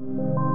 you.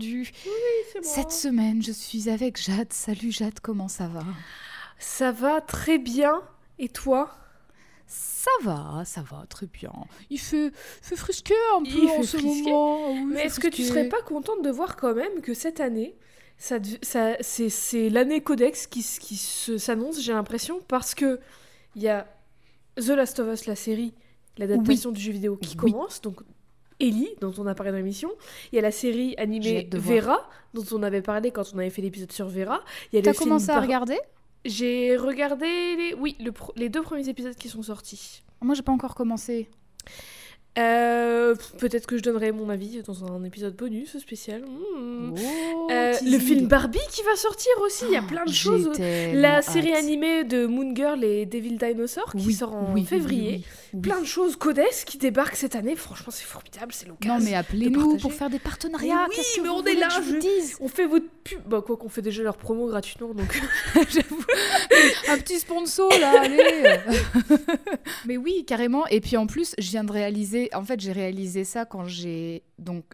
C'est moi. cette semaine je suis avec Jade. Salut Jade, comment ça va? Ça va très bien. Et toi? Ça va, ça va très bien. Il fait, fait frisquer un peu Il en fait ce frisquer. moment. Oui, il Mais est-ce que tu serais pas contente de voir quand même que cette année, ça, dev- ça- c'est, l'année Codex qui, qui se- s'annonce, j'ai l'impression, parce que il y a The Last of Us, la série, l'adaptation du jeu vidéo qui Oui. commence, donc Ellie, dont on a parlé dans l'émission. Il y a la série animée. Vera, dont on avait parlé quand on avait fait l'épisode sur Vera. T'as commencé à regarder? J'ai regardé les, oui, le pro- les deux premiers épisodes qui sont sortis. Moi j'ai pas encore commencé. Euh, peut-être que je donnerai mon avis dans un épisode bonus spécial. Hmm. Oh, Euh, le film Barbie qui va sortir aussi, il y a plein de choses. La série hâte. animée de Moon Girl et Devil Dinosaur qui Oui, sort en oui, février. oui, oui. Plein de choses Codes qui débarquent cette année. Franchement, c'est formidable, c'est l'occasion. Non mais appelez-nous pour faire des partenariats. Mais oui, mais on est là, je vous dise On fait votre pub. Bah, quoi qu'on fait déjà leur promo gratuitement, donc. J'avoue. Un petit sponsor là, allez. Mais oui, carrément. Et puis en plus, je viens de réaliser. En fait, j'ai réalisé ça quand j'ai donc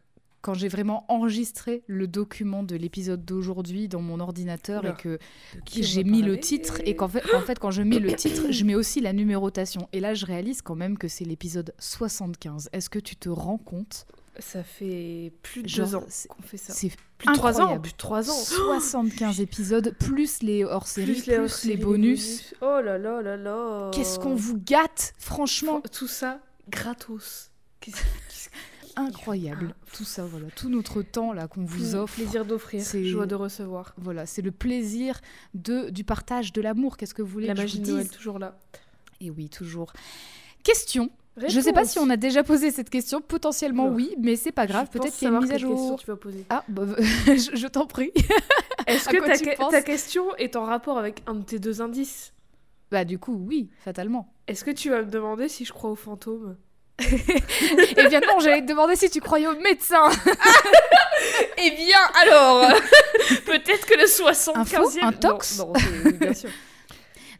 quand j'ai vraiment enregistré le document de l'épisode d'aujourd'hui dans mon ordinateur et que j'ai mis le titre et qu'en fait, en fait, quand je mets le titre, je mets aussi la numérotation. Et là, je réalise quand même que c'est l'épisode 75. Est-ce que tu te rends compte? Ça fait plus de Genre, deux ans qu'on fait ça. C'est Plus de trois ans. Plus de trois ans. 75 épisodes, plus les hors-séries, plus, les, bonus. Oh là là là là. Qu'est-ce qu'on vous gâte, franchement? Fr- Tout ça gratos. Qu'est-ce- Incroyable. Tout ça, voilà, tout notre temps là qu'on vous offre. Plaisir d'offrir, C'est- joie de recevoir. Voilà, c'est le plaisir de du partage de l'amour. Qu'est-ce que vous voulez La que je magie de Noël toujours là. Et oui, toujours. Question. Je ne sais pas si on a déjà posé cette question. Potentiellement oui, mais c'est pas grave. Peut-être qu'il y a une mise à jour. Tu vas poser. Ah, bah, je, je t'en prie. Est-ce que ta, que- ta question est en rapport avec un de tes deux indices? Bah du coup, oui, fatalement. Est-ce que tu vas me demander si je crois aux fantômes Eh bien non, j'allais te demander si tu croyais au médecin. Eh bien, alors Peut-être que le 75e... Info Un tox Non, non, c'est- oui, bien sûr.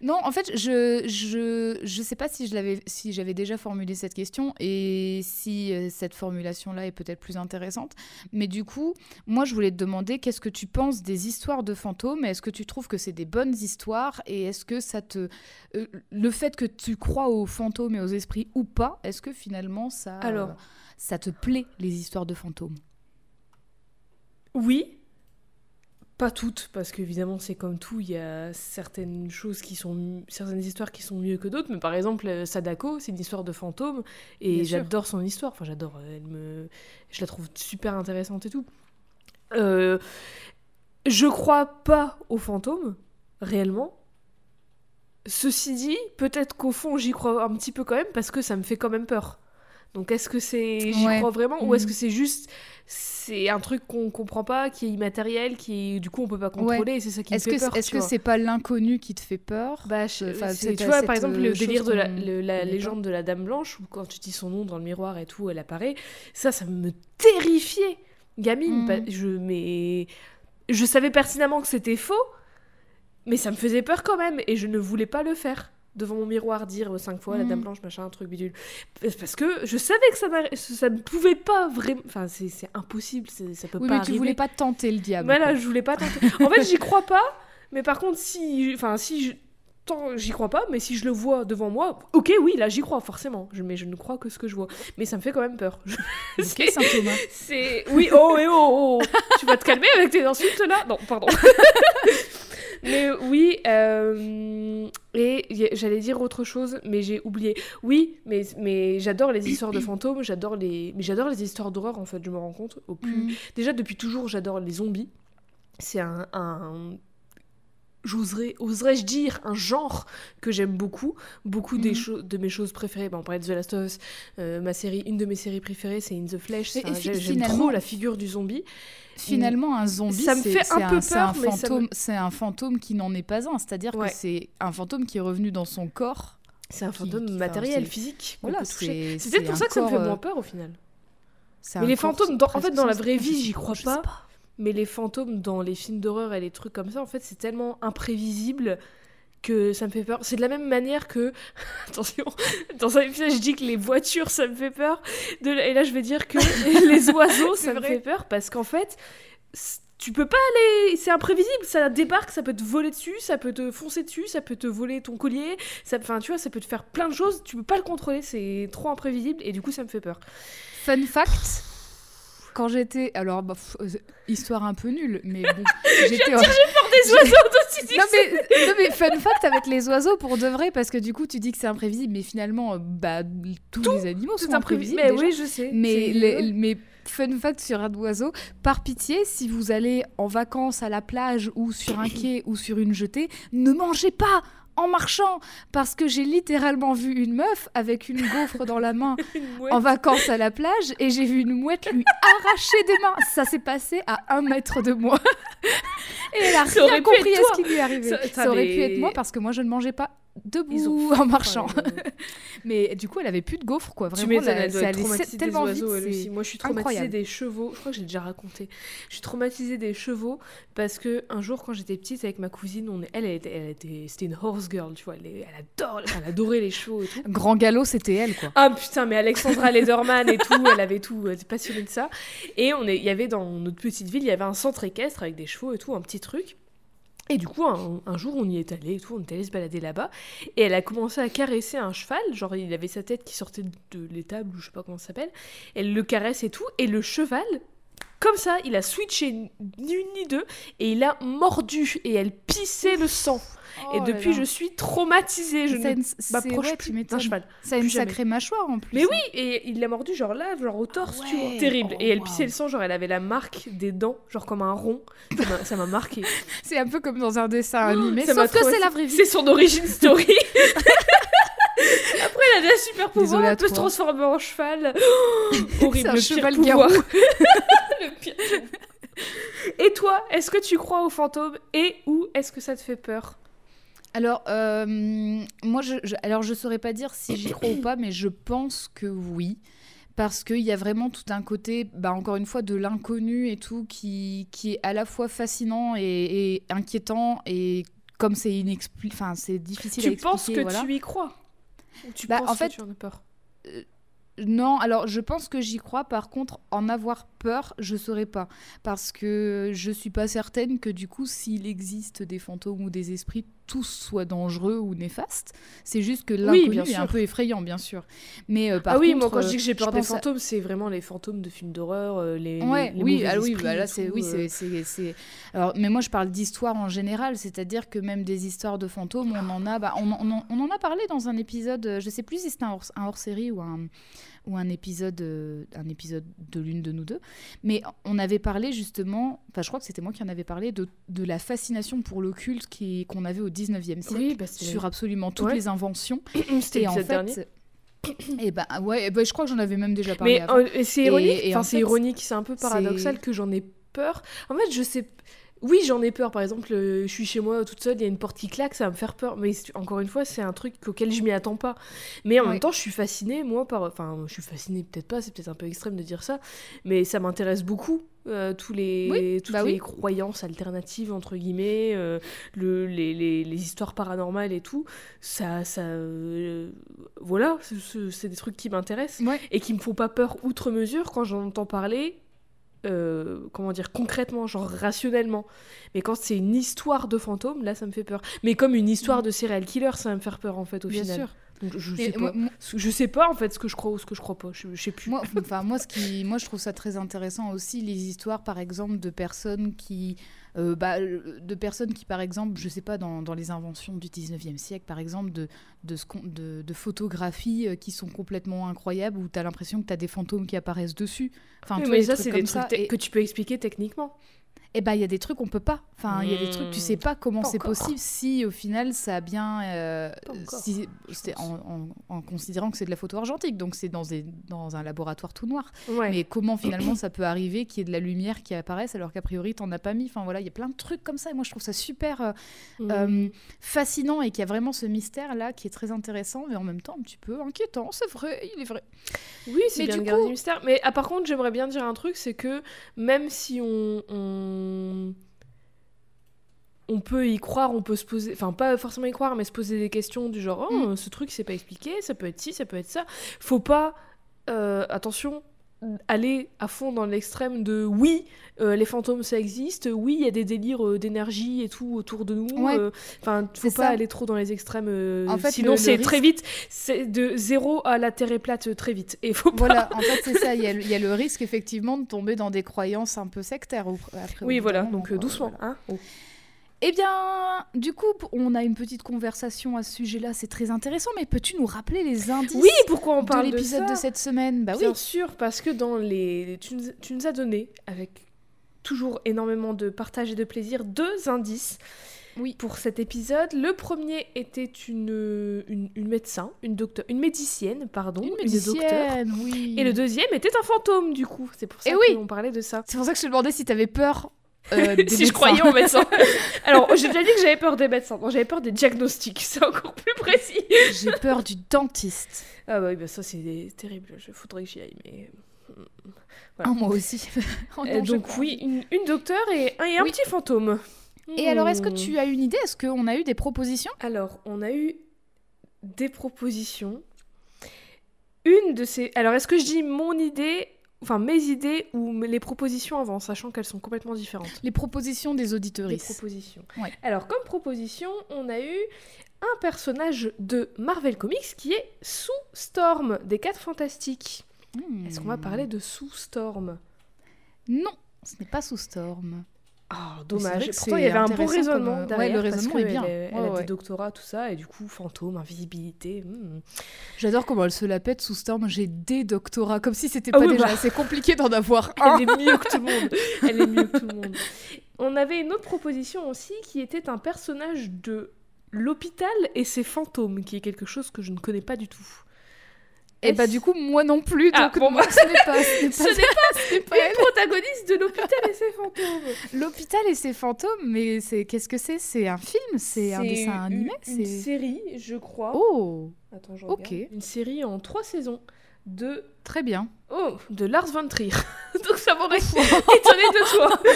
Non, en fait, je je je sais pas si je l'avais si j'avais déjà formulé cette question et si euh, cette formulation là est peut-être plus intéressante. Mais du coup, moi je voulais te demander qu'est-ce que tu penses des histoires de fantômes? Est-ce que tu trouves que c'est des bonnes histoires? Et est-ce que ça te euh, le fait que tu crois aux fantômes et aux esprits ou pas, est-ce que finalement ça Alors. euh, ça te plaît les histoires de fantômes? Oui, pas toutes, parce qu'évidemment c'est comme tout, il y a certaines choses qui sont, certaines histoires qui sont mieux que d'autres, mais par exemple euh, Sadako, c'est une histoire de fantôme, et j'adore son histoire, enfin j'adore, euh, elle me, je la trouve super intéressante et tout. Euh, je crois pas aux fantômes, réellement. Ceci dit, peut-être qu'au fond j'y crois un petit peu quand même, parce que ça me fait quand même peur. Donc est-ce que c'est j'y Ouais. crois vraiment ou est-ce Mhm. que c'est juste c'est un truc qu'on comprend pas, qui est immatériel, qui est, du coup on peut pas contrôler et c'est ça qui me Est-ce fait que peur. est-ce que c'est pas l'inconnu qui te fait peur bah, je- Enfin, c'est- cette- tu vois, par exemple, euh, le délire de la, le- légende de la Dame Blanche, où quand tu dis son nom dans le miroir et tout, elle apparaît, ça, ça me terrifiait, gamine. Pas- je, mais... je savais pertinemment que c'était faux, mais ça me faisait peur quand même, et je ne voulais pas le faire devant mon miroir, dire cinq fois la. Dame Blanche, machin, un truc bidule. Parce que je savais que ça, ça ne pouvait pas vraiment... Enfin, c'est impossible, ça peut Oui, pas mais tu arriver. voulais pas tenter le diable. Voilà, quoi. je voulais pas tenter. En fait, j'y crois pas, mais par contre, si, enfin, si je, j'y crois pas, mais si je le vois devant moi, ok, oui, là, j'y crois forcément. Je, mais je ne crois que ce que je vois. Mais ça me fait quand même peur. Je- Ok, Thomas. c'est, oui, oh, et oh, oh, tu vas te calmer avec tes insultes là? Non, pardon. mais oui, euh, et j'allais dire autre chose, mais j'ai oublié. Oui, mais, mais j'adore les histoires de fantômes, j'adore les, mais j'adore les histoires d'horreur en fait. Je me rends compte au plus Mm. Déjà, depuis toujours, j'adore les zombies. C'est un, un- j'oserais, oserais-je dire, un genre que j'aime beaucoup. Beaucoup des Mhm. de mes choses préférées, bon, on parlait de The Last of Us, euh, ma série, une de mes séries préférées, c'est In the Flesh. Et- Enfin, J'aime finalement- trop la figure du zombie. Finalement, un zombie, Ça me c'est- fait c'est un peu c'est peur, ça me- fantôme, c'est un fantôme qui n'en est pas un. C'est-à-dire Ouais. que c'est un fantôme qui est revenu dans son corps. C'est un fantôme qui- matériel, c'est- physique. Voilà, c'est C'est peut-être c'est pour un ça que ça me fait corps, euh, moins peur au final. c'est Mais un les fantômes, en fait, dans la vraie vie, j'y crois pas. Mais les fantômes dans les films d'horreur et les trucs comme ça, en fait, c'est tellement imprévisible que ça me fait peur. C'est de la même manière que. Attention, dans un épisode, je dis que les voitures, ça me fait peur. De... Et là, je vais dire que les oiseaux, ça me fait peur parce qu'en fait, tu peux pas aller. C'est imprévisible. Ça débarque, ça peut te voler dessus, ça peut te foncer dessus, ça peut te voler ton collier. Ça... Enfin, tu vois, ça peut te faire plein de choses. Tu peux pas le contrôler. C'est trop imprévisible et du coup, ça me fait peur. Fun fact. Quand j'étais, alors bah, pff, euh, histoire un peu nulle, mais bon, j'étais. Des oiseaux dont tu dis non mais, non mais fun fact avec les oiseaux pour de vrai parce que du coup tu dis que c'est imprévisible mais finalement euh, bah tous les animaux sont imprévisible. imprévisibles Mais déjà. oui, je sais. Mais, les, mais fun fact sur un oiseau, par pitié, si vous allez en vacances à la plage ou sur un quai ou sur une jetée, ne mangez pas en marchant parce que j'ai littéralement vu une meuf avec une gaufre dans la main en vacances à la plage et j'ai vu une mouette lui arracher des mains. Ça s'est passé à un mètre de moi. Et elle a rien compris à ce qui lui est arrivé. Ça- Ça, aurait mais- pu être moi parce que moi je ne mangeais pas debout en marchant. Mais du coup, elle avait plus de gaufre quoi. Tu Vraiment, elle doit ça allait tellement vite. aussi. Moi, je suis traumatisée incroyable. des chevaux. Je crois que j'ai déjà raconté. Je suis traumatisée des chevaux parce que un jour, quand j'étais petite avec ma cousine, on est... elle, elle était, elle était... c'était une horse girl, tu vois. Elle, adore, elle adorait les chevaux et tout. Grand galop, c'était elle quoi. Ah putain, mais Alexandra Lederman et tout, elle avait tout, elle était passionnée de ça. Et on est, il y avait dans notre petite ville, il y avait un centre équestre avec des chevaux et tout, un petit truc. Et du coup, un, jour, on y est allé et tout, on est allé se balader là-bas. Et elle a commencé à caresser un cheval, genre il avait sa tête qui sortait de l'étable, ou je sais pas comment ça s'appelle. Elle le caresse et tout, et le cheval, comme ça, il a switché ni une ni deux, et il a mordu, et elle pissait le sang. et Oh depuis, là là. je suis traumatisée, je ne m'approche ouais, plus d'un cheval. Ça a une jamais. sacrée mâchoire en plus. Mais hein. oui, et il l'a mordu genre là, genre au torse, Ah tu vois. Terrible. Oh, et elle waouh. pissait le sang, genre elle avait la marque des dents, genre comme un rond. Ça m'a- marqué. C'est un peu comme dans un dessin animé, Ça m'a sauf que c'est la vraie vie. C'est son origin story. Après, elle a des super pouvoirs, elle peut se transformer en cheval. Oh, horrible, un le cheval pouvoir. Et toi, est-ce que tu crois aux fantômes et ou est-ce que ça te fait peur? Alors, euh, moi, je, je- alors je saurais pas dire si j'y crois ou pas, mais je pense que oui. Parce qu'il y a vraiment tout un côté, bah, encore une fois, de l'inconnu et tout, qui, qui est à la fois fascinant et, et inquiétant. Et comme c'est inexpli- enfin, c'est difficile à Tu expliquer. penses que voilà. tu y crois? Ou tu Bah, penses en fait, que tu en as peur? Non, alors je pense que j'y crois. Par contre, en avoir peur, je saurais pas. Parce que je suis pas certaine que du coup, s'il existe des fantômes ou des esprits, tous soient dangereux ou néfastes. C'est juste que Oui, l'inconnu bien est un peu effrayant, bien sûr. Mais euh, par ah oui, contre, moi quand je dis que j'ai peur des à- fantômes, c'est vraiment les fantômes de films d'horreur, euh, les, Ouais, les- les oui, ah oui, bah là c'est oui, euh. c'est c'est c'est- alors mais moi je parle d'histoire en général, c'est-à-dire que même des histoires de fantômes, on en a bah, on, en- on en- on en a parlé dans un épisode, euh, je sais plus si c'était un hors, un hors-série ou un ou un épisode euh, un épisode de l'une de nous deux, mais on avait parlé justement, enfin je crois que c'était moi qui en avais parlé de, de la fascination pour l'occulte qui qu'on avait au 19e siècle Oui, bah, sur absolument toutes Ouais. les inventions C'était et en dernier. fait et ben ouais, eh ben, je crois que j'en avais même déjà parlé Mais euh, c'est ironique, enfin en fait, ironique, c'est un peu paradoxal que j'en ai peur. En fait, je sais. Oui, j'en ai peur. Par exemple, euh, je suis chez moi toute seule, il y a une porte qui claque, ça va me faire peur. Mais encore une fois, c'est un truc auquel je m'y attends pas. Mais en même temps, je suis fascinée, moi, par. Enfin, je suis fascinée, peut-être pas, c'est peut-être un peu extrême de dire ça, mais ça m'intéresse beaucoup. euh, tous les, Oui, toutes bah les oui. croyances alternatives, entre guillemets, euh, le, les, les, les histoires paranormales et tout, ça. ça euh, voilà, c'est- des trucs qui m'intéressent Ouais. et qui me font pas peur outre mesure quand j'en entends parler. Euh, comment dire concrètement genre rationnellement. Mais quand c'est une histoire de fantôme là ça me fait peur. Mais comme une histoire de serial killer ça va me faire peur en fait au. Bien final. sûr. Donc, je sais pas. moi- moi- je sais pas en fait ce que je crois ou ce que je crois pas. Je, je sais plus. Moi, enfin, moi, ce qui, moi, je trouve ça très intéressant aussi, les histoires, par exemple, de personnes qui, euh, bah, euh, de personnes qui, par exemple, je sais pas, dans, dans les inventions du 19e siècle, par exemple, de, de, ce de, de photographies euh, qui sont complètement incroyables, où tu as l'impression que tu as des fantômes qui apparaissent dessus. Enfin, Oui, mais ça c'est des trucs Et, que tu peux expliquer techniquement eh ben il y a des trucs on peut pas. Enfin, il y a des trucs tu sais pas comment c'est possible si au final ça a bien euh, si c'est en, en- en considérant que c'est de la photo argentique donc c'est dans des, dans un laboratoire tout noir. Ouais. Mais comment finalement ça peut arriver qu'il y ait de la lumière qui apparaisse alors qu'a priori t'en as pas mis. Enfin voilà, il y a plein de trucs comme ça et moi je trouve ça super euh, Mm. euh, fascinant et qu'il y a vraiment ce mystère là qui est très intéressant mais en même temps un petit peu inquiétant. C'est vrai, il est vrai. Oui, c'est bien du coup- mystère. Mais ah, par contre, j'aimerais bien dire un truc, c'est que même si on, on on peut y croire, on peut se poser, enfin pas forcément y croire, mais se poser des questions du genre, oh, Mm. ce truc c'est pas expliqué, ça peut être ci, ça peut être ça. Faut pas, euh, attention, aller à fond dans l'extrême de oui, euh, les fantômes ça existe, oui, il y a des délires euh, d'énergie et tout autour de nous. Ouais. euh, Enfin, faut pas ça. aller trop dans les extrêmes. En fait, sinon, c'est risque- très vite, c'est de zéro à la terre est plate très vite. Et faut pas. Voilà, en fait c'est ça, il y, a le- il y a le risque effectivement de tomber dans des croyances un peu sectaires. après, Oui, voilà, donc doucement. voilà. Hein oh. Eh bien, du coup, on a une petite conversation à ce sujet-là, c'est très intéressant, mais peux-tu nous rappeler les indices Oui, pourquoi on parle de, l'épisode de, ça cette semaine? Bah oui, Bien sûr, parce que dans les, tu nous, tu nous as donné avec toujours énormément de partage et de plaisir deux indices. Oui. Pour cet épisode, le premier était une, une, une médecin, une docteur, une médicienne, pardon, une docteur. médicienne, oui. Et le deuxième était un fantôme, du coup. C'est pour ça Eh oui. qu'on parlait de ça. C'est pour ça que je te demandais si t'avais peur euh, des si je médecins. croyais en médecin. Alors, j'ai déjà dit que j'avais peur des médecins. Non, j'avais peur des diagnostics. C'est encore plus précis. J'ai peur du dentiste. Ah bah oui, bah ça c'est terrible. Je faudrait que j'y aille, mais. Ah, moi aussi. Oh non, Euh, donc oui, une, une docteur et un, et un Oui. petit fantôme. Et alors, est-ce que Hmm. tu as une idée? Est-ce qu'on a eu des propositions? Alors, on a eu des propositions. Une de ces... Alors, est-ce que je dis mon idée, enfin mes idées ou les propositions avant, sachant qu'elles sont complètement différentes Les propositions des Les auditeuristes. propositions. Ouais. Alors, comme proposition, on a eu un personnage de Marvel Comics qui est Sue Storm des 4 Fantastiques. Hmm. Est-ce qu'on va parler de Sue Storm? Non, ce n'est pas sous Storm. Ah, c'est dommage. pourtant, il y c'est avait un bon raisonnement comme, euh, derrière. ouais, le parce raisonnement que est bien. Elle, est- elle Ouais, a ouais. des doctorats, tout ça, et du coup, fantôme, invisibilité. hmm. J'adore comment elle se la pète sous Storm. J'ai des doctorats, comme si c'était pas Ah oui, déjà bah. assez compliqué d'en avoir un. Elle est mieux que tout le monde. Elle est mieux que tout le monde. On avait une autre proposition aussi qui était un personnage de l'hôpital et ses fantômes, qui est quelque chose que je ne connais pas du tout. Et bah du coup moi non plus. Ah, Donc bon, non, bah. ce n'est pas, ce n'est pas, ce n'est pas une elle. protagoniste de l'hôpital et ses fantômes. L'hôpital et ses fantômes, mais c'est qu'est-ce que c'est? C'est un film? C'est un dessin une- animé? Une, C'est série, je crois. oh Attends, je regarde. Une série en trois saisons de très bien. Oh, de Lars von Trier. Donc ça m'aurait étonné de toi.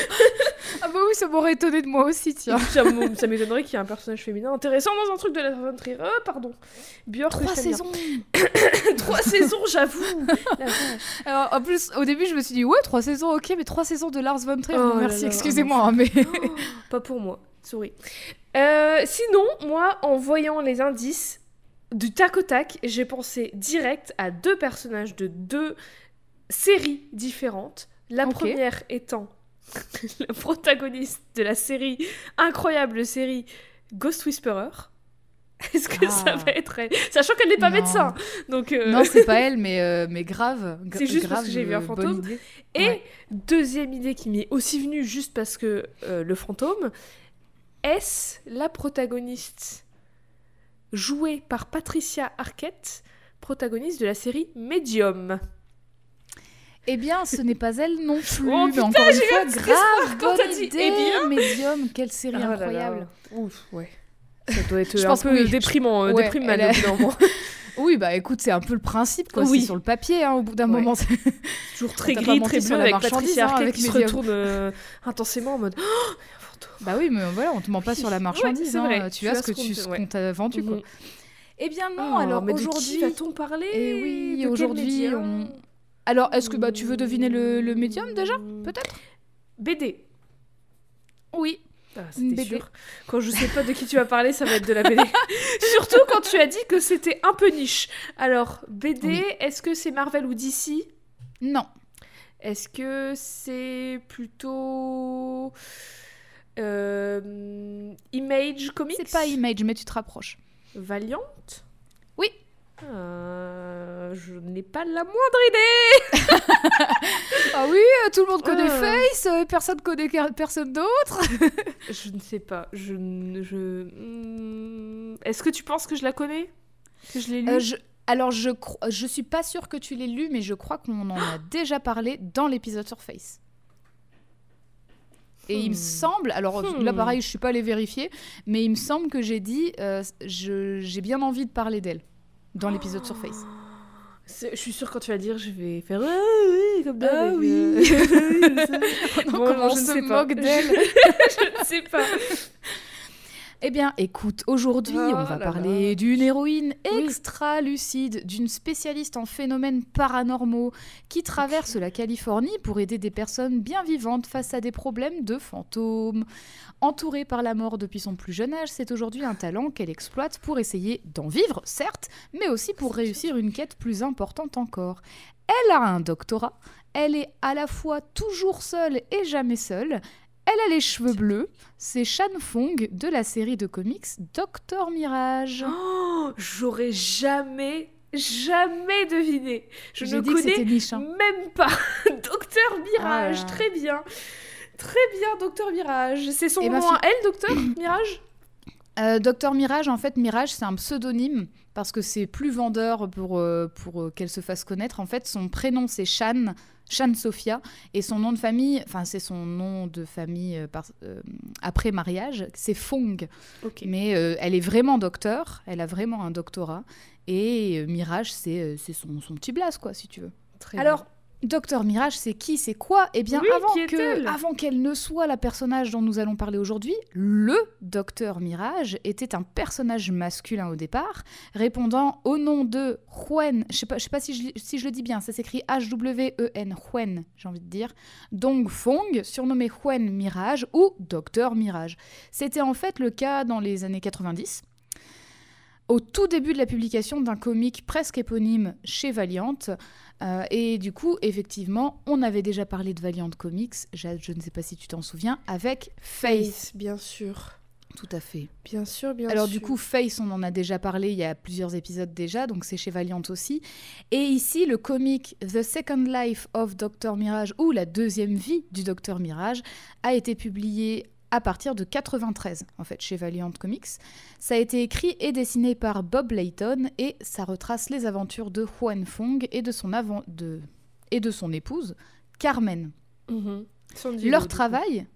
Ah bah oui, ça m'aurait étonné de moi aussi, tiens. ça m'étonnerait qu'il y ait un personnage féminin intéressant dans un truc de Lars von Trier. Oh, pardon. Björk, Trois saisons. trois saisons, j'avoue. Alors en plus, au début, je me suis dit ouais, trois saisons, ok, mais trois saisons de Lars von Trier. Oh merci, excusez-moi, mais Oh, pas pour moi, souris. Euh, sinon, moi, en voyant les indices du tac au tac, j'ai pensé direct à deux personnages de deux séries différentes. La première étant le protagoniste de la série, incroyable série Ghost Whisperer. Est-ce que ça Ah. va être elle? Sachant qu'elle n'est pas Non. médecin. Donc, euh, non, c'est pas elle, mais euh, mais grave. gra- C'est juste parce que j'ai vu un euh, fantôme. Et Ouais. deuxième idée qui m'est aussi venue juste parce que euh, le fantôme, est-ce la protagoniste jouée par Patricia Arquette, protagoniste de la série Medium Eh bien, ce n'est pas elle non plus. Oh, mais putain, encore une fois, grave quand bonne dit, idée. eh bien. Medium, quelle série Ah là là. incroyable. Ouf, ouais. Ça doit être Je un pense peu que oui. déprimant, euh, Ouais, déprimant a-. Oui, bah écoute, c'est un peu le principe, quoi. Oui. C'est sur le papier, hein, au bout d'un Ouais. moment. Toujours très gris, très bleu, avec Patricia hein, Arquette avec qui se retourne euh, intensément en mode Oh, Bah oui, mais voilà, on te ment pas sur la marchandise. hein. vrai. Tu as ce que tu ce qu'on t'a vendu, quoi. Mhm. Eh bien non, Oh, alors aujourd'hui... va-t-on parler Eh oui, aujourd'hui, on- Alors, est-ce que bah, tu veux deviner le, le médium déjà Peut-être? BD. Oui. Ah, c'était sûr. Quand je sais pas de qui tu vas parler, ça va être de la BD. Surtout quand tu as dit que c'était un peu niche. Alors, BD, Oui. est-ce que c'est Marvel ou DC Non. Est-ce que c'est plutôt Image Comics C'est pas Image, mais tu te rapproches. Valiant Euh, je n'ai pas la moindre idée. ah oui, euh, tout le monde connaît Ah. Face, euh, personne connaît personne d'autre. Je ne sais pas. Je. Hmm, Est-ce que tu penses que je la connais? Que je l'ai lu Euh, je- Alors je cro- je suis pas sûre que tu l'aies lu, mais je crois qu'on en a déjà parlé dans l'épisode sur Face. Et il me Hmm. semble, alors là Hmm. pareil, je suis pas allée vérifier, mais il me semble que j'ai dit, euh, je- j'ai bien envie de parler d'elle dans l'épisode sur Face. C'est- Je suis sûre quand tu vas dire, je vais faire ah, oui comme d'hab. Ah oui. euh, je. Non, Bon, comment je ne se moque d'elle. je ne sais pas. Eh bien, écoute, aujourd'hui, Oh on va là parler d'une héroïne Oui. extra lucide, d'une spécialiste en phénomènes paranormaux qui traverse la Californie pour aider des personnes bien vivantes face à des problèmes de fantômes. Entourée par la mort depuis son plus jeune âge, c'est aujourd'hui un talent qu'elle exploite pour essayer d'en vivre, certes, mais aussi pour réussir une quête plus importante encore. Elle a un doctorat, elle est à la fois toujours seule et jamais seule. Elle a les cheveux bleus, c'est Shan Fong de la série de comics Docteur Mirage. Oh, J'aurais jamais, jamais deviné. Je ne connais niche. hein. même pas Docteur Mirage. Ah. Très bien. Très bien, Docteur Mirage. C'est son Et ma nom à elle, Docteur Mirage? Euh, Docteur Mirage, en fait, Mirage, c'est un pseudonyme parce que c'est plus vendeur pour, euh, pour euh, qu'elle se fasse connaître. En fait, son prénom, c'est Shan, Shan Sophia, et son nom de famille, enfin, c'est son nom de famille euh, par- euh, après mariage, c'est Fong. Mais euh, elle est vraiment docteur, elle a vraiment un doctorat, et Mirage, c'est son, son petit blase, quoi, si tu veux. Très Alors, Docteur Mirage, c'est qui C'est quoi? Eh bien, Oui, avant que- qu'elle ne soit la personnage dont nous allons parler aujourd'hui, le Docteur Mirage était un personnage masculin au départ, répondant au nom de Huen. Je sais pas, je sais pas si je, si je le dis bien. Ça s'écrit H-W-E-N. Huen, j'ai envie de dire. Dong Fong, surnommé Huen Mirage ou Docteur Mirage. C'était en fait le cas dans les années 90 au tout début de la publication d'un comic presque éponyme chez Valiant. Euh, et du coup, effectivement, on avait déjà parlé de Valiant Comics, je, je ne sais pas si tu t'en souviens, avec Faith. Face, bien sûr. Tout à fait. Bien sûr, bien Alors sûr. du coup, Face, on en a déjà parlé il y a plusieurs épisodes déjà, donc c'est chez Valiant aussi. Et ici, le comic The Second Life of Dr Mirage, ou la deuxième vie du Docteur Mirage, a été publié à partir de 93, en fait, chez Valiant Comics. Ça a été écrit et dessiné par Bob Layton, et ça retrace les aventures de Huan Fong et de son, avant- de... Et de son épouse, Carmen. Mhm. Leur travail...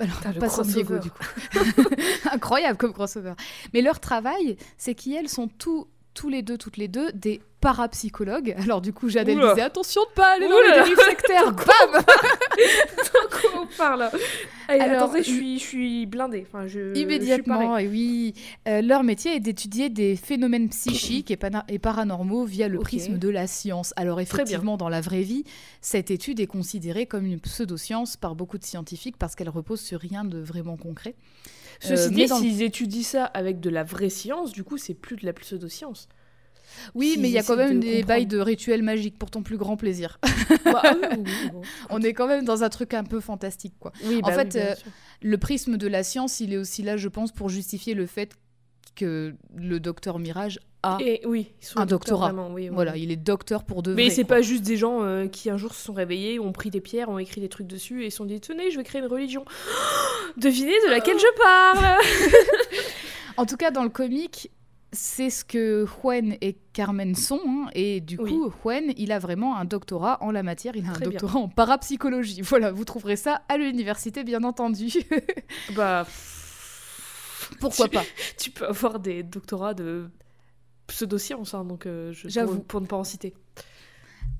Alors, Putain, pas San Diego, crossover. du coup. Incroyable comme crossover. Mais leur travail, c'est qu'elles sont tous, tous les deux, toutes les deux, des parapsychologues. Alors du coup, Jade, elle disait attention de pas aller dans Oula. les dérives sectaires. Bam De quoi on parle Allez, Alors, attendez, je suis, je suis blindée. Enfin, je, je suis Immédiatement, oui. Euh, leur métier est d'étudier des phénomènes psychiques et, paranormaux via le prisme de la science. Alors effectivement, dans la vraie vie, cette étude est considérée comme une pseudoscience par beaucoup de scientifiques parce qu'elle repose sur rien de vraiment concret. Ceci Euh, dit, dans s'ils étudient ça avec de la vraie science, du coup, c'est plus de la pseudo-science. Oui, mais il y a quand même de des comprendre. bails de rituels magiques pour ton plus grand plaisir. Bah, ah oui, oui, oui, bon. On est quand même dans un truc un peu fantastique, quoi. Oui, En bah fait, euh. Le prisme de la science, il est aussi là, je pense, pour justifier le fait que le docteur Mirage Et oui, ils sont un doctorat. vraiment, oui, oui, Voilà, il est docteur pour de vrai. Mais c'est pas juste des gens euh, qui un jour se sont réveillés, ont pris des pierres, ont écrit des trucs dessus et se sont dit tenez, je vais créer une religion. Devinez de laquelle je parle En tout cas, dans le comic, c'est ce que Juan et Carmen sont. hein, et du Oui. coup, Juan, il a vraiment un doctorat en la matière. Il a un bien. doctorat en parapsychologie. Voilà, vous trouverez ça à l'université, bien entendu. Bah, Pourquoi pas? tu peux avoir des doctorats de pseudosciences, hein, donc euh, je, J'avoue. pour, pour ne pas en citer.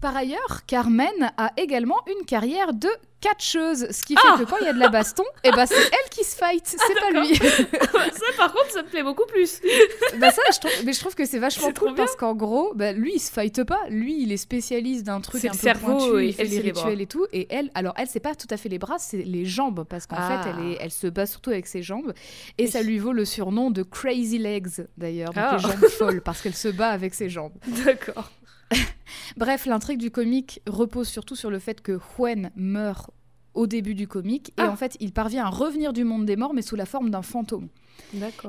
Par ailleurs, Carmen a également une carrière de catcheuse, ce qui fait Ah que quand il y a de la baston, eh ben c'est elle qui se fight, c'est pas lui. ça, par contre, ça me plaît beaucoup plus. bah ça, je trouve, mais je trouve que c'est vachement cool parce qu'en gros, bah, lui il se fight pas, lui il est spécialiste d'un truc un peu cerveau pointu, et il fait les rituels et tout, et elle, alors elle c'est pas tout à fait les bras, c'est les jambes parce qu'en Ah. fait elle, est, elle se bat surtout avec ses jambes et Oui. ça lui vaut le surnom de Crazy Legs d'ailleurs, donc Ah. les jambes folles parce qu'elle se bat avec ses jambes. D'accord. Bref, l'intrigue du comic repose surtout sur le fait que Huen meurt au début du comique. Et Ah. en fait, il parvient à revenir du monde des morts, mais sous la forme d'un fantôme.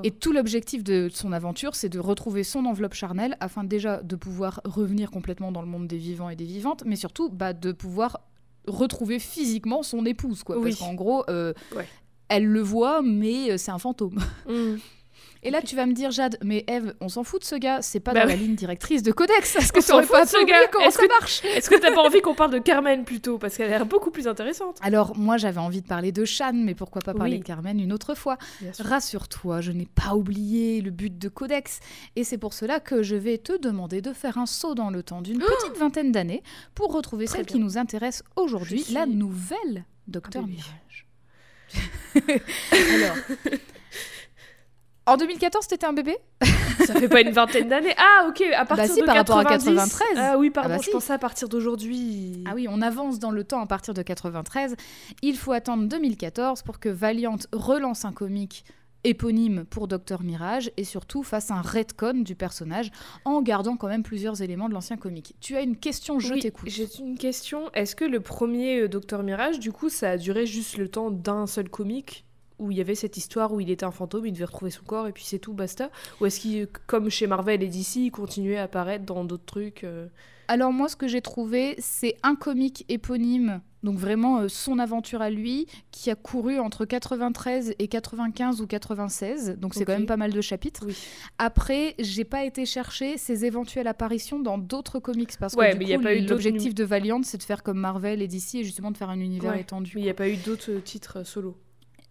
Et tout l'objectif de son aventure, c'est de retrouver son enveloppe charnelle afin déjà de pouvoir revenir complètement dans le monde des vivants et des vivantes, mais surtout bah, de pouvoir retrouver physiquement son épouse. Quoi, Oui. Parce qu'en gros, euh, Ouais. elle le voit, mais euh, c'est un fantôme. Mm. Et là, tu vas me dire, Jade, mais Eve, on s'en fout de ce gars, c'est pas Bah dans la ligne directrice de Codex. Est-ce que tu aurais pas de ce gars. comment ça que- marche Est-ce que t'as pas envie qu'on parle de Carmen plutôt Parce qu'elle a l'air beaucoup plus intéressante. Alors, moi, j'avais envie de parler de Shan, mais pourquoi pas parler Oui. de Carmen une autre fois. Rassure-toi, je n'ai pas oublié le but de Codex, et c'est pour cela que je vais te demander de faire un saut dans le temps d'une petite vingtaine d'années pour retrouver Oh Très celle bien. qui nous intéresse aujourd'hui, suis la nouvelle Docteur bébé. Mirage. Alors, en 2014, t'étais un bébé Ça fait pas une vingtaine d'années. Ah, ok, à partir Bah si, de par rapport à 90. 93. Ah oui, pardon, Ah bah je si. pensais à partir d'aujourd'hui. Ah oui, on avance dans le temps à partir de 93. Il faut attendre 2014 pour que Valiant relance un comic éponyme pour Docteur Mirage et surtout fasse un retcon du personnage en gardant quand même plusieurs éléments de l'ancien comic. Tu as une question, je Oui, t'écoute. J'ai une question. Est-ce que le premier euh, Docteur Mirage, du coup, ça a duré juste le temps d'un seul comic où il y avait cette histoire où il était un fantôme, il devait retrouver son corps et puis c'est tout, basta Ou est-ce qu'il, comme chez Marvel et DC, il continuait à apparaître dans d'autres trucs euh Alors moi, ce que j'ai trouvé, c'est un comic éponyme, donc vraiment euh, son aventure à lui, qui a couru entre 93 et 95 ou 96, donc c'est quand même pas mal de chapitres. Oui. Après, j'ai pas été chercher ses éventuelles apparitions dans d'autres comics parce Ouais, que du coup, l'objectif de Valiant, c'est de faire comme Marvel et DC et justement de faire un univers Ouais. étendu. Mais il n'y a pas eu d'autres euh, titres solo.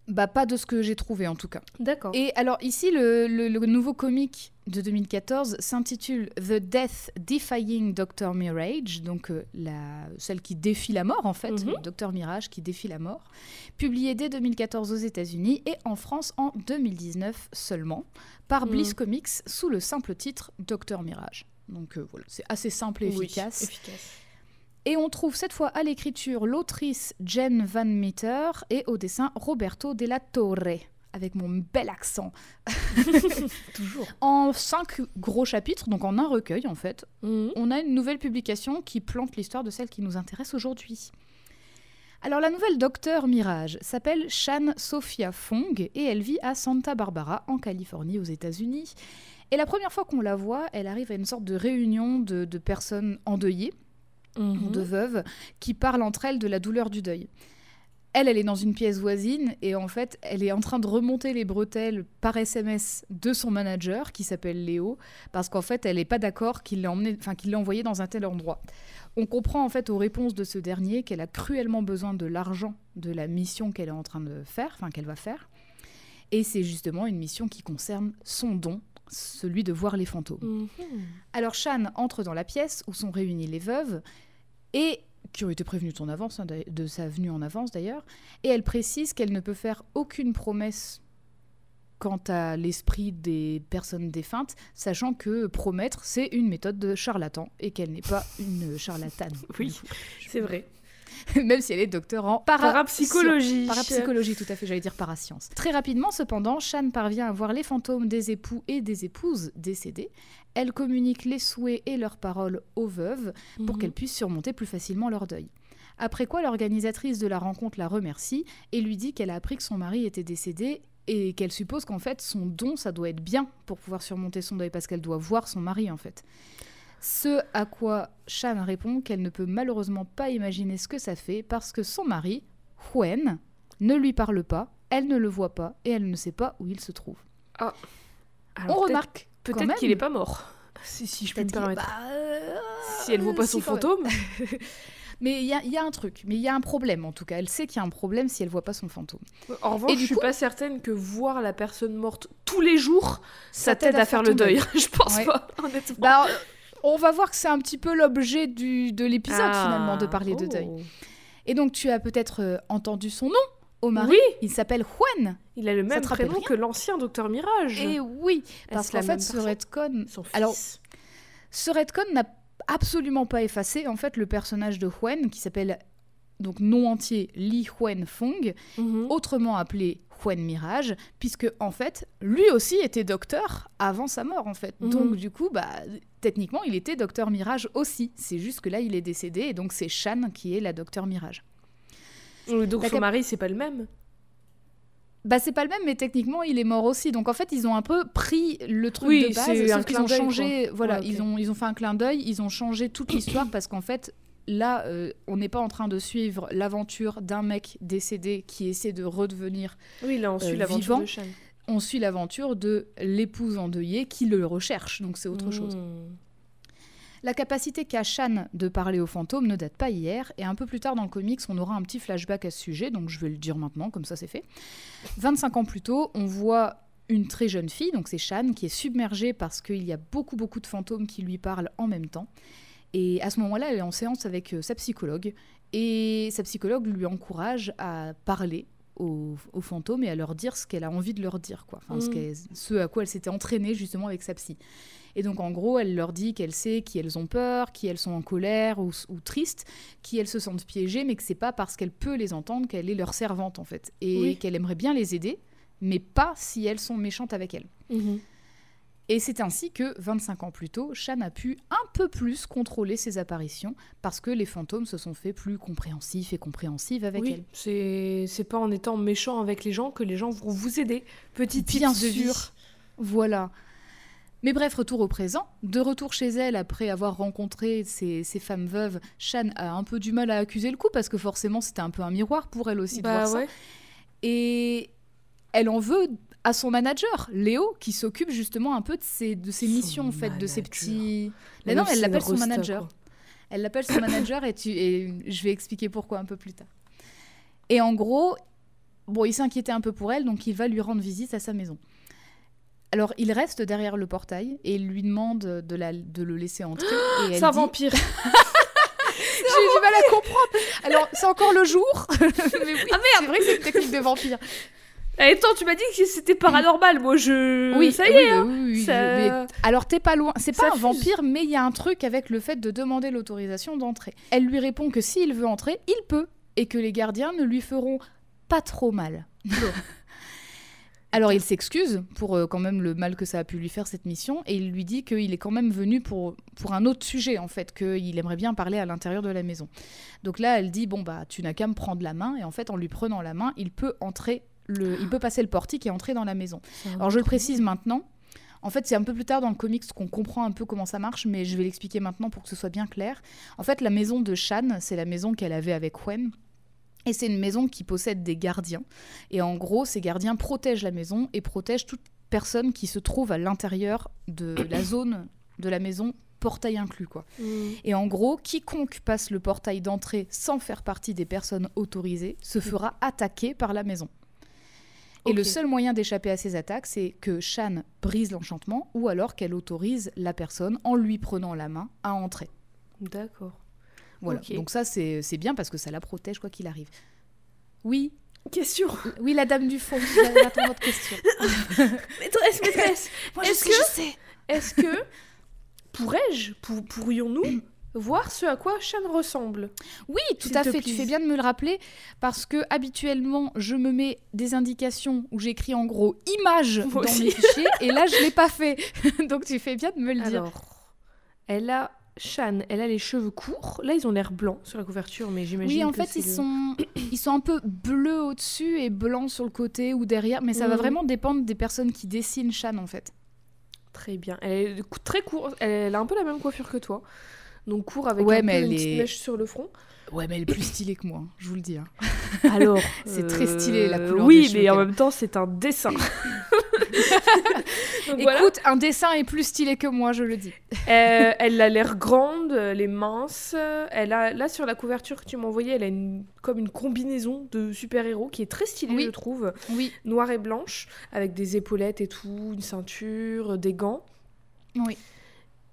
Bah pas de ce que j'ai trouvé en tout cas. D'accord. Et alors ici, le, le- le nouveau comic de 2014 s'intitule The Death Defying Dr. Mirage, donc euh, la, celle qui défie la mort en fait, le Dr. Mirage qui défie la mort, publié dès 2014 aux États-Unis et en France en 2019 seulement, par Mhm. Bliss Comics sous le simple titre Dr. Mirage. Donc euh, voilà, c'est assez simple et Oui, efficace. efficace. Et on trouve cette fois à l'écriture l'autrice Jen Van Meter et au dessin Roberto Della Torre, avec mon bel accent. Toujours. En cinq gros chapitres, donc en un recueil en fait, Mhm. on a une nouvelle publication qui plante l'histoire de celle qui nous intéresse aujourd'hui. Alors la nouvelle Docteur Mirage s'appelle Shan Sophia Fong et elle vit à Santa Barbara en Californie aux États-Unis. Et la première fois qu'on la voit, elle arrive à une sorte de réunion de, de personnes endeuillées Mhm. de veuves qui parlent entre elles de la douleur du deuil. Elle, elle est dans une pièce voisine et en fait, elle est en train de remonter les bretelles par SMS de son manager qui s'appelle Léo parce qu'en fait, elle n'est pas d'accord qu'il l'ait emmené, enfin qu'il l'ait envoyé dans un tel endroit. On comprend en fait aux réponses de ce dernier qu'elle a cruellement besoin de l'argent de la mission qu'elle est en train de faire, enfin qu'elle va faire. Et c'est justement une mission qui concerne son don, celui de voir les fantômes. Mhm. Alors Shan entre dans la pièce où sont réunies les veuves et qui ont été prévenues de son avance, hein, de sa venue en avance d'ailleurs, et elle précise qu'elle ne peut faire aucune promesse quant à l'esprit des personnes défuntes, sachant que promettre c'est une méthode de charlatan et qu'elle n'est pas une charlatane. Oui. C'est vrai. Même si elle est docteur en para- Parapsychologie. Parapsychologie, tout à fait, j'allais dire parascience. Très rapidement, cependant, Shan parvient à voir les fantômes des époux et des épouses décédés. Elle communique les souhaits et leurs paroles aux veuves pour Mhm. qu'elles puissent surmonter plus facilement leur deuil. Après quoi, l'organisatrice de la rencontre la remercie et lui dit qu'elle a appris que son mari était décédé et qu'elle suppose qu'en fait son don, ça doit être bien pour pouvoir surmonter son deuil parce qu'elle doit voir son mari en fait. Ce à quoi Shan répond qu'elle ne peut malheureusement pas imaginer ce que ça fait parce que son mari, Huen, ne lui parle pas, elle ne le voit pas et elle ne sait pas où il se trouve. Alors, On remarque Peut-être qu'il est pas mort. Si, si je peux me permettre. bah, euh, si elle voit pas si, son fantôme. Mais il y, a- il y a un truc, mais il y a un problème en tout cas. Elle sait qu'il y a un problème si elle voit pas son fantôme. En revanche, je suis coup- pas certaine que voir la personne morte tous les jours, ça t'aide à faire le deuil. je pense Ouais. pas, honnêtement. Bah, on va voir que c'est un petit peu l'objet du- de l'épisode Ah. finalement de parler de Oh. deuil. Et donc tu as peut-être euh, entendu son nom au mari. Oui, Il s'appelle Juan. il a le même prénom que l'ancien Docteur Mirage. Et oui, parce qu'en fait ce fils. Alors, ce retcon n'a absolument pas effacé en fait le personnage de Juan qui s'appelle donc nom entier Li Huan Fong, Mhm. autrement appelé Juan Mirage, puisque en fait, lui aussi était docteur avant sa mort en fait. Mhm. Donc du coup, bah techniquement, il était docteur Mirage aussi. C'est juste que là, il est décédé et donc c'est Shan qui est la docteur Mirage. Donc La son cap- mari, c'est pas le même. Bah c'est pas le même, mais techniquement il est mort aussi. Donc en fait ils ont un peu pris le truc Oui, de base, sauf qu'ils ont changé. Voilà, Ouais, ils ont ils ont fait un clin d'œil, ils ont changé toute l'histoire parce qu'en fait là euh, on n'est pas en train de suivre l'aventure d'un mec décédé qui essaie de redevenir. Oui, là, on suit Euh, l'aventure de Shan. On suit l'aventure de l'épouse endeuillée qui le recherche. Donc c'est autre chose. Hmm. La capacité qu'a Shan de parler aux fantômes ne date pas hier, et un peu plus tard dans le comics, on aura un petit flashback à ce sujet, donc je vais le dire maintenant, comme ça c'est fait. 25 ans plus tôt, on voit une très jeune fille, donc c'est Shan, qui est submergée parce qu'il y a beaucoup beaucoup de fantômes qui lui parlent en même temps. Et à ce moment-là, elle est en séance avec euh, sa psychologue, et sa psychologue lui encourage à parler aux, aux fantômes et à leur dire ce qu'elle a envie de leur dire, quoi. Enfin, ce, Mm. ce à quoi elle s'était entraînée justement avec sa psy. Et donc en gros, elle leur dit qu'elle sait qui elles ont peur, qui elles sont en colère ou, ou tristes, qui elles se sentent piégées, mais que c'est pas parce qu'elle peut les entendre qu'elle est leur servante en fait, et Oui. qu'elle aimerait bien les aider, mais pas si elles sont méchantes avec elle. Mhm. Et c'est ainsi que, 25 ans plus tôt, Shan a pu un peu plus contrôler ses apparitions, parce que les fantômes se sont fait plus compréhensifs et compréhensives avec oui, elle. c'est pas en étant méchant avec les gens que les gens vont vous aider. Petit Bien tips de vie. sûr. Voilà. Mais bref, retour au présent. De retour chez elle, après avoir rencontré ces, femmes veuves, Shan a un peu du mal à accuser le coup, parce que forcément, c'était un peu un miroir pour elle aussi de Bah voir ça. Et elle en veut à son manager, Léo, qui s'occupe justement un peu de ses, de ses Son missions, en fait, de ses petits... Mais non, elle l'appelle son manager. quoi. Elle l'appelle son manager et, tu, et je vais expliquer pourquoi un peu plus tard. Et en gros, bon, il s'inquiétait un peu pour elle, donc il va lui rendre visite à sa maison. Alors, il reste derrière le portail et il lui demande de, la, de le laisser entrer. et elle C'est un dit- vampire. J'ai du mal à comprendre. Alors, c'est encore le jour. Mais oui, Ah, c'est vrai que c'est une technique de vampire. Eh, Attends, tu m'as dit que c'était paranormal. Moi, je. Oui, ça y oui, est. hein. oui, oui, oui, Ça- mais- alors, t'es pas loin. C'est Ça pas un vampire, mais il y a un truc avec le fait de demander l'autorisation d'entrer. Elle lui répond que s'il veut entrer, il peut. Et que les gardiens ne lui feront pas trop mal. Alors il s'excuse pour euh, quand même le mal que ça a pu lui faire cette mission et il lui dit qu'il est quand même venu pour, pour un autre sujet en fait, qu'il aimerait bien parler à l'intérieur de la maison. Donc là elle dit bon bah tu n'as qu'à me prendre la main et en fait en lui prenant la main il peut entrer, le, il peut passer le portique et entrer dans la maison. Alors je le précise maintenant. En fait, c'est un peu plus tard dans le comics qu'on comprend un peu comment ça marche, mais je vais l'expliquer maintenant pour que ce soit bien clair. En fait, la maison de Shan, c'est la maison qu'elle avait avec Gwen. Et c'est une maison qui possède des gardiens. Et en gros, ces gardiens protègent la maison et protègent toute personne qui se trouve à l'intérieur de la zone de la maison, portail inclus, quoi. Mm. Et en gros, quiconque passe le portail d'entrée sans faire partie des personnes autorisées se fera attaquer par la maison. Et le seul moyen d'échapper à ces attaques, c'est que Shan brise l'enchantement ou alors qu'elle autorise la personne, en lui prenant la main, à entrer. D'accord. Voilà. Donc ça, c'est bien parce que ça la protège quoi qu'il arrive. Oui, Question. oui, la dame du fond, j'attends votre question. Maîtresse, maîtresse. Moi, Est-ce je sais, que- je sais. Est-ce que pourrais-je, pour- pourrions-nous voir ce à quoi Shan ressemble Oui, tout à fait. Tu fais bien de me le rappeler parce que habituellement, je me mets des indications où j'écris en gros image Moi dans aussi. mes fichiers et là, je l'ai pas fait. Donc, tu fais bien de me le dire. Alors, elle a Shan, elle a les cheveux courts. Là, ils ont l'air blancs sur la couverture, mais j'imagine Oui, en que fait, ils le- sont, ils sont un peu bleus au-dessus et blancs sur le côté ou derrière, mais ça va Mhm. vraiment dépendre des personnes qui dessinent Shan en fait. très bien. Elle est très courte. Elle a un peu la même coiffure que toi. Donc court avec Ouais, un mais peu une petite mèche sur le front. Ouais, mais elle est plus stylée que moi, hein, je vous le dis. hein. Alors, C'est très stylé, la euh, couleur Oui, des mais en même temps, c'est un dessin. Voilà. Écoute, un dessin est plus stylé que moi, je le dis. Euh, elle a l'air grande, elle est mince. Elle a là sur la couverture que tu m'as envoyée, elle a une, comme une combinaison de super-héros qui est très stylée, Oui. je trouve, Oui, noire et blanche, avec des épaulettes et tout, une ceinture, des gants. oui.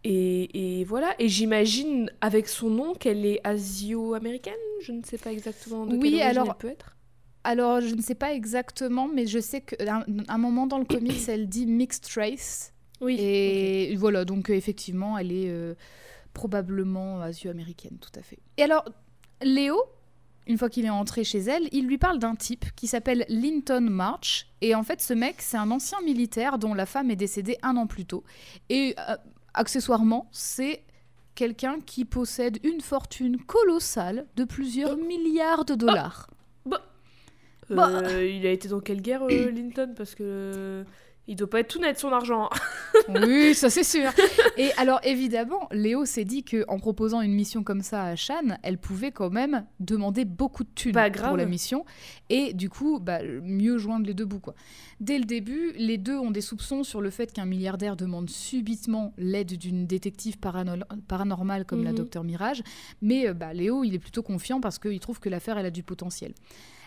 Et, et voilà. Et j'imagine avec son nom qu'elle est asio-américaine. Je ne sais pas exactement de Oui, quelle alors- elle peut être. Alors, je ne sais pas exactement, mais je sais qu'à un, un moment dans le comics, elle dit mixed race. Oui. Et voilà, donc euh, effectivement, elle est euh, probablement asio-américaine, tout à fait. Et alors, Léo, une fois qu'il est entré chez elle, il lui parle d'un type qui s'appelle Linton March. Et en fait, ce mec, c'est un ancien militaire dont la femme est décédée un an plus tôt. Et euh, accessoirement, c'est quelqu'un qui possède une fortune colossale de plusieurs milliards de dollars. Bah. Euh, il a été dans quelle guerre, euh, Linton? Parce que. Il doit pas être tout net son argent. Oui, ça c'est sûr. Et alors évidemment, Léo s'est dit que en proposant une mission comme ça à Shan, elle pouvait quand même demander beaucoup de thunes Bah, pour la mission et du coup, bah, mieux joindre les deux bouts quoi. Dès le début, les deux ont des soupçons sur le fait qu'un milliardaire demande subitement l'aide d'une détective paranormale comme la Mhm. docteur Mirage, mais euh, bah, Léo, il est plutôt confiant parce qu'il trouve que l'affaire elle a du potentiel.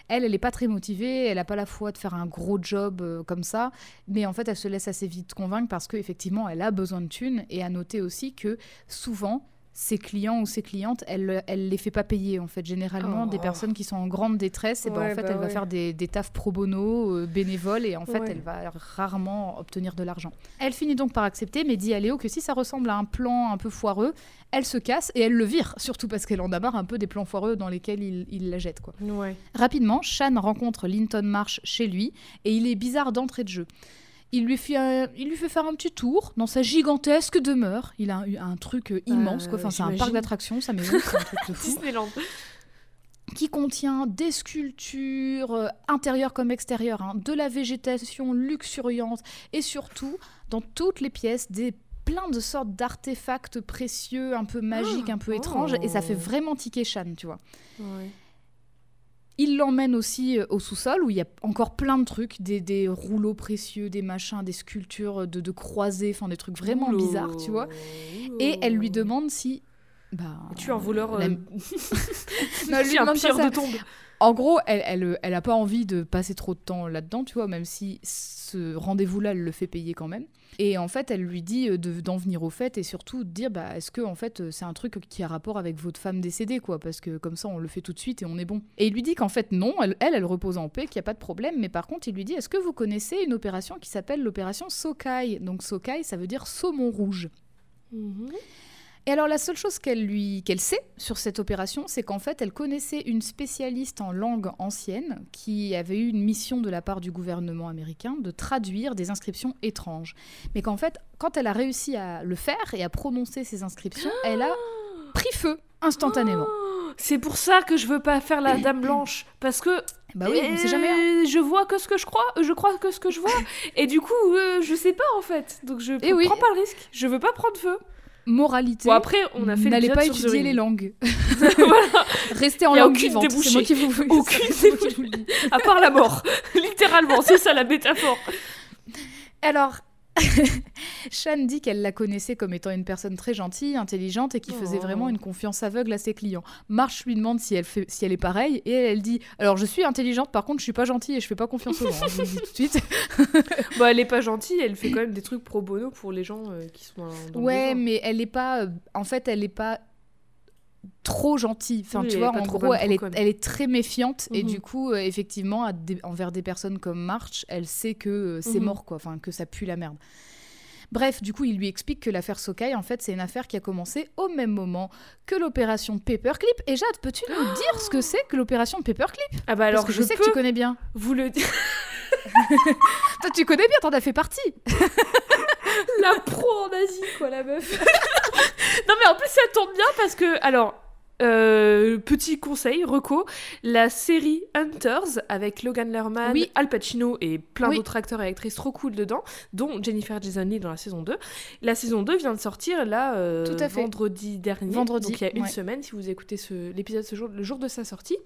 Elle, elle n'est pas très motivée, elle n'a pas la foi de faire un gros job euh, comme ça, mais en fait, elle se laisse assez vite convaincre parce qu'effectivement, elle a besoin de thunes. Et à noter aussi que souvent, ses clients ou ses clientes, elle, elle les fait pas payer en fait. Généralement, Oh. des personnes qui sont en grande détresse, et ben, en fait, bah elle va faire des, des tafs pro bono, euh, bénévoles, et en fait, Ouais. elle va rarement obtenir de l'argent. Elle finit donc par accepter, mais dit à Léo que si ça ressemble à un plan un peu foireux, elle se casse et elle le vire, surtout parce qu'elle en a marre un peu des plans foireux dans lesquels il, il la jette. Quoi. Rapidement, Shan rencontre Linton Marsh chez lui et il est bizarre d'entrée de jeu. Il lui, fait un- il lui fait faire un petit tour dans sa gigantesque demeure. Il a un, un truc euh, immense, quoi. Enfin, c'est un parc d'attractions, sa maison, c'est un truc de fou. Disneyland. Qui contient des sculptures, euh, intérieures comme extérieures, hein, de la végétation luxuriante et surtout, dans toutes les pièces, des plein de sortes d'artefacts précieux, un peu magiques, un peu oh. étranges. Et ça fait vraiment tiquer Shan, tu vois. Ouais. Il l'emmène aussi euh, au sous-sol où il y a encore plein de trucs, des, des rouleaux précieux, des machins, des sculptures de, de croisées, enfin des trucs vraiment bizarres, tu vois. Et elle lui demande si. Bah, Tu es un voleur. euh, Non, lui demande pas pire ça. de tombe. En gros, elle, elle, elle a pas envie de passer trop de temps là-dedans, tu vois, même si ce rendez-vous-là, elle le fait payer quand même. Et en fait, elle lui dit euh, de- d'en venir au fait et surtout de dire, bah, est-ce que en fait, euh, c'est un truc qui a rapport avec votre femme décédée, quoi, parce que comme ça, on le fait tout de suite et on est bon. Et il lui dit qu'en fait, non, elle, elle, elle repose en paix, qu'il n'y a pas de problème, mais par contre, il lui dit, est-ce que vous connaissez une opération qui s'appelle l'opération Sokai? Donc Sokai, ça veut dire saumon rouge. Mhm. Et alors la seule chose qu'elle lui qu'elle sait sur cette opération, c'est qu'en fait elle connaissait une spécialiste en langue ancienne qui avait eu une mission de la part du gouvernement américain de traduire des inscriptions étranges. Mais qu'en fait, quand elle a réussi à le faire et à prononcer ces inscriptions, elle a pris feu instantanément. Oh, C'est pour ça que je veux pas faire la dame blanche parce que Bah oui, on sait jamais. hein. euh, je vois que ce que je crois, je crois que ce que je vois et du coup euh, je sais pas en fait. Donc je oui. prends pas le risque. Je veux pas prendre feu. Moralité. Bon après on a fait N'allez pas étudier Ring. les langues. Voilà. Restez en langue aucune vivante. C'est moi qui vous, Aucune c'est moi qui vous le dis. À part la mort, littéralement, c'est ça la métaphore. Alors, Shan dit qu'elle la connaissait comme étant une personne très gentille, intelligente et qui faisait Oh. vraiment une confiance aveugle à ses clients. Marsh lui demande si elle, fait, si elle est pareille et elle, elle dit Alors, je suis intelligente, par contre, je suis pas gentille et je fais pas confiance aux gens. hein, je vous le dis tout de suite. Bah elle est pas gentille, elle fait quand même des trucs pro bono pour les gens euh, qui sont dans, dans le ouais, mais elle est pas. euh, en fait, elle est pas trop gentille. Enfin, Oui, tu vois, en gros, elle est, con. elle est très méfiante et Mhm. du coup, euh, effectivement, des- envers des personnes comme March, elle sait que euh, c'est Mhm. mort, quoi. Enfin, que ça pue la merde. Bref, du coup, il lui explique que l'affaire Sokai, en fait, c'est une affaire qui a commencé au même moment que l'opération Paperclip. Et Jade, peux-tu nous dire ce que c'est que l'opération Paperclip? Ah bah alors Parce que je, je, sais peux que tu connais bien. vous le. Toi, tu connais bien, t'en as fait partie. la pro en Asie, quoi, la meuf. non, mais en plus, ça tombe bien parce que, alors, euh, petit conseil, Reco, la série Hunters avec Logan Lerman, Oui. Al Pacino et plein Oui. d'autres acteurs et actrices trop cool dedans, dont Jennifer Jason Leigh dans la saison 2. La saison 2 vient de sortir là euh, Tout à fait. vendredi dernier. Vendredi, Donc il y a une ouais. semaine, si vous écoutez l'épisode ce jour, le jour de sa sortie.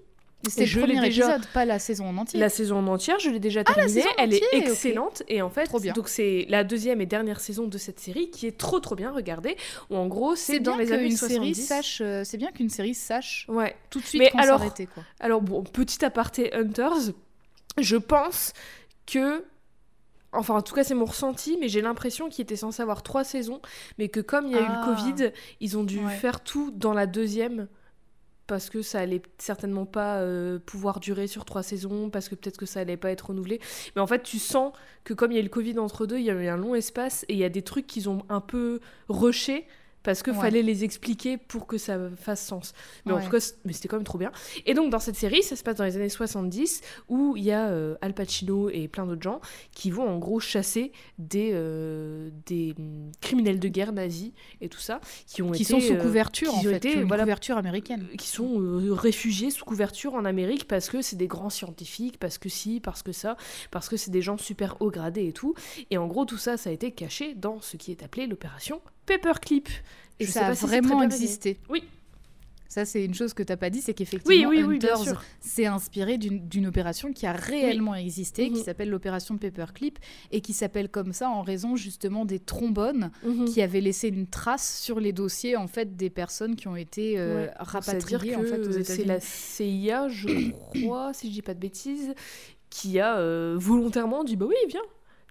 C'était le premier déjà- épisode, pas la saison en entier. La saison en entière, je l'ai déjà Ah, terminée. Elle est entière, excellente. Et en fait, Trop bien. donc c'est la deuxième et dernière saison de cette série qui est trop trop bien. Regardez. Où en gros, c'est dans bien les années qu'une 70. série sache. euh, c'est bien qu'une série sache Ouais. tout de suite Mais quand alors- s'arrêter, quoi. Alors bon, petit aparté Hunters, je pense que. Enfin, en tout cas, c'est mon ressenti, mais j'ai l'impression qu'il était censé avoir trois saisons, mais que comme il y a eu Ah. le Covid, ils ont dû Ouais. faire tout dans la deuxième parce que ça allait certainement pas euh, pouvoir durer sur trois saisons, parce que peut-être que ça allait pas être renouvelé. Mais en fait, tu sens que comme il y a eu le Covid entre deux, il y a eu un long espace et il y a des trucs qu'ils ont un peu rushés parce que Ouais. fallait les expliquer pour que ça fasse sens. Mais en tout cas, mais c'était quand même trop bien. Et donc dans cette série, ça se passe dans les années 70 où il y a euh, Al Pacino et plein d'autres gens qui vont en gros chasser des euh, des hum, criminels de guerre nazis et tout ça qui ont Qui été sont sous euh, couverture, qui en ont fait. été, qui ont une voilà, couverture américaine. qui sont réfugiés sous couverture en Amérique parce que c'est des grands scientifiques, parce que si, parce que ça, parce que c'est des gens super haut gradés et tout. Et en gros, tout ça, ça a été caché dans ce qui est appelé l'opération Paperclip. Et je sais ça a si vraiment bien existé. Oui. Ça, c'est une chose que t'as pas dit, c'est qu'effectivement, Oui, s'est inspiré d'une opération qui a réellement existé, qui Mhm. s'appelle l'opération Paperclip, et qui s'appelle comme ça en raison justement des trombones Mhm. qui avaient laissé une trace sur les dossiers en fait des personnes qui ont été euh, Ouais. rapatriées C'est-à-dire en fait aux que c'est États-Unis. la CIA, je crois, si je dis pas de bêtises, qui a euh, volontairement dit bah oui, viens.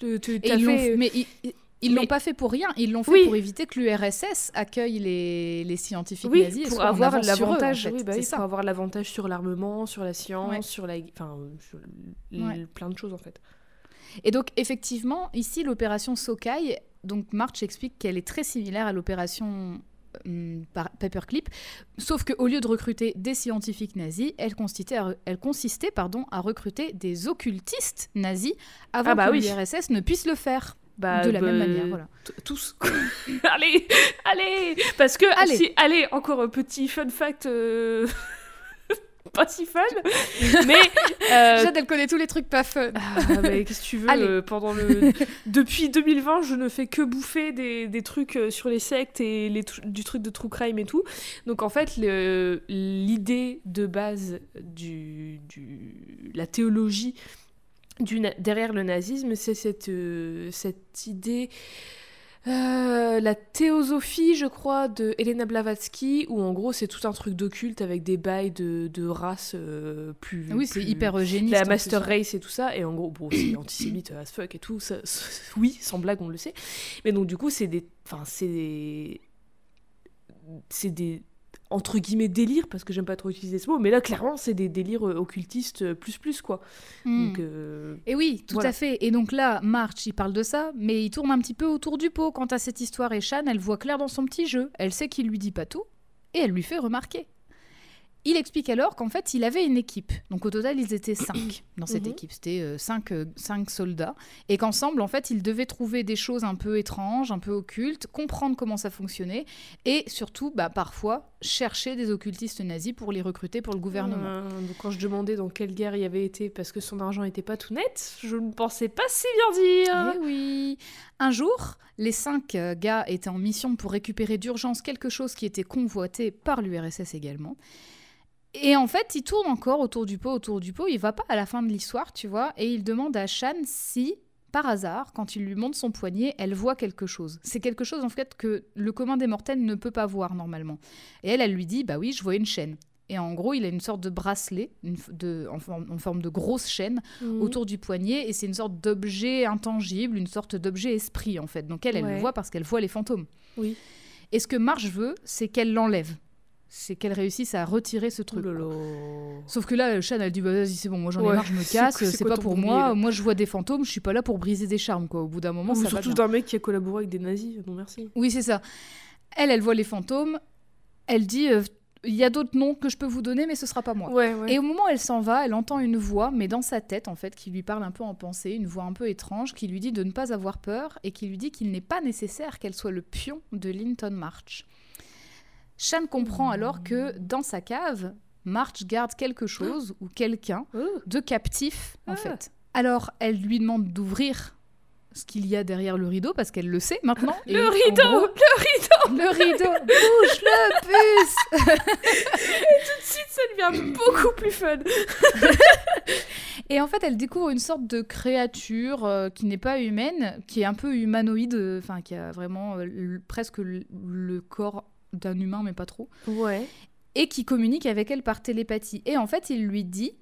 Tu, tu- Et ils fait- f- mais ils- ils- l'ont Mais- pas fait pour rien, ils l'ont fait Oui. pour éviter que l'URSS accueille les, les scientifiques oui, nazis pour avoir eux, en l'avantage, fait. oui, bah oui, pour avoir l'avantage sur l'armement, sur la science, Ouais. sur la, enfin, euh, sur l- Ouais. plein de choses en fait. Et donc, effectivement, ici, l'opération Sokai, donc March explique qu'elle est très similaire à l'opération par- Paperclip, sauf qu'au lieu de recruter des scientifiques nazis, elle consistait, à, elle consistait pardon, à recruter des occultistes nazis avant Ah bah que oui. l'URSS ne puisse le faire. Bah, de la même bah, manière, voilà. Tous. allez, allez, parce que Allez. si- allez, encore un petit fun fact. euh, Pas si fun, mais euh, Jade, elle connaît tous les trucs pas fun. Ah, mais qu'est-ce que tu veux euh, pendant le depuis 2020 je ne fais que bouffer des, des trucs euh, sur les sectes et les du truc de true crime et tout donc en fait l'idée de base du, du la théologie du derrière le nazisme c'est cette euh, cette idée euh, la théosophie, je crois, de Elena Blavatsky, où en gros c'est tout un truc d'occulte avec des bails de, de race euh, plus. Oui, c'est hyper eugéniste. la en master race et tout ça et en gros bon c'est antisémite as fuck et tout ça- oui sans blague on le sait mais donc du coup c'est des enfin c'est des c'est des entre guillemets délires parce que j'aime pas trop utiliser ce mot mais là clairement c'est des délires euh, occultistes euh, plus plus quoi Hmm. donc euh, Et oui, tout Voilà. à fait. Et donc là, March, il parle de ça, mais il tourne un petit peu autour du pot quant à cette histoire. Et Shan, elle voit clair dans son petit jeu. Elle sait qu'il lui dit pas tout, et elle lui fait remarquer. Il explique alors qu'en fait, il avait une équipe. Donc au total, ils étaient cinq dans cette Mhm. équipe. C'était euh, cinq, euh, cinq soldats. Et qu'ensemble, en fait, ils devaient trouver des choses un peu étranges, un peu occultes, comprendre comment ça fonctionnait, et surtout, bah, parfois, chercher des occultistes nazis pour les recruter pour le gouvernement. euh, donc quand je demandais dans quelle guerre il avait été parce que son argent était pas tout net je ne pensais pas si bien dire Eh oui. Un jour, les cinq euh, gars étaient en mission pour récupérer d'urgence quelque chose qui était convoité par l'URSS également. Et en fait, il tourne encore autour du pot, autour du pot. Il va pas à la fin de l'histoire, tu vois, et il demande à Shan si, par hasard, quand il lui montre son poignet, elle voit quelque chose. C'est quelque chose en fait que le commun des mortels ne peut pas voir normalement. Et elle, elle lui dit, bah oui, je vois une chaîne. Et en gros, il a une sorte de bracelet, une de, en, forme, en forme de grosse chaîne, Mhm. autour du poignet et c'est une sorte d'objet intangible, une sorte d'objet esprit en fait. Donc elle, elle Ouais. le voit parce qu'elle voit les fantômes. Oui. Et ce que Marge veut, c'est qu'elle l'enlève. C'est qu'elle réussisse à retirer ce Oh truc. là. Sauf que là, Shan, elle dit bah, vas-y, c'est bon, moi j'en ai Ouais, marre, je me casse, c'est pas pour moi. Moi je vois des fantômes, je suis pas là pour briser des charmes quoi. Au bout d'un moment, Ou ça surtout d'un mec qui a collaboré avec des nazis non merci Oui, c'est ça. Elle, elle voit les fantômes. Elle dit euh, il y a d'autres noms que je peux vous donner, mais ce sera pas moi. ouais ouais Et au moment où elle s'en va, elle entend une voix, mais dans sa tête en fait, qui lui parle un peu en pensée, une voix un peu étrange, qui lui dit de ne pas avoir peur et qui lui dit qu'il n'est pas nécessaire qu'elle soit le pion de Linton March. Shan comprend alors que dans sa cave, March garde quelque chose ou quelqu'un Oh. de captif en Ah. fait. Alors elle lui demande d'ouvrir ce qu'il y a derrière le rideau parce qu'elle le sait maintenant. Et le rideau gros, le rideau le rideau, bouge le puce suite, ça devient beaucoup plus fun. Et en fait, elle découvre une sorte de créature euh, qui n'est pas humaine, qui est un peu humanoïde, euh, enfin qui a vraiment euh, presque le corps d'un humain, mais pas trop, Ouais. et qui communique avec elle par télépathie. Et en fait, il lui dit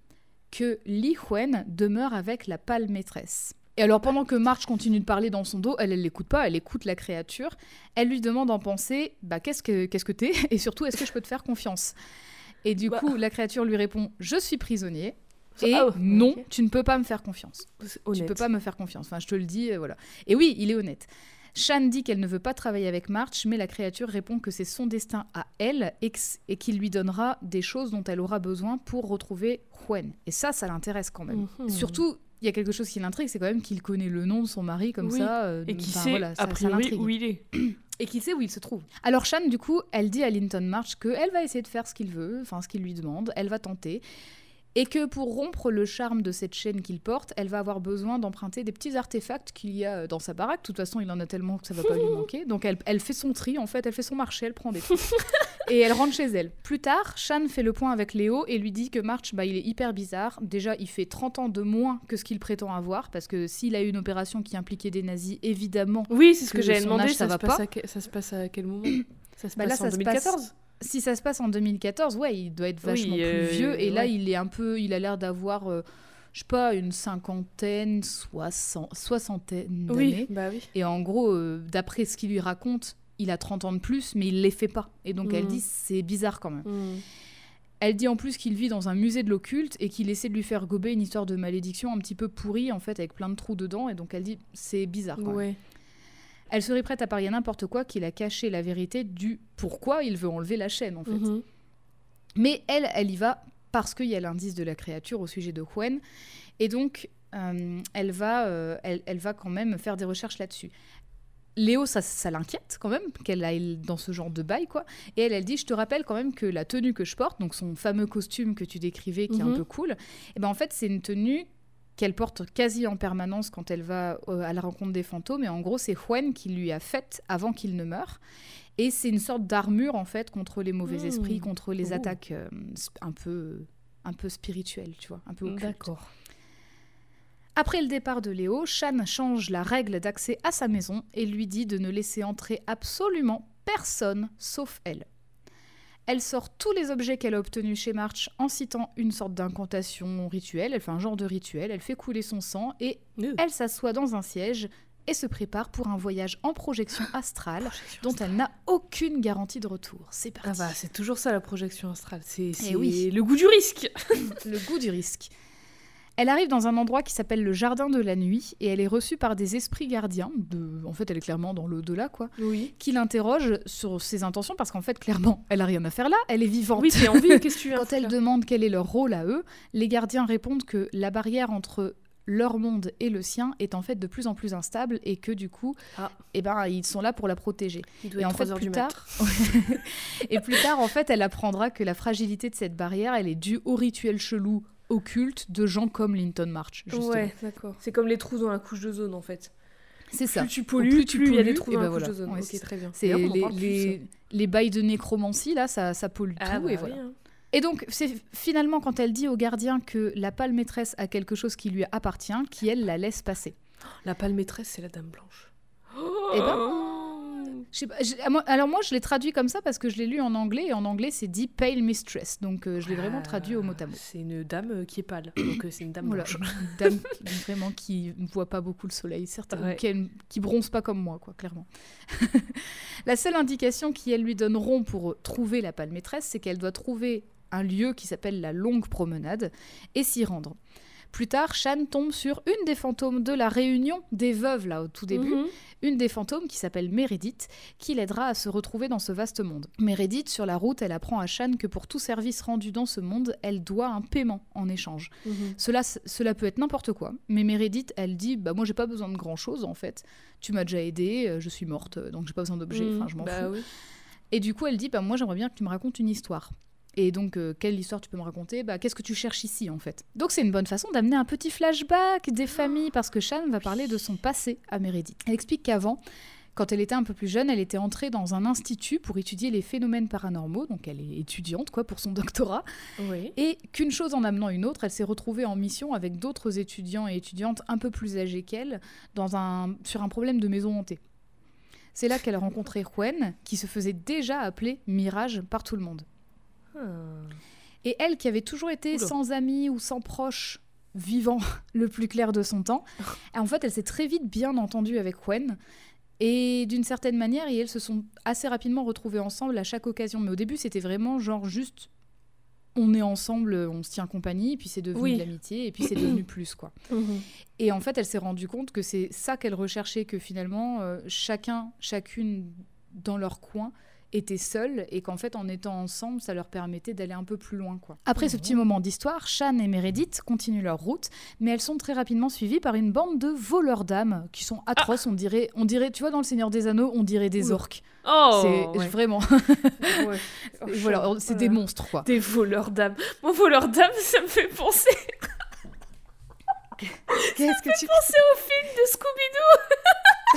que Li Huen demeure avec la pâle maîtresse. Et alors, pendant que March continue de parler dans son dos, elle, elle l'écoute pas, elle écoute la créature. Elle lui demande en pensée, bah qu'est-ce que qu'est-ce que t'es Et surtout, est-ce que je peux te faire confiance? Et du Bah. coup, la créature lui répond, je suis prisonnier. Et Ah, non, tu ne peux pas me faire confiance. Tu honnête. peux pas me faire confiance. Enfin, je te le dis, euh, voilà. Et oui, il est honnête. Shan dit qu'elle ne veut pas travailler avec March, mais la créature répond que c'est son destin à elle et qu'il lui donnera des choses dont elle aura besoin pour retrouver Hwen. Et ça, ça l'intéresse quand même. Mhm. Surtout, il y a quelque chose qui l'intrigue, c'est quand même qu'il connaît le nom de son mari comme Oui. ça. euh, Et qui sait, voilà, ça- a ça priori, l'intrigue. où il est. Et qu'il sait où il se trouve. Alors Shan, du coup, elle dit à Linton March qu'elle va essayer de faire ce qu'il veut, enfin ce qu'il lui demande, elle va tenter. Et que pour rompre le charme de cette chaîne qu'il porte, elle va avoir besoin d'emprunter des petits artefacts qu'il y a dans sa baraque. De toute façon, il en a tellement que ça va pas lui manquer. Donc elle, elle fait son tri, en fait, elle fait son marché, elle prend des trucs. et elle rentre chez elle. Plus tard, Shan fait le point avec Léo et lui dit que March, bah, il est hyper bizarre. Déjà, il fait 30 ans de moins que ce qu'il prétend avoir, parce que s'il a eu une opération qui impliquait des nazis, évidemment, Oui, c'est ce que, que j'avais demandé. âge, ça, ça se va passe pas. à que- ça se passe à quel moment? Ça se Bah passe là, en ça se passe- 2014 Si ça se passe en 2014, ouais, il doit être vachement euh, plus vieux. Et là, il est un peu, il a l'air d'avoir, euh, je sais pas, une cinquantaine, soixante, soixantaine d'années. Oui, bah oui. Et en gros, euh, d'après ce qu'il lui raconte, il a 30 ans de plus, mais il les fait pas. Et donc elle Mhm. dit, c'est bizarre quand même. Mm. Elle dit en plus qu'il vit dans un musée de l'occulte et qu'il essaie de lui faire gober une histoire de malédiction un petit peu pourrie, en fait, avec plein de trous dedans. Et donc elle dit, c'est bizarre quand même. Elle serait prête à parier n'importe quoi qu'il a caché la vérité du pourquoi il veut enlever la chaîne, en fait. Mhm. Mais elle, elle y va parce qu'il y a l'indice de la créature au sujet de Huen. Et donc, euh, elle, va, euh, elle, elle va quand même faire des recherches là-dessus. Léo, ça, ça l'inquiète quand même qu'elle aille dans ce genre de bail, quoi. Et elle, elle dit, je te rappelle quand même que la tenue que je porte, donc son fameux costume que tu décrivais, qui est un Mhm. peu cool, et ben en fait, c'est une tenue qu'elle porte quasi en permanence quand elle va euh, à la rencontre des fantômes. Et en gros, c'est Huen qui lui a faite avant qu'il ne meure. Et c'est une sorte d'armure en fait contre les mauvais Hmm. esprits, contre les Oh. attaques euh, un peu un peu spirituelles, tu vois, un peu occultes. D'accord. Après le départ de Léo, Shan change la règle d'accès à sa maison et lui dit de ne laisser entrer absolument personne sauf elle. Elle sort tous les objets qu'elle a obtenus chez March en citant une sorte d'incantation rituelle. Elle fait un genre de rituel, elle fait couler son sang et elle s'assoit dans un siège et se prépare pour un voyage en projection astrale Projection dont astrale. elle n'a aucune garantie de retour. C'est Ah parti. bah, c'est toujours ça la projection astrale. C'est c'est oui. le goût du risque. le goût du risque. Elle arrive dans un endroit qui s'appelle le Jardin de la Nuit et elle est reçue par des esprits gardiens. De... En fait, elle est clairement dans l'au-delà, quoi. Oui. Qui l'interrogent sur ses intentions parce qu'en fait, clairement, elle a rien à faire là. Elle est vivante. Oui, t'es en vie, qu'est-ce que tu viens Quand elle demande quel est leur rôle à eux, les gardiens répondent que la barrière entre leur monde et le sien est en fait de plus en plus instable et que du coup, Ah. eh ben, ils sont là pour la protéger. Il doit Et être en fait, 3 heures plus tard, et plus tard, en fait, elle apprendra que la fragilité de cette barrière, elle est due au rituel chelou occulte de gens comme Linton March. Justement. Ouais, d'accord. C'est comme les trous dans la couche d'ozone en fait. C'est ça. Plus tu pollues, Plus tu il y a des pollues, trous et dans ben la couche d'ozone. Ouais, ok, c'est très bien. C'est les, parle plus, les, les bails de nécromancie, là, ça, ça pollue ça. tout. Ah bah et oui, voilà. hein. Et donc, c'est finalement quand elle dit au gardien que la pâle maîtresse a quelque chose qui lui appartient, qui elle la laisse passer. La pâle maîtresse, c'est la dame blanche. Eh ben, Je sais pas, j'ai- ah, alors moi, je l'ai traduit comme ça parce que je l'ai lu en anglais et en anglais c'est dit pale mistress, donc euh, je l'ai vraiment traduit au mot à mot. C'est une dame euh, qui est pâle, donc euh, c'est une dame Voilà, une dame qui- vraiment qui ne voit pas beaucoup le soleil, Ouais. qui, qui bronze pas comme moi, quoi, clairement. la seule indication qu'elles lui donneront pour trouver la pâle maîtresse, c'est qu'elle doit trouver un lieu qui s'appelle la Longue Promenade et s'y rendre. Plus tard, Shan tombe sur une des fantômes de la réunion des veuves, là, au tout début, Mhm. une des fantômes qui s'appelle Meredith, qui l'aidera à se retrouver dans ce vaste monde. Meredith, sur la route, elle apprend à Shan que pour tout service rendu dans ce monde, elle doit un paiement en échange. Mhm. Cela, cela peut être n'importe quoi, mais Meredith, elle dit Bah, moi, j'ai pas besoin de grand chose en fait. Tu m'as déjà aidé, euh, je suis morte, donc j'ai pas besoin d'objets, Mhm. enfin, je m'en Bah fous. oui. Et du coup, elle dit Bah, moi, j'aimerais bien que tu me racontes une histoire. Et donc, euh, quelle histoire tu peux me raconter? Bah, qu'est-ce que tu cherches ici en fait? Donc, c'est une bonne façon d'amener un petit flashback des familles, parce que Shan va parler de son passé à Meredith. Elle explique qu'avant, quand elle était un peu plus jeune, elle était entrée dans un institut pour étudier les phénomènes paranormaux, donc elle est étudiante quoi pour son doctorat. Oui. Et qu'une chose en amenant une autre, elle s'est retrouvée en mission avec d'autres étudiants et étudiantes un peu plus âgés qu'elle dans un, sur un problème de maison hantée. C'est là qu'elle a rencontré Huen, qui se faisait déjà appeler Mirage par tout le monde. Et elle, qui avait toujours été Oula. sans amis ou sans proches vivant le plus clair de son temps, en fait, elle s'est très vite bien entendue avec Huen. Et d'une certaine manière, et elles se sont assez rapidement retrouvées ensemble à chaque occasion. Mais au début, c'était vraiment genre juste on est ensemble, on se tient compagnie, puis c'est devenu Oui. de l'amitié, et puis c'est devenu plus, quoi. Et en fait, elle s'est rendue compte que c'est ça qu'elle recherchait, que finalement, euh, chacun, chacune dans leur coin était seule et qu'en fait en étant ensemble ça leur permettait d'aller un peu plus loin quoi. Après ce petit moment d'histoire, Shan et Meredith continuent leur route mais elles sont très rapidement suivies par une bande de voleurs d'âmes qui sont atroces on dirait on dirait tu vois dans le Seigneur des Anneaux on dirait des orques Oh c'est ouais. vraiment Ouais. Oh, voilà c'est des monstres quoi Des voleurs d'âmes. Moi, voleurs d'âmes, ça me fait penser, qu'est-ce que tu penser au film de Scooby-Doo.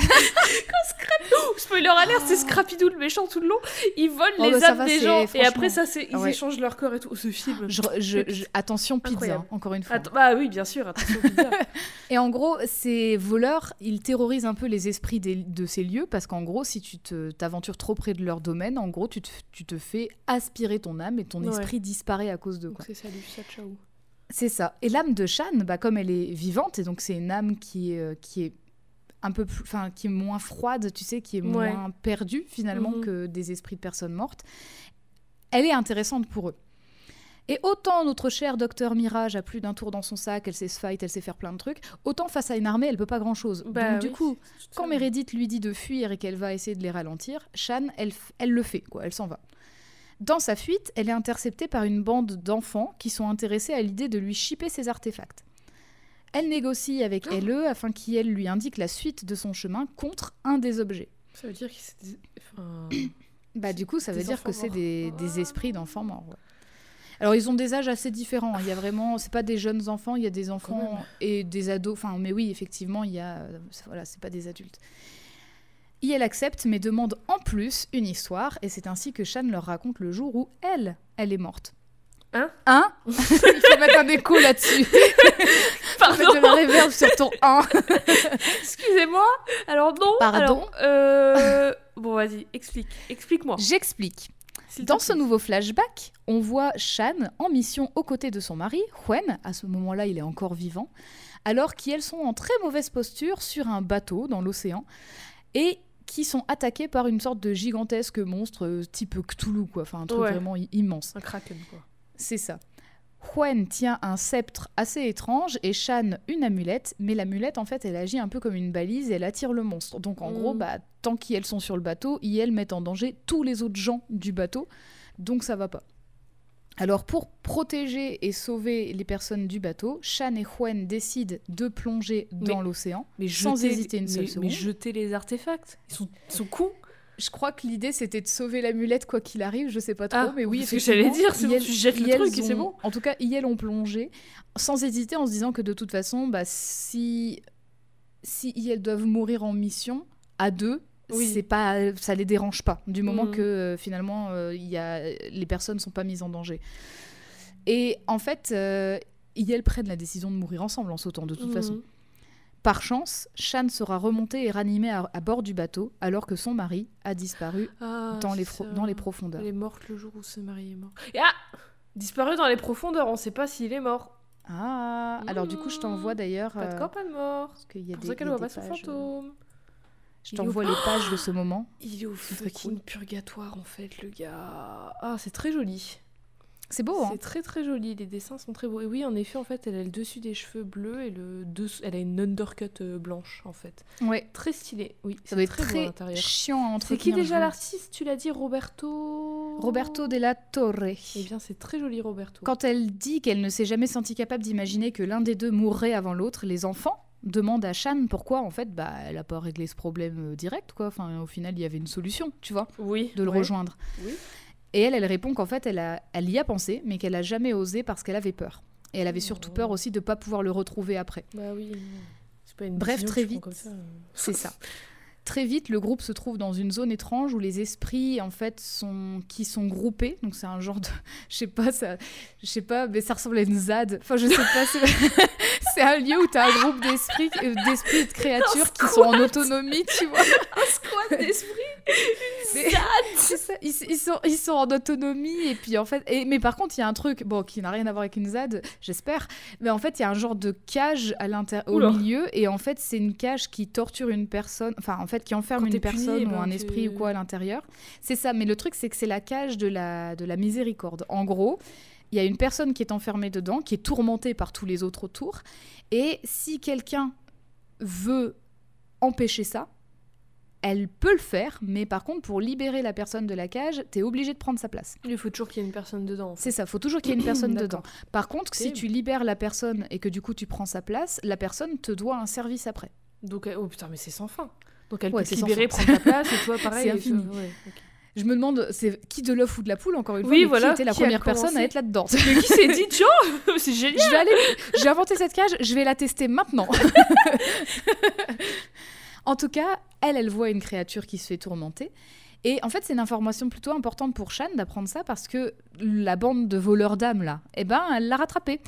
Quand Scrappy... Oh, spoiler alert, c'est Scrappy-Doo le méchant tout le long. Ils volent Oh, les bah, âmes va, des gens. Et après ça, c'est... ils ouais. échangent leur corps et tout. Oh, ce film. Je- je- je- attention pizza Incroyable. encore une fois bah oui, bien sûr, attention. pizza. Et en gros, ces voleurs, ils terrorisent un peu les esprits des- de ces lieux parce qu'en gros, si tu t'aventures trop près de leur domaine, en gros, tu te, tu te fais aspirer ton âme et ton Ouais. esprit disparaît à cause. Donc quoi. c'est ça, ciao. C'est ça. Et l'âme de Shan, bah, comme elle est vivante, et donc c'est une âme qui est, euh, qui est un peu plus, enfin, qui est moins froide, tu sais, qui est Ouais. moins perdue finalement Mhm. que des esprits de personnes mortes. Elle est intéressante pour eux. Et autant notre cher docteur Mirage a plus d'un tour dans son sac, elle sait se fight, elle sait faire plein de trucs, autant face à une armée, elle peut pas grand chose. Bah donc du coup, quand. Meredith lui dit de fuir et qu'elle va essayer de les ralentir, Shan, elle, elle le fait, quoi, elle s'en va. Dans sa fuite, elle est interceptée par une bande d'enfants qui sont intéressés à l'idée de lui chipper ses artefacts. Elle négocie avec Oh. LE afin qu'elle lui indique la suite de son chemin contre un des objets. Ça veut dire que c'est des... Enfin... Bah du coup, ça veut dire que c'est des, des esprits d'enfants morts. ouais. Alors ils ont des âges assez différents. hein. Il y a vraiment, c'est pas des jeunes enfants, il y a des enfants et des ados. Enfin, mais oui, effectivement, il y a, voilà, c'est pas des adultes. Et elle accepte, mais demande en plus une histoire, et c'est ainsi que Shan leur raconte le jour où elle, elle est morte. Hein? Hein? Il faut mettre un écho là-dessus. Pardon, Mettre de la réverb sur ton 1. excusez-moi. Alors non. Pardon? alors, euh... Bon, vas-y, explique. Explique-moi. J'explique. Dans ce nouveau flashback, on voit Shan en mission aux côtés de son mari, Huen, à ce moment-là il est encore vivant, alors qu'elles sont en très mauvaise posture sur un bateau dans l'océan, et qui sont attaqués par une sorte de gigantesque monstre euh, type Cthulhu, quoi. Enfin, un truc Ouais. vraiment immense. Un kraken, quoi. C'est ça. Huen tient un sceptre assez étrange et Shan une amulette, mais l'amulette en fait elle agit un peu comme une balise et elle attire le monstre. Donc en Mm. gros, bah, tant qu'elles sont sur le bateau, elles mettent en danger tous les autres gens du bateau, donc ça va pas. Alors pour protéger et sauver les personnes du bateau, Shan et Huen décident de plonger dans l'océan. Mais Sans hésiter une seule mais- seconde. Mais jeter les artefacts. Ils sont, ils sont cons. Je crois que l'idée c'était de sauver l'amulette quoi qu'il arrive, je sais pas trop, Ah, mais oui. parce que j'allais dire, c'est bon, tu jettes le truc et c'est bon. En tout cas, Yel ont plongé sans hésiter en se disant que de toute façon, bah, si si Yel doivent mourir en mission à deux, Oui. c'est pas ça les dérange pas du moment Mhm. que euh, finalement euh, y a les personnes sont pas mises en danger. Et en fait, euh, Yel prennent la décision de mourir ensemble en sautant de toute Mhm. façon. Par chance, Shan sera remonté et ranimé à, à bord du bateau alors que son mari a disparu Ah, dans, les dans les profondeurs. Elle est morte le jour où ce mari est mort. Et ah Disparu dans les profondeurs, on sait pas s'il est mort. Ah, alors du coup, je t'envoie d'ailleurs. Pas de corps, pas de mort. parce qu'il y a pour des, ça qu'elle voit pas son euh, fantôme. Je t'envoie les pages de ce moment. Il est au C'est très fucking purgatoire en fait, le gars. Ah, c'est très joli. C'est beau, hein C'est très très joli, les dessins sont très beaux. Et oui, en effet, en fait, elle a le dessus des cheveux bleus et le dessous, elle a une undercut euh, blanche en fait. Ouais. Très stylé, oui. Ça c'est doit être très, à très l'intérieur. chiant à C'est entretenir. qui déjà l'artiste? Tu l'as dit, Roberto? Roberto della Torre. Eh bien, c'est très joli, Roberto. Quand elle dit qu'elle ne s'est jamais sentie capable d'imaginer que l'un des deux mourrait avant l'autre, les enfants demandent à Shan pourquoi en fait bah elle a pas réglé ce problème euh, direct quoi. Enfin au final il y avait une solution, tu vois, Oui. de le ouais. rejoindre. Oui. Et elle elle répond qu'en fait elle a elle y a pensé mais qu'elle a jamais osé parce qu'elle avait peur. Et elle avait surtout Oh. peur aussi de pas pouvoir le retrouver après. Bah oui. pas une Bref, très vite. euh. C'est ça. Très vite, le groupe se trouve dans une zone étrange où les esprits, en fait, sont qui sont groupés. Donc c'est un genre de, je sais pas, ça, je sais pas, mais ça ressemble à une ZAD. Enfin, je sais pas. C'est, un lieu où tu as un groupe d'esprits, euh, d'esprits et de créatures qui sont en autonomie, tu vois. Squad d'esprit Mais- C'est ça, ils, ils sont, ils sont en autonomie et puis en fait, et, mais par contre il y a un truc, bon, qui n'a rien à voir avec une ZAD, j'espère, mais en fait il y a un genre de cage à l'inter- au Oula. milieu et en fait c'est une cage qui torture une personne, enfin en fait qui enferme Quand une puni, personne ou ben, un tu- esprit ou quoi à l'intérieur. C'est ça, mais le truc c'est que c'est la cage de la, de la miséricorde. En gros, il y a une personne qui est enfermée dedans, qui est tourmentée par tous les autres autour. Et si quelqu'un veut empêcher ça, elle peut le faire, mais par contre, pour libérer la personne de la cage, t'es obligé de prendre sa place. Il faut toujours qu'il y ait une personne dedans. en fait. C'est ça, faut toujours qu'il y ait une personne dedans. Par contre, si tu libères la personne et que du coup tu prends sa place, la personne te doit un service après. Donc, elle- oh putain, mais c'est sans fin. Donc elle Ouais, peut libérer, prendre ta place, et toi, pareil. C'est et infini. toi- ouais, ok. Je me demande, c'est qui de l'œuf ou de la poule, encore une fois, Oui, mais voilà, qui était la qui première personne à être là-dedans. Qui s'est dit, tiens, c'est génial je vais aller, j'ai inventé cette cage, je vais la tester maintenant. en tout cas, elle, elle voit une créature qui se fait tourmenter. Et en fait, c'est une information plutôt importante pour Shan d'apprendre ça parce que la bande de voleurs d'âmes, là, eh ben, elle l'a rattrapée.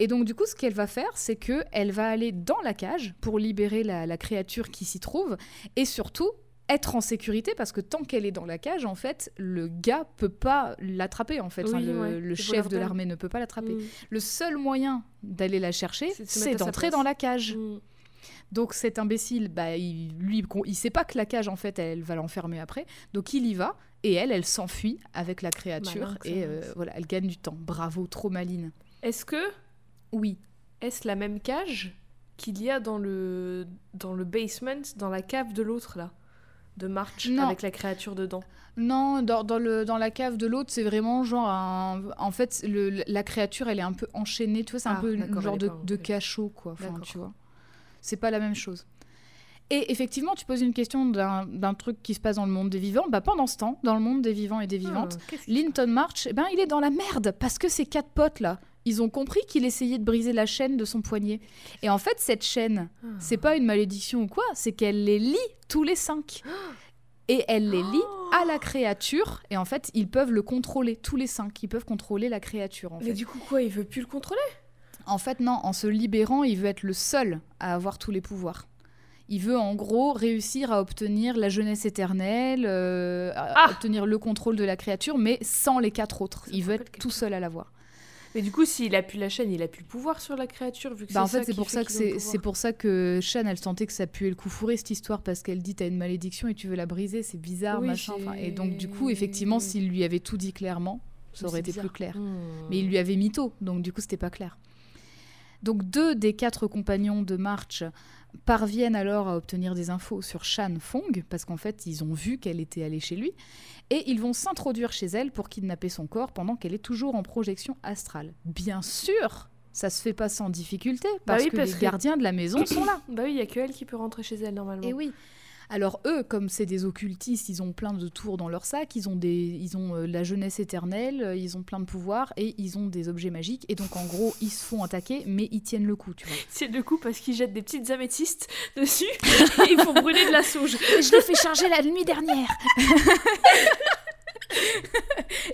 Et donc, du coup, ce qu'elle va faire, c'est que elle va aller dans la cage pour libérer la, la créature qui s'y trouve et surtout être en sécurité parce que tant qu'elle est dans la cage, en fait, le gars peut pas l'attraper, en fait. Enfin, le, ouais, le les chef de l'armée ne peut pas l'attraper. Mm. Le seul moyen d'aller la chercher, C'est d'entrer dans la cage. Mm. Donc cet imbécile, bah, il, lui, il sait pas que la cage, en fait, elle va l'enfermer après. Donc il y va, et elle, elle s'enfuit avec la créature, et euh, voilà, elle gagne du temps. Bravo, trop maline. Est-ce que Oui. est-ce la même cage qu'il y a dans le dans le basement, dans la cave de l'autre là, de March Non. avec la créature dedans Non, dans, dans le, dans la cave de l'autre, c'est vraiment genre un... En fait, le, la créature, elle est un peu enchaînée, tu vois, c'est un Ah, peu un genre de, de cachot, quoi. Enfin, tu vois. C'est pas la même chose. Et effectivement, tu poses une question d'un truc qui se passe dans le monde des vivants. Bah, pendant ce temps, dans le monde des vivants et des vivantes, qu'est-ce qui- Linton March, eh ben, il est dans la merde parce que ces quatre potes là, ils ont compris qu'il essayait de briser la chaîne de son poignet. Et en fait, cette chaîne, Ah. c'est pas une malédiction ou quoi, c'est qu'elle les lie tous les cinq. Et elle les lie à la créature. Et en fait, ils peuvent le contrôler tous les cinq. Ils peuvent contrôler la créature. En Mais fait. du coup quoi, il veut plus le contrôler? En fait, non. En se libérant, il veut être le seul à avoir tous les pouvoirs. Il veut en gros réussir à obtenir la jeunesse éternelle, euh, à Ah obtenir le contrôle de la créature, mais sans les quatre autres. Il veut être tout seul à l'avoir. Mais du coup, s'il a plus la chaîne, il a plus le pouvoir sur la créature vu que Bah en fait, c'est pour ça que c'est pour ça que Shan elle sentait que ça puait le coup fourré cette histoire parce qu'elle dit t'as une malédiction et tu veux la briser, c'est bizarre Oui, machin. enfin, Et donc du coup effectivement s'il lui avait tout dit clairement, ça aurait été plus clair. Hmm. Mais il lui avait mytho, donc du coup c'était pas clair. Donc deux des quatre compagnons de March parviennent alors à obtenir des infos sur Shan Fong parce qu'en fait ils ont vu qu'elle était allée chez lui et ils vont s'introduire chez elle pour kidnapper son corps pendant qu'elle est toujours en projection astrale. Bien sûr, ça se fait pas sans difficulté Bah parce que les que- gardiens de la maison sont là. Bah oui, il y a que elle qui peut rentrer chez elle normalement. Et oui. Alors eux, comme c'est des occultistes, ils ont plein de tours dans leur sac, ils ont, des, ils ont euh, la jeunesse éternelle, euh, ils ont plein de pouvoirs et ils ont des objets magiques. Et donc en gros, ils se font attaquer, mais ils tiennent le coup, tu vois. C'est le coup parce qu'ils jettent des petites améthystes dessus et il faut brûler de la sauge. Je l'ai fait charger la nuit dernière.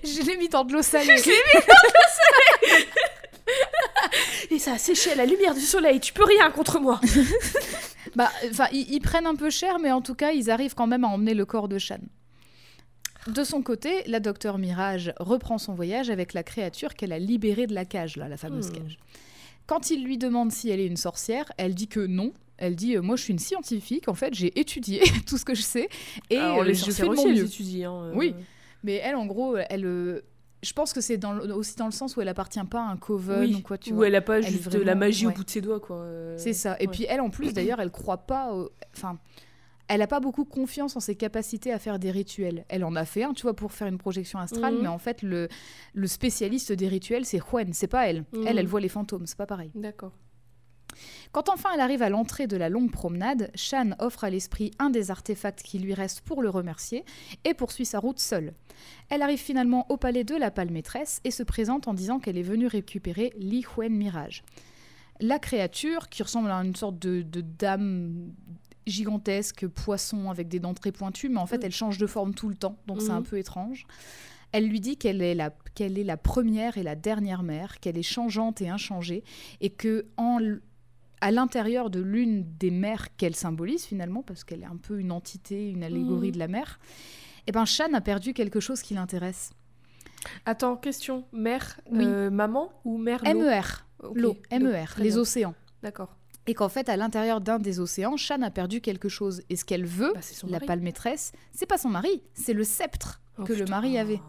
Je l'ai mis dans de l'eau salée. Et ça a séché à la lumière du soleil, tu peux rien contre moi. Bah, ils, ils prennent un peu cher, mais en tout cas, ils arrivent quand même à emmener le corps de Shan. De son côté, la docteur Mirage reprend son voyage avec la créature qu'elle a libérée de la cage, là, la fameuse Hmm. cage. Quand il lui demande si elle est une sorcière, elle dit que non. Elle dit euh, Moi, je suis une scientifique, en fait, j'ai étudié tout ce que je sais et Alors, euh, les je fais sorcières aussi, elles étudient. hein, euh. Oui. Mais elle, en gros, elle. Je pense que c'est aussi dans le sens où elle appartient pas à un coven Oui, ou quoi, tu Où vois. elle a pas Elle juste de la magie ouais. au bout de ses doigts, quoi. euh. C'est ça. Et ouais. puis elle, en plus, d'ailleurs, elle croit pas. au- Enfin, elle a pas beaucoup confiance en ses capacités à faire des rituels. Elle en a fait un, tu vois, pour faire une projection astrale, Mhm. mais en fait, le, le spécialiste des rituels, c'est Juan, c'est pas elle. Mhm. Elle, elle voit les fantômes, c'est pas pareil. D'accord. Quand enfin elle arrive à l'entrée de la longue promenade, Shan offre à l'esprit un des artefacts qui lui reste pour le remercier et poursuit sa route seule. Elle arrive finalement au palais de la Palme Maîtresse et se présente en disant qu'elle est venue récupérer Li Huen Mirage. La créature, qui ressemble à une sorte de, de dame gigantesque, poisson avec des dents très pointues, mais en fait Mm. elle change de forme tout le temps, donc c'est un Mhm. peu étrange. Elle lui dit qu'elle est, la, qu'elle est la première et la dernière mère, qu'elle est changeante et inchangée, et que en, à l'intérieur de l'une des mères qu'elle symbolise finalement, parce qu'elle est un peu une entité, une allégorie Mhm. de la mère, eh ben Shan a perdu quelque chose qui l'intéresse. Attends, question. Mère, Oui. euh, maman ou mère MER, Ok, l'eau, MER, les bien. océans. D'accord. Et qu'en fait, à l'intérieur d'un des océans, Shan a perdu quelque chose. Et ce qu'elle veut, Bah, la mari. pâle maîtresse, c'est pas son mari, c'est le sceptre Oh, que le mari avait.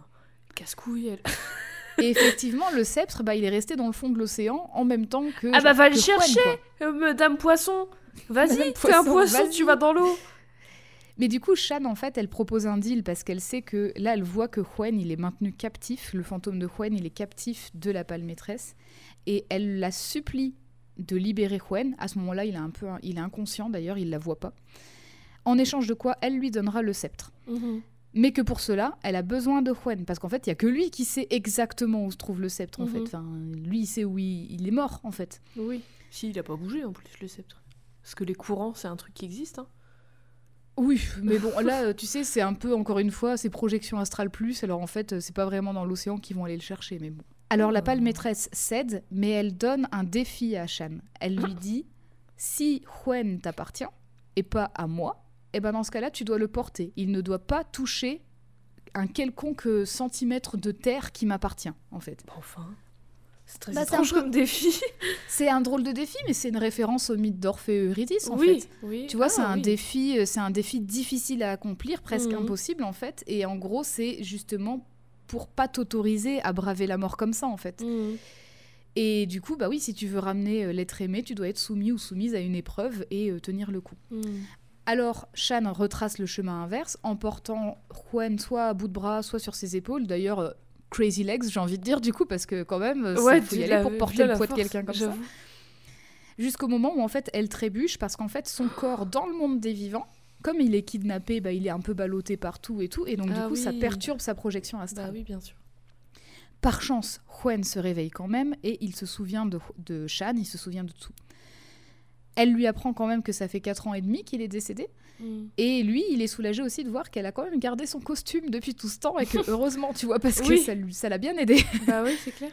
Casse-couille, elle. Et effectivement, le sceptre, bah, il est resté dans le fond de l'océan en même temps que. Ah bah va le Juan, chercher, euh, Madame Poisson. Vas-y, t'es un Poisson, tu vas dans l'eau. Mais du coup, Shan, en fait, elle propose un deal parce qu'elle sait que là, elle voit que Juan, il est maintenu captif. Le fantôme de Juan, il est captif de la pâle maîtresse. Et elle la supplie de libérer Juan. À ce moment-là, il est un peu, il est inconscient d'ailleurs, il la voit pas. En échange de quoi, elle lui donnera le sceptre. Mais que pour cela, elle a besoin de Juan. Parce qu'en fait, il y a que lui qui sait exactement où se trouve le sceptre, en Mhm. fait. Enfin, lui, il sait où il, il est mort, en fait. Oui. Si, il a pas bougé en plus, le sceptre. Parce que les courants, c'est un truc qui existe. Hein. Oui, mais bon, là, euh, tu sais, c'est un peu, encore une fois, c'est projection astrale plus. Alors en fait, euh, c'est pas vraiment dans l'océan qu'ils vont aller le chercher, mais bon. Alors la pâle maîtresse cède, mais elle donne un défi à Shan. Elle lui dit si Juan t'appartient et pas à moi, et ben dans ce cas-là, tu dois le porter. Il ne doit pas toucher un quelconque centimètre de terre qui m'appartient, en fait. Bah, enfin. C'est très Bah, étrange comme défi. C'est un drôle de défi, mais c'est une référence au mythe d'Orphée et Eurydice, en oui, fait. oui. Tu vois, Ah, c'est un oui. défi, euh, c'est un défi difficile à accomplir, presque Mhm. impossible en fait. Et en gros, c'est justement pour pas t'autoriser à braver la mort comme ça en fait. Mhm. Et du coup, bah oui, si tu veux ramener euh, l'être aimé, tu dois être soumis ou soumise à une épreuve et euh, tenir le coup. Mhm. Alors, Shan retrace le chemin inverse en portant Juan soit à bout de bras, soit sur ses épaules. D'ailleurs, euh, crazy legs, j'ai envie de dire du coup, parce que quand même, il faut tu y aller pour porter le poids de quelqu'un comme ça. Jusqu'au moment où en fait elle trébuche parce qu'en fait son corps dans le monde des vivants, comme il est kidnappé, bah, il est un peu ballotté partout et tout, et donc Ah du coup ça perturbe sa projection astrale. Bah oui, bien sûr. Par chance, Juan se réveille quand même et il se souvient de, de Shan, il se souvient de tout. Elle lui apprend quand même que ça fait 4 ans et demi qu'il est décédé. Mhm. Et lui, il est soulagé aussi de voir qu'elle a quand même gardé son costume depuis tout ce temps et que heureusement, tu vois, parce que ça lui- ça l'a bien aidé. bah oui, c'est clair.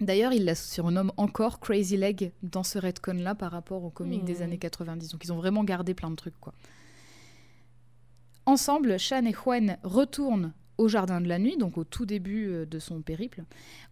D'ailleurs, il la surnomme encore Crazy Leg dans ce retcon-là par rapport aux comics des Hmm. années 90. Donc ils ont vraiment gardé plein de trucs, quoi. Ensemble, Shan et Juan retournent au Jardin de la Nuit, donc au tout début euh, de son périple,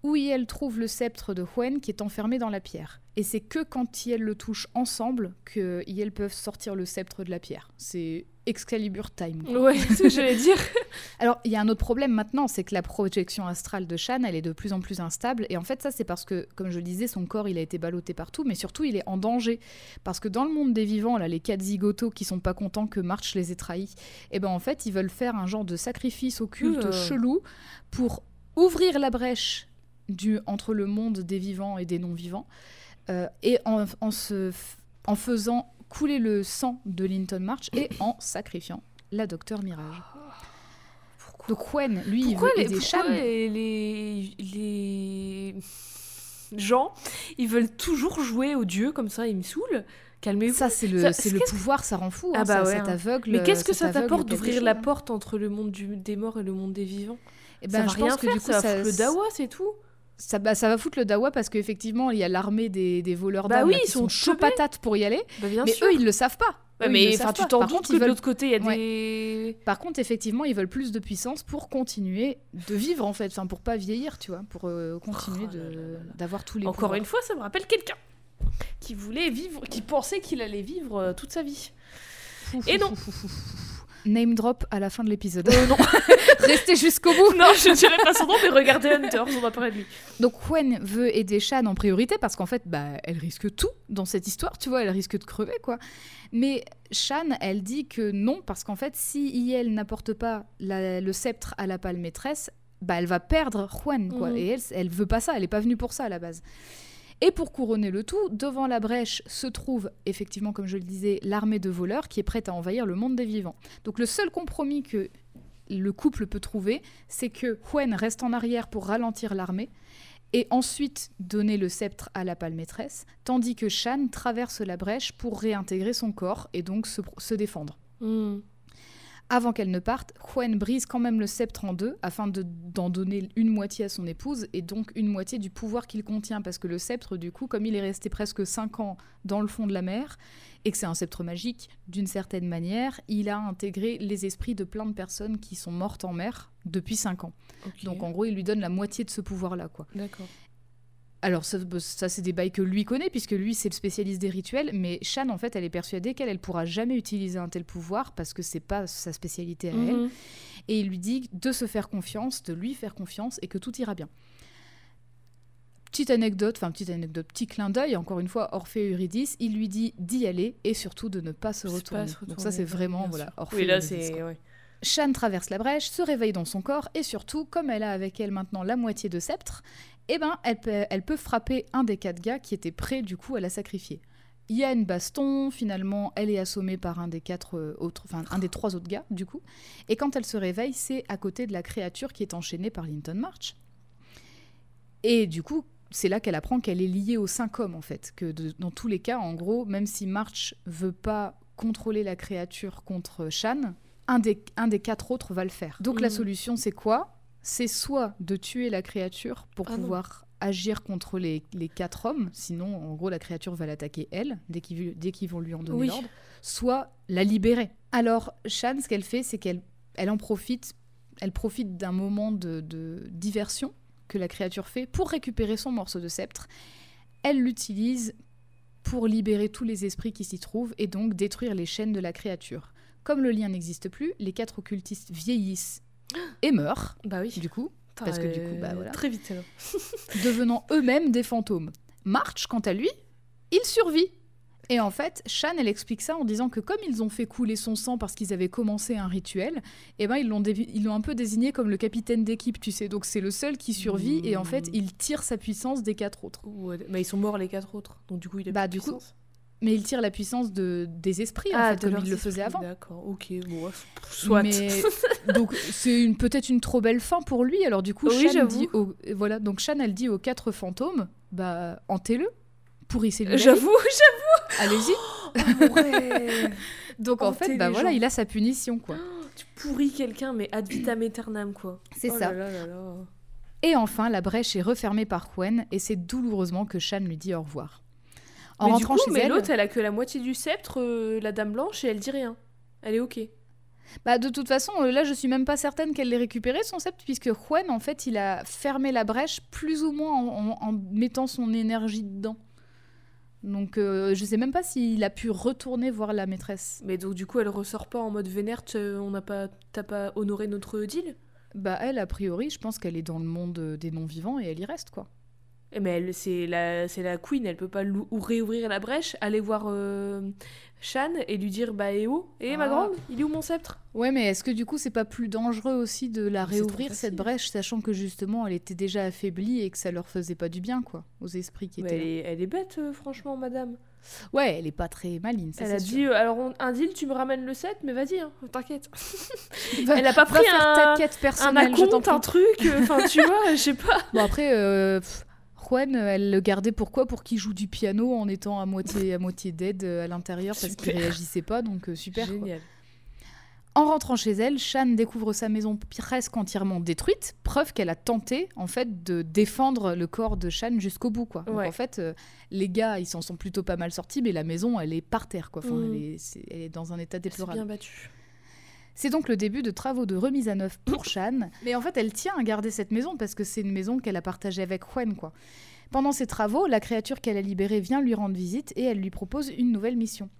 où elle trouve le sceptre de Juan qui est enfermé dans la pierre. Et c'est que quand ils le touchent ensemble que ils peuvent sortir le sceptre de la pierre. C'est Excalibur Time. quoi. Ouais, c'est ce que j'allais dire. Alors, il y a un autre problème maintenant, c'est que la projection astrale de Shan, elle est de plus en plus instable. Et en fait, ça, c'est parce que, comme je le disais, son corps, il a été ballotté partout, mais surtout, il est en danger. Parce que dans le monde des vivants, là, les quatre zigotos qui sont pas contents que March les ait trahis, et ben en fait, ils veulent faire un genre de sacrifice occulte Euh. chelou pour ouvrir la brèche du, entre le monde des vivants et des non-vivants, euh, et en, en se en faisant couler le sang de Linton March et en sacrifiant la docteur Mirage. Donc Juan, lui, Pourquoi, il veut les, aider pourquoi les, les, les gens, ils veulent toujours jouer aux dieux comme ça, ils me saoulent Calmez-vous. Ça, c'est le, Ça, c'est le qu'est-ce- pouvoir, ça rend fou. Ah hein, bah ça, ouais, ça hein. t'aveugle. Mais qu'est-ce que ça ça t'apporte d'ouvrir la hein. porte entre le monde du- des morts et le monde des vivants? Eh Ça ben, va je rien pense que faire, du coup, ça ça, le dawa, c'est tout. Ça, bah, ça va foutre le dawa parce qu'effectivement, il y a l'armée des, des voleurs Bah d'âmes oui, là, ils qui sont sont chauds patates pour y aller. Bah bien mais sûr. eux, ils le savent pas. Eux, mais enfin, tu t'en doutes que ils de veulent- l'autre côté, il y a Ouais. des... Par contre, effectivement, ils veulent plus de puissance pour continuer de vivre, en fait. Enfin, pour pas vieillir, tu vois. Pour euh, continuer Oh de- d'avoir tous les Encore pouvoirs. une fois, ça me rappelle quelqu'un qui voulait vivre, qui pensait qu'il allait vivre euh, toute sa vie. Et non. Name drop à la fin de l'épisode. Euh, non. Restez jusqu'au bout. non, je dirais pas son nom, mais regardez Hunters, on va parler de lui. Donc Gwen veut aider Shan en priorité parce qu'en fait, bah, elle risque tout dans cette histoire, tu vois, elle risque de crever, quoi. Mais Shan, elle dit que non, parce qu'en fait, si Iel n'apporte pas la- le sceptre à la pâle maîtresse, bah, elle va perdre Juan, quoi. Mhm. Et elle, elle veut pas ça, elle est pas venue pour ça à la base. Et pour couronner le tout, devant la brèche se trouve effectivement, comme je le disais, l'armée de voleurs qui est prête à envahir le monde des vivants. Donc le seul compromis que le couple peut trouver, c'est que Huen reste en arrière pour ralentir l'armée et ensuite donner le sceptre à la pâle tandis que Shan traverse la brèche pour réintégrer son corps et donc se, se défendre. Hmm. Avant qu'elle ne parte, Huen brise quand même le sceptre en deux afin de- d'en donner une moitié à son épouse et donc une moitié du pouvoir qu'il contient parce que le sceptre, du coup, comme il est resté presque 5 ans dans le fond de la mer et que c'est un sceptre magique, d'une certaine manière, il a intégré les esprits de plein de personnes qui sont mortes en mer depuis 5 ans. Donc en gros, il lui donne la moitié de ce pouvoir-là, quoi. D'accord. Alors ça, ça, c'est des bails que lui connaît, puisque lui, c'est le spécialiste des rituels, mais Shan, en fait, elle est persuadée qu'elle, elle pourra jamais utiliser un tel pouvoir, parce que c'est pas sa spécialité à elle. Mhm. Et il lui dit de se faire confiance, de lui faire confiance, et que tout ira bien. Petite anecdote, enfin petite anecdote, petit clin d'œil, encore une fois, Orphée et Eurydice, il lui dit d'y aller et surtout de ne pas se pas retourner. Donc ça c'est vraiment, voilà. Orphée Oui, là, Eurydice. Shan traverse la brèche, se réveille dans son corps et surtout, comme elle a avec elle maintenant la moitié de sceptre, eh ben, elle peut, elle peut frapper un des quatre gars qui était prêt du coup à la sacrifier. Il y a une baston, finalement, elle est assommée par un des quatre euh, autres, enfin un des trois autres gars du coup. Et quand elle se réveille, c'est à côté de la créature qui est enchaînée par Linton March. Et du coup, c'est là qu'elle apprend qu'elle est liée aux cinq hommes en fait, que de- dans tous les cas, en gros, même si March veut pas contrôler la créature contre Shan, un des, un des quatre autres va le faire. Donc la Mhm. solution, c'est quoi? C'est soit de tuer la créature pour Ah non. pouvoir agir contre les, les quatre hommes, sinon, en gros, la créature va l'attaquer elle, dès qu'ils vont lui en donner Oui. l'ordre, soit la libérer. Alors, Shan, ce qu'elle fait, c'est qu'elle elle en profite, elle profite d'un moment de, de diversion que la créature fait pour récupérer son morceau de sceptre. Elle l'utilise pour libérer tous les esprits qui s'y trouvent et donc détruire les chaînes de la créature. Comme le lien n'existe plus, les quatre occultistes vieillissent et meurent, Bah oui. du coup, parce que du coup, euh, bah voilà. Très vite, alors. devenant eux-mêmes des fantômes. March, quant à lui, il survit. Et en fait, Shan, elle explique ça en disant que comme ils ont fait couler son sang parce qu'ils avaient commencé un rituel, eh ben ils l'ont dé- ils l'ont un peu désigné comme le capitaine d'équipe, tu sais. Donc c'est le seul qui survit et en fait, Mmh. il tire sa puissance des quatre autres. Ouais, Mais ils sont morts les quatre autres. Donc du coup, il a Bah, plus du coup. Mais il tire la puissance de, des esprits, en Ah, fait, de comme il le faisait avant. D'accord, ok, bon, soit. Mais donc c'est une peut-être une trop belle fin pour lui. Alors du coup, Oui, Shan j'avoue. dit aux- voilà donc Shan elle dit aux quatre fantômes, bah hantez-le, pourrissez lui. J'avoue, allez-y. j'avoue. mon rêve. Donc en fait, bah voilà, il a sa punition quoi. tu pourris quelqu'un, mais ad vitam aeternam, quoi. C'est Oh ça. là là là là. Et enfin, la brèche est refermée par Gwen et c'est douloureusement que Shan lui dit au revoir. En mais du coup, chez mais l'autre, elle a que la moitié du sceptre, euh, la dame blanche, et elle dit rien. Elle est ok. bah de toute façon, euh, là je suis même pas certaine qu'elle l'ait récupéré son sceptre puisque Gwen en fait, il a fermé la brèche plus ou moins en, en- en mettant son énergie dedans. Donc euh, je sais même pas s'il a pu retourner voir la maîtresse. Mais donc, du coup, elle ressort pas en mode vénère, tu- on n'a pas, t'as pas honoré notre deal? Bah elle, a priori, je pense qu'elle est dans le monde euh, des non-vivants et elle y reste quoi. Eh, Mais elle, c'est la, c'est la queen, elle peut pas lou- ou réouvrir la brèche, aller voir euh, Shan et lui dire Bah, eh oh, eh ma Ah. grande, il est où mon sceptre? Ouais, mais est-ce que du coup c'est pas plus dangereux aussi de la Mais c'est trop réouvrir cette facile. brèche, sachant que justement elle était déjà affaiblie et que ça leur faisait pas du bien quoi, aux esprits qui Mais étaient elle, là. est, elle est bête, euh, franchement, madame. Ouais, elle est pas très maligne. ça, elle c'est a sûr. dit euh, Alors, on- un deal, tu me ramènes le set, mais vas-y, hein, t'inquiète. Va- elle a pas va pris faire un, ta quête un personnelle, je t'en acompte, un prie. truc, euh, enfin, tu vois, je sais pas. Bon après, euh, pff, Juan, elle le gardait pourquoi? Pour qu'il joue du piano en étant à moitié à moitié dead euh, à l'intérieur parce qu'il réagissait pas, donc euh, super. quoi. Génial. En rentrant chez elle, Shan découvre sa maison presque entièrement détruite, preuve qu'elle a tenté en fait de défendre le corps de Shan jusqu'au bout quoi. Donc en fait, euh, les gars, ils s'en sont plutôt pas mal sortis, mais la maison, elle est par terre quoi. Enfin, Mhm. elle, est, c'est- elle est dans un état déplorable. bien battue. C'est donc le début de travaux de remise à neuf pour Shan. Mais en fait, elle tient à garder cette maison parce que c'est une maison qu'elle a partagée avec Juan, quoi. Pendant ces travaux, la créature qu'elle a libérée vient lui rendre visite et elle lui propose une nouvelle mission.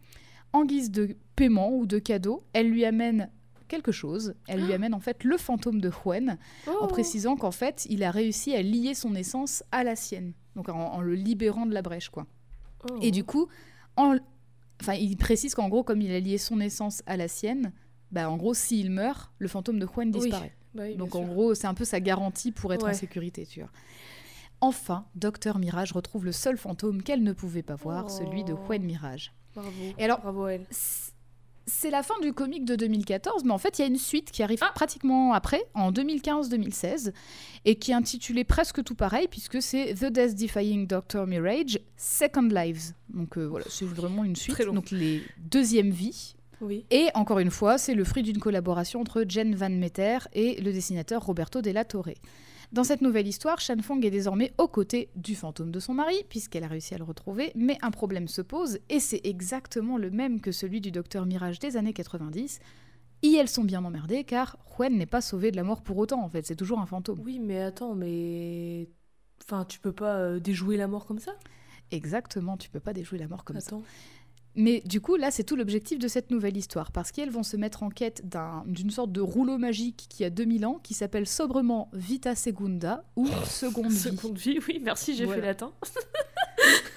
En guise de paiement ou de cadeau, elle lui amène quelque chose. Elle lui amène en fait le fantôme de Juan, en Oh. précisant qu'en fait, il a réussi à lier son essence à la sienne. Donc en, en le libérant de la brèche, quoi. Oh. Et du coup, en... enfin, il précise qu'en gros, comme il a lié son essence à la sienne, bah en gros, s'il meurt, le fantôme de Juan Oui. disparaît. Bah oui, Donc en sûr. gros, c'est un peu sa garantie pour être en sécurité, tu vois. Enfin, Docteur Mirage retrouve le seul fantôme qu'elle ne pouvait pas voir, Oh. celui de Juan Mirage. Bravo. Et alors- Bravo elle. C'est la fin du comic de 2014, mais en fait, il y a une suite qui arrive Ah. pratiquement après, en 2015-2016, et qui est intitulée presque tout pareil, puisque c'est The Death Defying Doctor Mirage Second Lives. Donc euh, voilà, c'est vraiment une suite. Donc les deuxièmes vies. Oui. Et encore une fois, c'est le fruit d'une collaboration entre Jen Van Meter et le dessinateur Roberto Della Torre. Dans cette nouvelle histoire, Shan Fong est désormais aux côtés du fantôme de son mari, puisqu'elle a réussi à le retrouver, mais un problème se pose, et c'est exactement le même que celui du docteur Mirage des années 90. Et elles sont bien emmerdées, car Juan n'est pas sauvé de la mort pour autant, en fait, c'est toujours un fantôme. Oui, mais attends, mais. Enfin, tu peux pas euh, déjouer la mort comme ça? Exactement, tu peux pas déjouer la mort comme ça. Mais du coup, là, c'est tout l'objectif de cette nouvelle histoire, parce qu'elles vont se mettre en quête d'un- d'une sorte de rouleau magique qui a 2000 ans, qui s'appelle sobrement Vita Segunda, ou Seconde Vie. Seconde vie, oui, merci, j'ai Voilà. fait latin.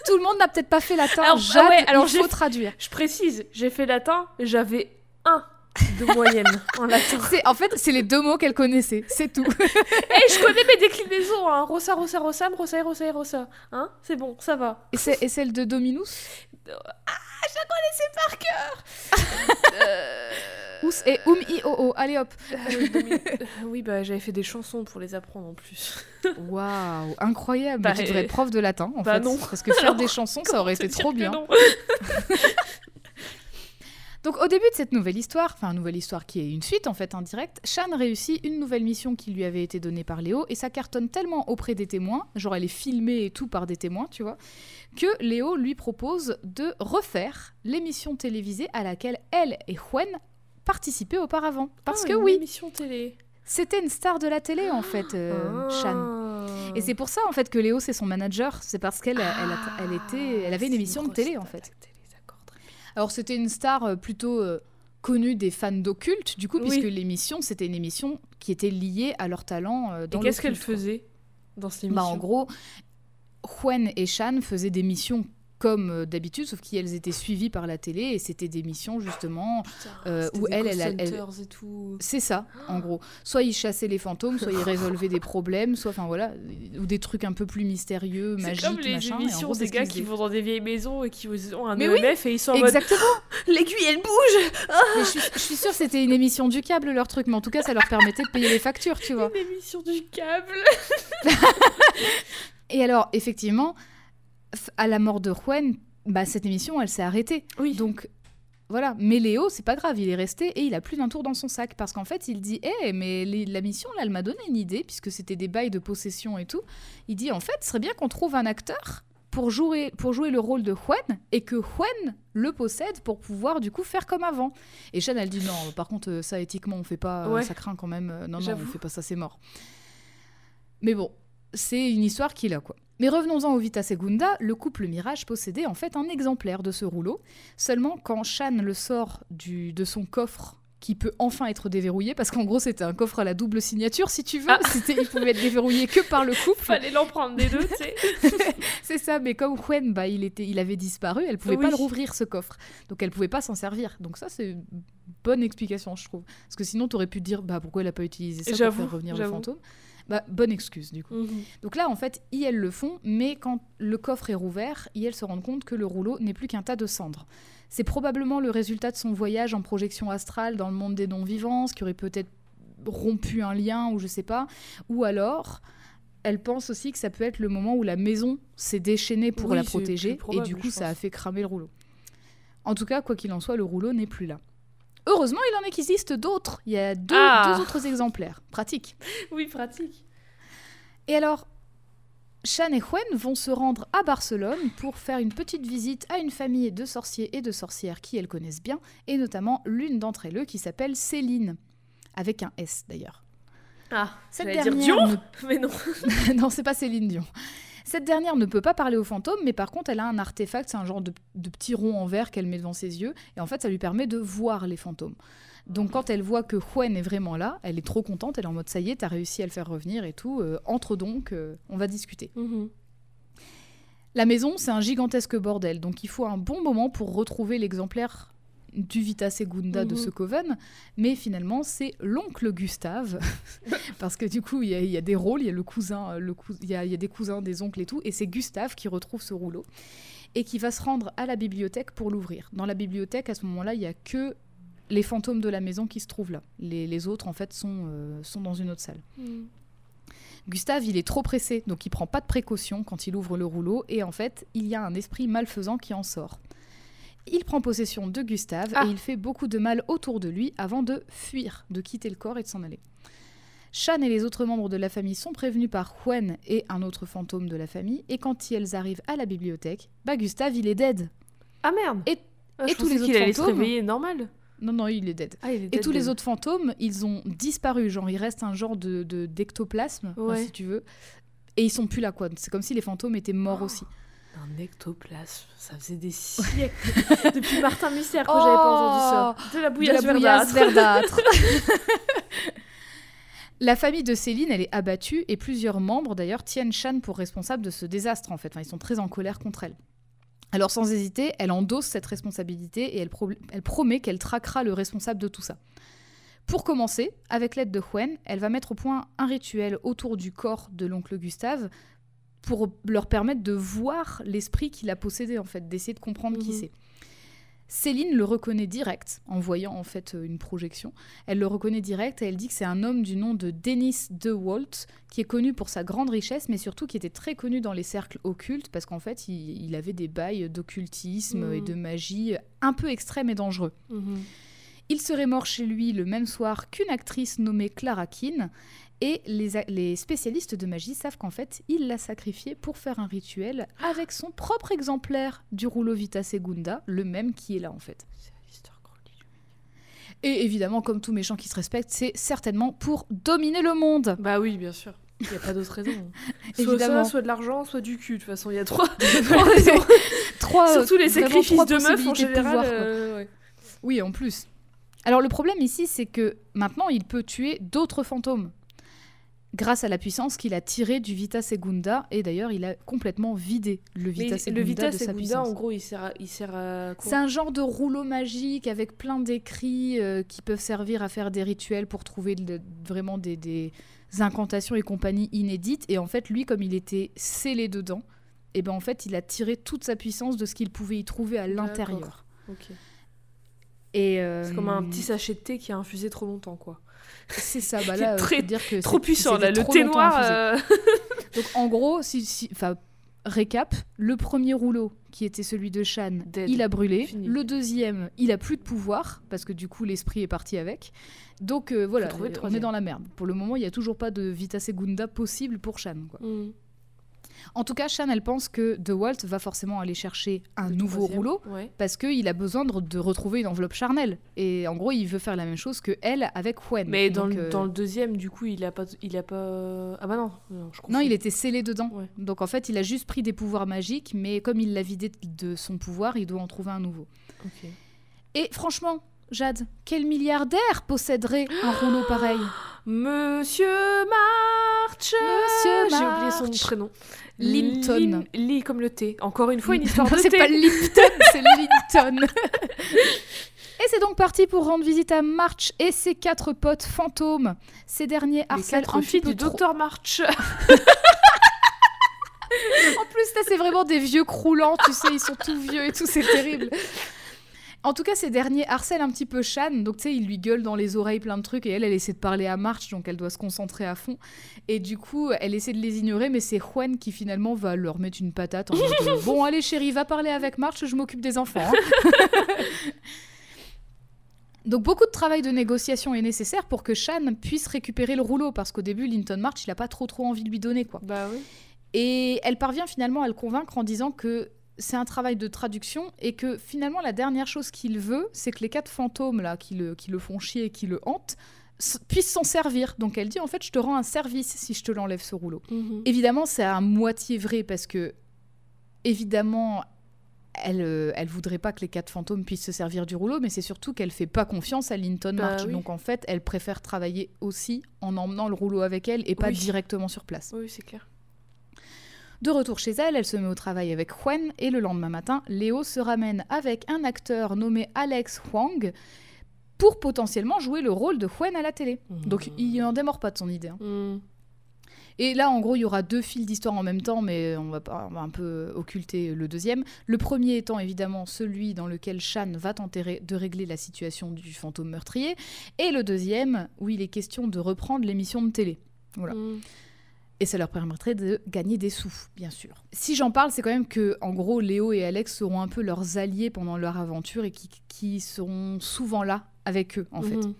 Tout le monde n'a peut-être pas fait latin, Alors, Jade, ah ouais, alors il faut traduire. Je précise, j'ai fait latin, j'avais un de moyenne en latin. En fait, c'est les deux mots qu'elle connaissait, c'est tout. Eh, je connais mes déclinaisons, hein. Rosa, rosa, rosam, rosa, rosa, rosa. Hein C'est bon, ça va. Et, celle de Dominus? Euh, Ous et Um I O O. Allez hop. euh, domi- euh, oui, bah j'avais fait des chansons pour les apprendre en plus. Waouh, incroyable. Bah, tu devrais être prof de latin en bah fait. non. Parce que faire des chansons, ça aurait été trop bien. Donc au début de cette nouvelle histoire, enfin nouvelle histoire qui est une suite en fait indirecte, Shan réussit une nouvelle mission qui lui avait été donnée par Léo et ça cartonne tellement auprès des témoins, genre elle est filmée et tout par des témoins, tu vois, que Léo lui propose de refaire l'émission télévisée à laquelle elle et Juan participaient auparavant. Parce Ah, que une oui, émission télé. c'était une star de la télé en fait, euh, Shan. Ah. Et c'est pour ça en fait que Léo c'est son manager, c'est parce qu'elle elle, était, elle avait une Ah, émission de télé en fait. télé. Alors c'était une star euh, plutôt euh, connue des fans d'occulte, du coup, Oui. puisque l'émission, c'était une émission qui était liée à leur talent euh, dans Et qu'est-ce qu'elle faisait dans cette Bah, émission? En gros, Juan et Shan faisaient des missions comme euh, d'habitude, sauf qu'elles étaient suivies par la télé, et c'était des missions justement... Putain, euh, où des elle, elle a- elle- et tout. C'est ça, en gros. Soit ils chassaient les fantômes, soit ils résolvaient des problèmes, soit, enfin voilà, ou des trucs un peu plus mystérieux, C'est magiques, comme les machin. et en émissions gros, des gars qui vont dans des vieilles maisons et qui ont un Mais oui, EMF et ils sont en mode Exactement l'aiguille elle bouge Mais je suis, je suis sûre que c'était une émission du câble, leur truc, mais en tout cas, ça leur permettait de payer les factures, tu vois. Une émission du câble Et alors, effectivement, à la mort de Juan, bah, cette émission, elle s'est arrêtée. Oui. Donc, voilà. Mais Léo, c'est pas grave, il est resté et il a plus d'un tour dans son sac. Parce qu'en fait, il dit Hé, mais les- la mission, là, elle m'a donné une idée, puisque c'était des bails de possession et tout. Il dit En fait, ce serait bien qu'on trouve un acteur pour jouer, pour jouer le rôle de Juan et que Juan le possède pour pouvoir, du coup, faire comme avant. Et Shan, elle dit Non, par contre, euh, ça, éthiquement, on fait pas, euh, Ouais. ça craint quand même. euh, Non, non, on fait pas ça, c'est mort. Mais bon, c'est une histoire qu'il a, quoi. Mais revenons-en au Vita Segunda, le couple Mirage possédait en fait un exemplaire de ce rouleau. Seulement, quand Shan le sort du, de son coffre, qui peut enfin être déverrouillé, parce qu'en gros c'était un coffre à la double signature, si tu veux, Ah. Il pouvait être déverrouillé que par le couple. Fallait l'empreinte des deux, tu sais. C'est ça, mais comme Huen, bah, il, était, il avait disparu, elle pouvait Oui. pas le rouvrir ce coffre. Donc elle pouvait pas s'en servir. Donc ça, c'est une bonne explication, je trouve. Parce que sinon, tu aurais pu dire bah, pourquoi elle a pas utilisé ça pour faire revenir le fantôme? Bah, bonne excuse, du coup. Donc là, en fait, ils, elles le font, mais quand le coffre est rouvert, ils, elles se rendent compte que le rouleau n'est plus qu'un tas de cendres. C'est probablement le résultat de son voyage en projection astrale dans le monde des non-vivants, ce qui aurait peut-être rompu un lien, ou je sais pas. Ou alors, elle pense aussi que ça peut être le moment où la maison s'est déchaînée pour Oui, la protéger, probable, et du coup, ça a fait cramer le rouleau. En tout cas, quoi qu'il en soit, le rouleau n'est plus là. Heureusement, il en existe d'autres. Il y a deux, Ah. deux autres exemplaires. Pratique. Oui, pratique. Et alors, Shan et Huen vont se rendre à Barcelone pour faire une petite visite à une famille de sorciers et de sorcières qui elles connaissent bien, et notamment l'une d'entre elles qui s'appelle Céline, avec un S d'ailleurs. Ah, Cette dire dernière Dion ne- Mais non. non, c'est pas Céline Dion. Cette dernière ne peut pas parler aux fantômes, mais par contre, elle a un artefact, c'est un genre de, de petit rond en verre qu'elle met devant ses yeux, et en fait, ça lui permet de voir les fantômes. Donc, quand elle voit que Huen est vraiment là, elle est trop contente, elle est en mode ça y est, t'as réussi à le faire revenir et tout, euh, entre donc, euh, on va discuter. La maison, c'est un gigantesque bordel, donc il faut un bon moment pour retrouver l'exemplaire du Vita Segunda de Mhm. ce coven, mais finalement c'est l'oncle Gustave, parce que du coup il y, a- il y a des rôles, il y a le cousin, le cou- y, a, y a des cousins, des oncles et tout, et c'est Gustave qui retrouve ce rouleau et qui va se rendre à la bibliothèque pour l'ouvrir. Dans la bibliothèque, à ce moment-là, il y a que les fantômes de la maison qui se trouvent là. Les, les autres en fait sont, euh, sont dans une autre salle. Gustave, il est trop pressé, donc il prend pas de précautions quand il ouvre le rouleau, et en fait, il y a un esprit malfaisant qui en sort. Il prend possession de Gustave Ah. et il fait beaucoup de mal autour de lui avant de fuir, de quitter le corps et de s'en aller. Shan et les autres membres de la famille sont prévenus par Huen et un autre fantôme de la famille, et quand ils arrivent à la bibliothèque, bah Gustave, il est dead. Ah merde Et- Ah, et je tous les autres se fantômes réveiller normal. Non, non, il est dead. Ah, il est Et dead, tous les autres fantômes, ils ont disparu. Genre, il reste un genre de de- d'ectoplasme, Ouais. si tu veux. Et ils sont plus là, quoi. C'est comme si les fantômes étaient morts aussi. Un ectoplasme, ça faisait des siècles. Depuis Martin Mystère que j'avais pas entendu ça. De la De bouillasse la bouillasse verdâtre. verdâtre. La famille de Céline, elle est abattue et plusieurs membres d'ailleurs tiennent Shan pour responsable de ce désastre en fait. Enfin, ils sont très en colère contre elle. Alors sans hésiter, elle endosse cette responsabilité et elle, pro- elle promet qu'elle traquera le responsable de tout ça. Pour commencer, avec l'aide de Hwen, elle va mettre au point un rituel autour du corps de l'oncle Gustave pour leur permettre de voir l'esprit qui l'a possédé en fait, d'essayer de comprendre qui Mhm. c'est. Céline le reconnaît direct en voyant en fait euh, une projection. Elle le reconnaît direct et elle dit que c'est un homme du nom de Dennis DeWalt qui est connu pour sa grande richesse mais surtout qui était très connu dans les cercles occultes parce qu'en fait il, il avait des bails d'occultisme Mhm. et de magie un peu extrêmes et dangereux. Mhm. Il serait mort chez lui le même soir qu'une actrice nommée Clara Keane. Et les, spécialistes de magie savent qu'en fait, il l'a sacrifié pour faire un rituel avec son propre exemplaire du rouleau Vita Segunda, le même qui est là en fait. Et évidemment, comme tout méchant qui se respecte, c'est certainement pour dominer le monde. Bah oui, bien sûr. Il n'y a pas d'autre raison. soit Évidemment. ça, soit de l'argent, soit du cul. De toute façon, il y a trois, trois raisons. Trois, Surtout les sacrifices de meufs en général. pouvoir, euh, ouais. Oui, en plus. Alors le problème ici, c'est que maintenant, il peut tuer d'autres fantômes. Grâce à la puissance qu'il a tirée du Vita Segunda, et d'ailleurs, il a complètement vidé le Mais Vita Segunda le Vita de sa Segunda, puissance. en gros, il sert à, il sert à C'est un genre de rouleau magique avec plein d'écrits euh, qui peuvent servir à faire des rituels pour trouver de- vraiment des, des incantations et compagnie inédites. Et en fait, lui, comme il était scellé dedans, et ben en fait, il a tiré toute sa puissance de ce qu'il pouvait y trouver à l'intérieur. Euh, C'est comme un petit sachet de thé qui a infusé trop longtemps, quoi. C'est ça, bah là, très- dire que Trop puissant, là. Le thé noir. euh, Donc en gros, si, si- récap, le premier rouleau qui était celui de Shan, Dead. il a brûlé. Fini. Le deuxième, il a plus de pouvoir parce que du coup l'esprit est parti avec. Donc euh, voilà, on est dans la merde. Pour le moment, il y a toujours pas de Vita Segunda possible pour Shan. quoi. hmm, En tout cas, Shan, elle pense que DeWalt va forcément aller chercher un le nouveau rouleau Ouais. parce qu'il a besoin de, de retrouver une enveloppe charnelle. Et en gros, il veut faire la même chose que elle avec Hwen. Mais dans, Donc, le, euh, dans le deuxième, du coup, il a pas. Il a pas... Ah bah non, non je Non, il était scellé dedans. Ouais. Donc en fait, il a juste pris des pouvoirs magiques, mais comme il l'a vidé de son pouvoir, il doit en trouver un nouveau. Et franchement, Jade, quel milliardaire posséderait un rouleau pareil? Monsieur March Monsieur J'ai oublié son March. prénom. Linton. Lin- Lee comme le thé. Encore une fois, une histoire Non, de c'est thé. pas Lipton, c'est Linton. Et c'est donc parti pour rendre visite à March et ses quatre potes fantômes. Ces derniers harcèlent un petit peu du docteur March. En plus, là, c'est vraiment des vieux croulants, tu sais, ils sont tout vieux et tout, c'est terrible. En tout cas, ces derniers harcèlent un petit peu Shan, donc tu sais, ils lui gueulent dans les oreilles plein de trucs, et elle, elle essaie de parler à March, donc elle doit se concentrer à fond. Et du coup, elle essaie de les ignorer, mais c'est Juan qui finalement va leur mettre une patate en mode Bon, allez, chérie, va parler avec March, je m'occupe des enfants. hein. Donc beaucoup de travail de négociation est nécessaire pour que Shan puisse récupérer le rouleau, parce qu'au début, Linton March, il a pas trop trop envie de lui donner, quoi. Bah oui. Et elle parvient finalement à le convaincre en disant que c'est un travail de traduction et que finalement la dernière chose qu'il veut, c'est que les quatre fantômes là qui le, qui le font chier et qui le hantent puissent s'en servir. Donc elle dit en fait je te rends un service si je te l'enlève ce rouleau. Mhm. Évidemment c'est à moitié vrai parce que évidemment elle, euh, elle voudrait pas que les quatre fantômes puissent se servir du rouleau, mais c'est surtout qu'elle fait pas confiance à Linton Bah March. oui. Donc en fait, elle préfère travailler aussi en emmenant le rouleau avec elle et pas Oui. directement sur place. Oui, c'est clair. De retour chez elle, elle se met au travail avec Juan et le lendemain matin, Léo se ramène avec un acteur nommé Alex Huang pour potentiellement jouer le rôle de Juan à la télé. Donc il n'en démord pas de son idée. hein. Hmm. Et là, en gros, il y aura deux fils d'histoire en même temps, mais on va, pas- on va un peu occulter le deuxième. Le premier étant évidemment celui dans lequel Shan va tenter de régler la situation du fantôme meurtrier, et le deuxième où il est question de reprendre l'émission de télé. Voilà. Hmm. Et ça leur permettrait de gagner des sous, bien sûr. Si j'en parle, c'est quand même que, en gros, Léo et Alex seront un peu leurs alliés pendant leur aventure et qui, qui seront souvent là avec eux, en fait. Mhm.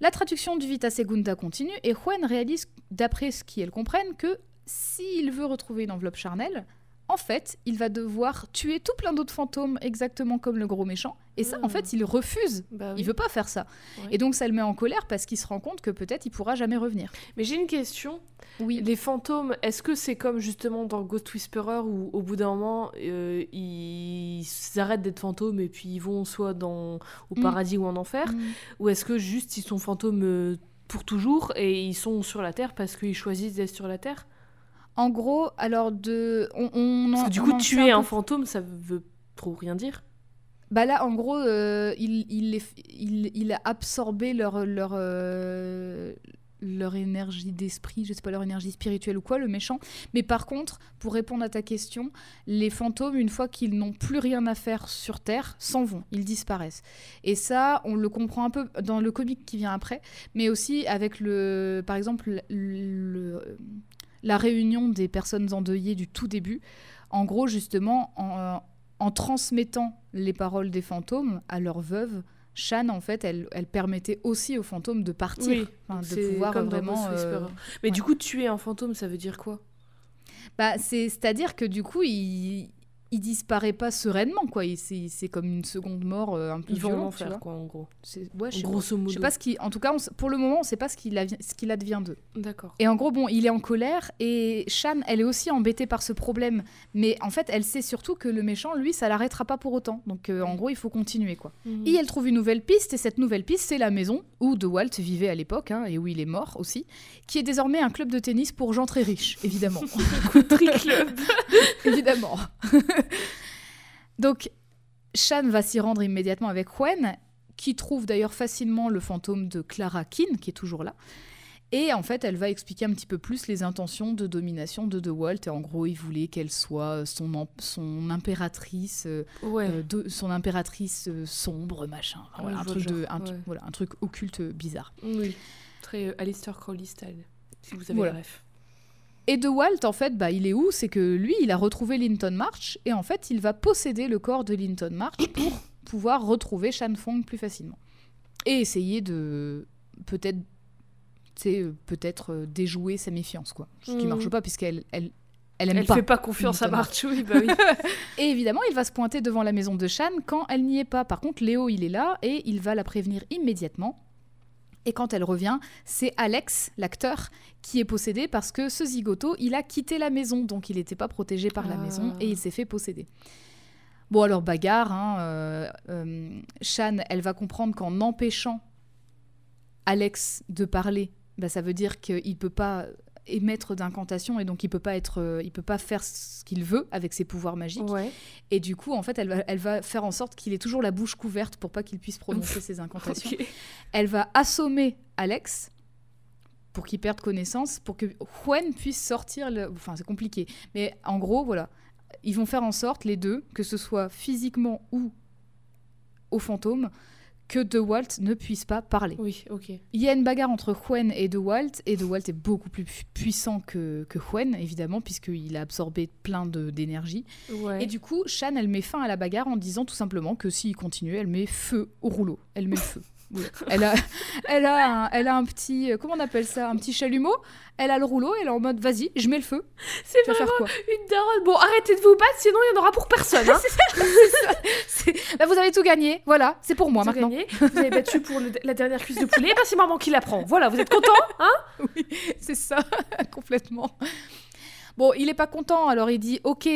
La traduction du Vita Segunda continue et Juan réalise, d'après ce qu'ils comprennent, que s'il veut retrouver une enveloppe charnelle, en fait, il va devoir tuer tout plein d'autres fantômes exactement comme le gros méchant. Et ça, en Ah. fait, il refuse. Bah oui. Il veut pas faire ça. Et donc, ça le met en colère parce qu'il se rend compte que peut-être il pourra jamais revenir. Mais j'ai une question. Oui. Les fantômes, est-ce que c'est comme justement dans Ghost Whisperer où au bout d'un moment euh, ils arrêtent d'être fantômes et puis ils vont soit dans au Mm. paradis ou en enfer Ou est-ce que juste ils sont fantômes euh, pour toujours et ils sont sur la Terre parce qu'ils choisissent d'être sur la Terre? En gros, alors de. On, on Parce que du on coup, tuer un peu- fantôme, ça veut trop rien dire. Bah là, en gros, euh, il, il, il, il a absorbé leur, leur, euh, leur énergie d'esprit, je sais pas, leur énergie spirituelle ou quoi, le méchant. Mais par contre, pour répondre à ta question, les fantômes, une fois qu'ils n'ont plus rien à faire sur Terre, s'en vont, ils disparaissent. Et ça, on le comprend un peu dans le comic qui vient après, mais aussi avec le, par exemple, le- la réunion des personnes endeuillées du tout début. En gros, justement, en, en transmettant les paroles des fantômes à leur veuve, Shan, en fait, elle, elle permettait aussi aux fantômes de partir, Oui, de pouvoir comme vraiment. Euh. Mais ouais. du coup, tuer un fantôme, ça veut dire quoi? Bah, c'est, c'est-à-dire que du coup, il, il disparaît pas sereinement, quoi. C'est, comme une seconde mort euh, un peu Ils vont en quoi, en gros. C'est- ouais, je sais pas. Modo. Je sais pas ce qui, en tout cas, on pour le moment, on sait pas ce qu'il, ce qu'il advient d'eux. D'accord. Et en gros, bon, il est en colère et Shan, elle est aussi embêtée par ce problème. Mais en fait, elle sait surtout que le méchant, lui, ça l'arrêtera pas pour autant. Donc, euh, en gros, il faut continuer, quoi. Mhm. Et elle trouve une nouvelle piste, et cette nouvelle piste, c'est la maison où DeWalt vivait à l'époque, hein, et où il est mort aussi, qui est désormais un club de tennis pour gens très riches, évidemment. Évidemment. Donc, Shan va s'y rendre immédiatement avec Gwen, qui trouve d'ailleurs facilement le fantôme de Clara Keane, qui est toujours là. Et en fait, elle va expliquer un petit peu plus les intentions de domination de DeWalt. Et en gros, il voulait qu'elle soit son, impératrice, euh, Ouais. euh, de- son impératrice euh, sombre, machin. Enfin, voilà, un, truc le de, genre, un, tru- ouais. voilà, un truc occulte bizarre. Oui. Très Alistair Crowley style, si vous avez Voilà. le ref. Et DeWalt, en fait, bah, il est où? C'est que lui, il a retrouvé Linton March, et en fait, il va posséder le corps de Linton March pour pouvoir retrouver Shan Fong plus facilement. Et essayer de peut-être tu sais, peut-être euh, déjouer sa méfiance, quoi. Ce qui Mhm. marche pas, puisqu'elle elle, elle aime Elle pas. fait pas confiance à March, oui, bah oui. Et évidemment, il va se pointer devant la maison de Shan quand elle n'y est pas. Par contre, Léo, il est là, et il va la prévenir immédiatement. Et quand elle revient, c'est Alex, l'acteur, qui est possédé parce que ce zigoto, il a quitté la maison, donc il n'était pas protégé par la Ah. maison et il s'est fait posséder. Bon, alors bagarre, hein, euh, euh, Shan, elle va comprendre qu'en empêchant Alex de parler, bah, ça veut dire qu'il peut pas émettre d'incantation et donc il peut pas être, euh, il peut pas faire ce qu'il veut avec ses pouvoirs magiques. Ouais. Et du coup, en fait, elle va, elle va faire en sorte qu'il ait toujours la bouche couverte pour pas qu'il puisse prononcer ses incantations. Elle va assommer Alex pour qu'il perde connaissance, pour que Juan puisse sortir. Le... Enfin, c'est compliqué. Mais en gros, voilà. Ils vont faire en sorte, les deux, que ce soit physiquement ou au fantôme, que DeWalt ne puisse pas parler. Oui, ok. Il y a une bagarre entre Juan et DeWalt, et DeWalt est beaucoup plus pu- puissant que, que Juan, évidemment, puisqu'il a absorbé plein d'énergie. Ouais. Et du coup, Shan, elle met fin à la bagarre en disant tout simplement que s'il continue, elle met feu au rouleau. Elle met le feu. Elle a, elle, a un, elle a un petit, euh, comment on appelle ça, un petit chalumeau. Elle a le rouleau, elle est en mode, vas-y, je mets le feu. C'est vas faire quoi une daronne. Bon, arrêtez de vous battre, sinon il y en aura pour personne. Hein. Bah, vous avez tout gagné, voilà, c'est pour moi Vous avez maintenant. gagné, vous avez battu pour le- la dernière cuisse de poulet, bah c'est maman qui la prend. Voilà, vous êtes content hein Oui, c'est ça, complètement. Bon, il est pas content, alors il dit, ok,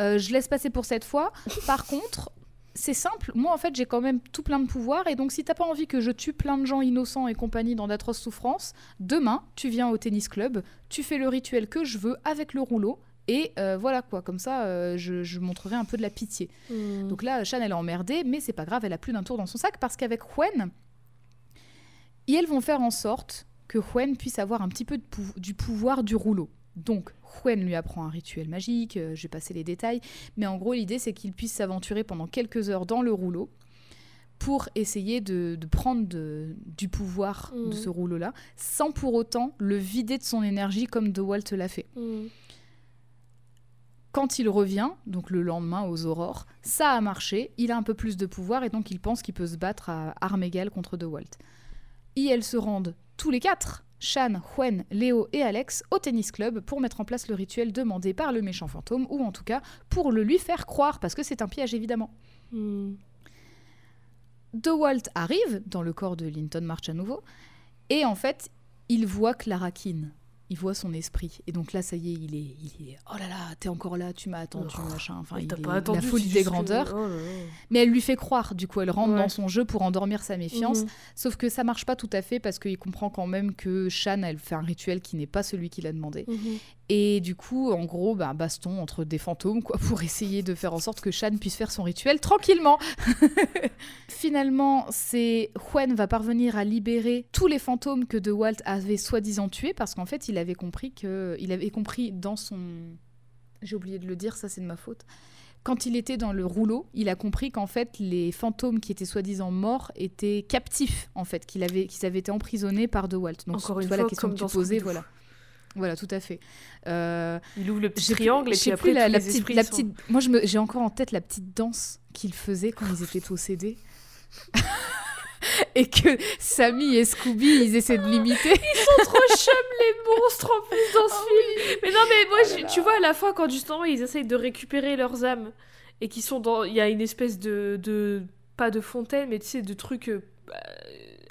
euh, je laisse passer pour cette fois. Par contre, c'est simple, moi en fait j'ai quand même tout plein de pouvoirs, et donc si t'as pas envie que je tue plein de gens innocents et compagnie dans d'atroces souffrances, demain tu viens au tennis club, tu fais le rituel que je veux avec le rouleau, et euh, voilà quoi, comme ça euh, je, je montrerai un peu de la pitié. Donc là, Shan, elle est emmerdée, mais c'est pas grave, elle a plus d'un tour dans son sac parce qu'avec Hwen, et elles vont faire en sorte que Hwen puisse avoir un petit peu de pou- du pouvoir du rouleau. Donc, Hwen lui apprend un rituel magique, euh, je vais passer les détails, mais en gros, l'idée c'est qu'il puisse s'aventurer pendant quelques heures dans le rouleau pour essayer de, de prendre de- du pouvoir de ce rouleau-là, sans pour autant le vider de son énergie comme DeWalt l'a fait. Quand il revient, donc le lendemain aux aurores, ça a marché, il a un peu plus de pouvoir et donc il pense qu'il peut se battre à armes égales contre DeWalt. Et elles se rendent tous les quatre Shan, Huen, Léo et Alex au tennis club pour mettre en place le rituel demandé par le méchant fantôme, ou en tout cas pour le lui faire croire, parce que c'est un piège évidemment. Hmm. DeWalt arrive dans le corps de Linton March à nouveau, et en fait, il voit Clara Keane. Il voit son esprit. Et donc là, ça y est, il est, il est oh là là, t'es encore là, tu m'as attendu, Oh, machin. Enfin, il est- pas attendu, la folie des grandeurs. oh. Mais elle lui fait croire, du coup, elle rentre Ouais. dans son jeu pour endormir sa méfiance. Mhm. Sauf que ça marche pas tout à fait parce qu'il comprend quand même que Shan, elle fait un rituel qui n'est pas celui qu'il a demandé. Mhm. Et du coup, en gros, bah, baston entre des fantômes, quoi, pour essayer de faire en sorte que Shan puisse faire son rituel tranquillement. Finalement, c'est Huen va parvenir à libérer tous les fantômes que DeWalt avait soi-disant tués parce qu'en fait, il avait compris que, il avait compris dans son, j'ai oublié de le dire, ça c'est de ma faute. Quand il était dans le rouleau, il a compris qu'en fait les fantômes qui étaient soi-disant morts étaient captifs en fait, qu'ils avaient, qu'ils avaient été emprisonnés par DeWalt. Donc Encore une vois la fois, question comme que tu posais, voilà. Voilà, tout à fait. Euh, Il ouvre le petit triangle et puis après la, la petite, la sont- petite. Moi, j'ai encore en tête la petite danse qu'ils faisaient quand ils étaient possédés. et que Sammy et Scooby, ils essaient de l'imiter. Ils sont trop chum les monstres en plus dans ce film. Mais non mais moi Oh tu vois à la fin quand justement ils essayent de récupérer leurs âmes et qui sont dans il y a une espèce de, de pas de fontaine mais tu sais de trucs euh, bah,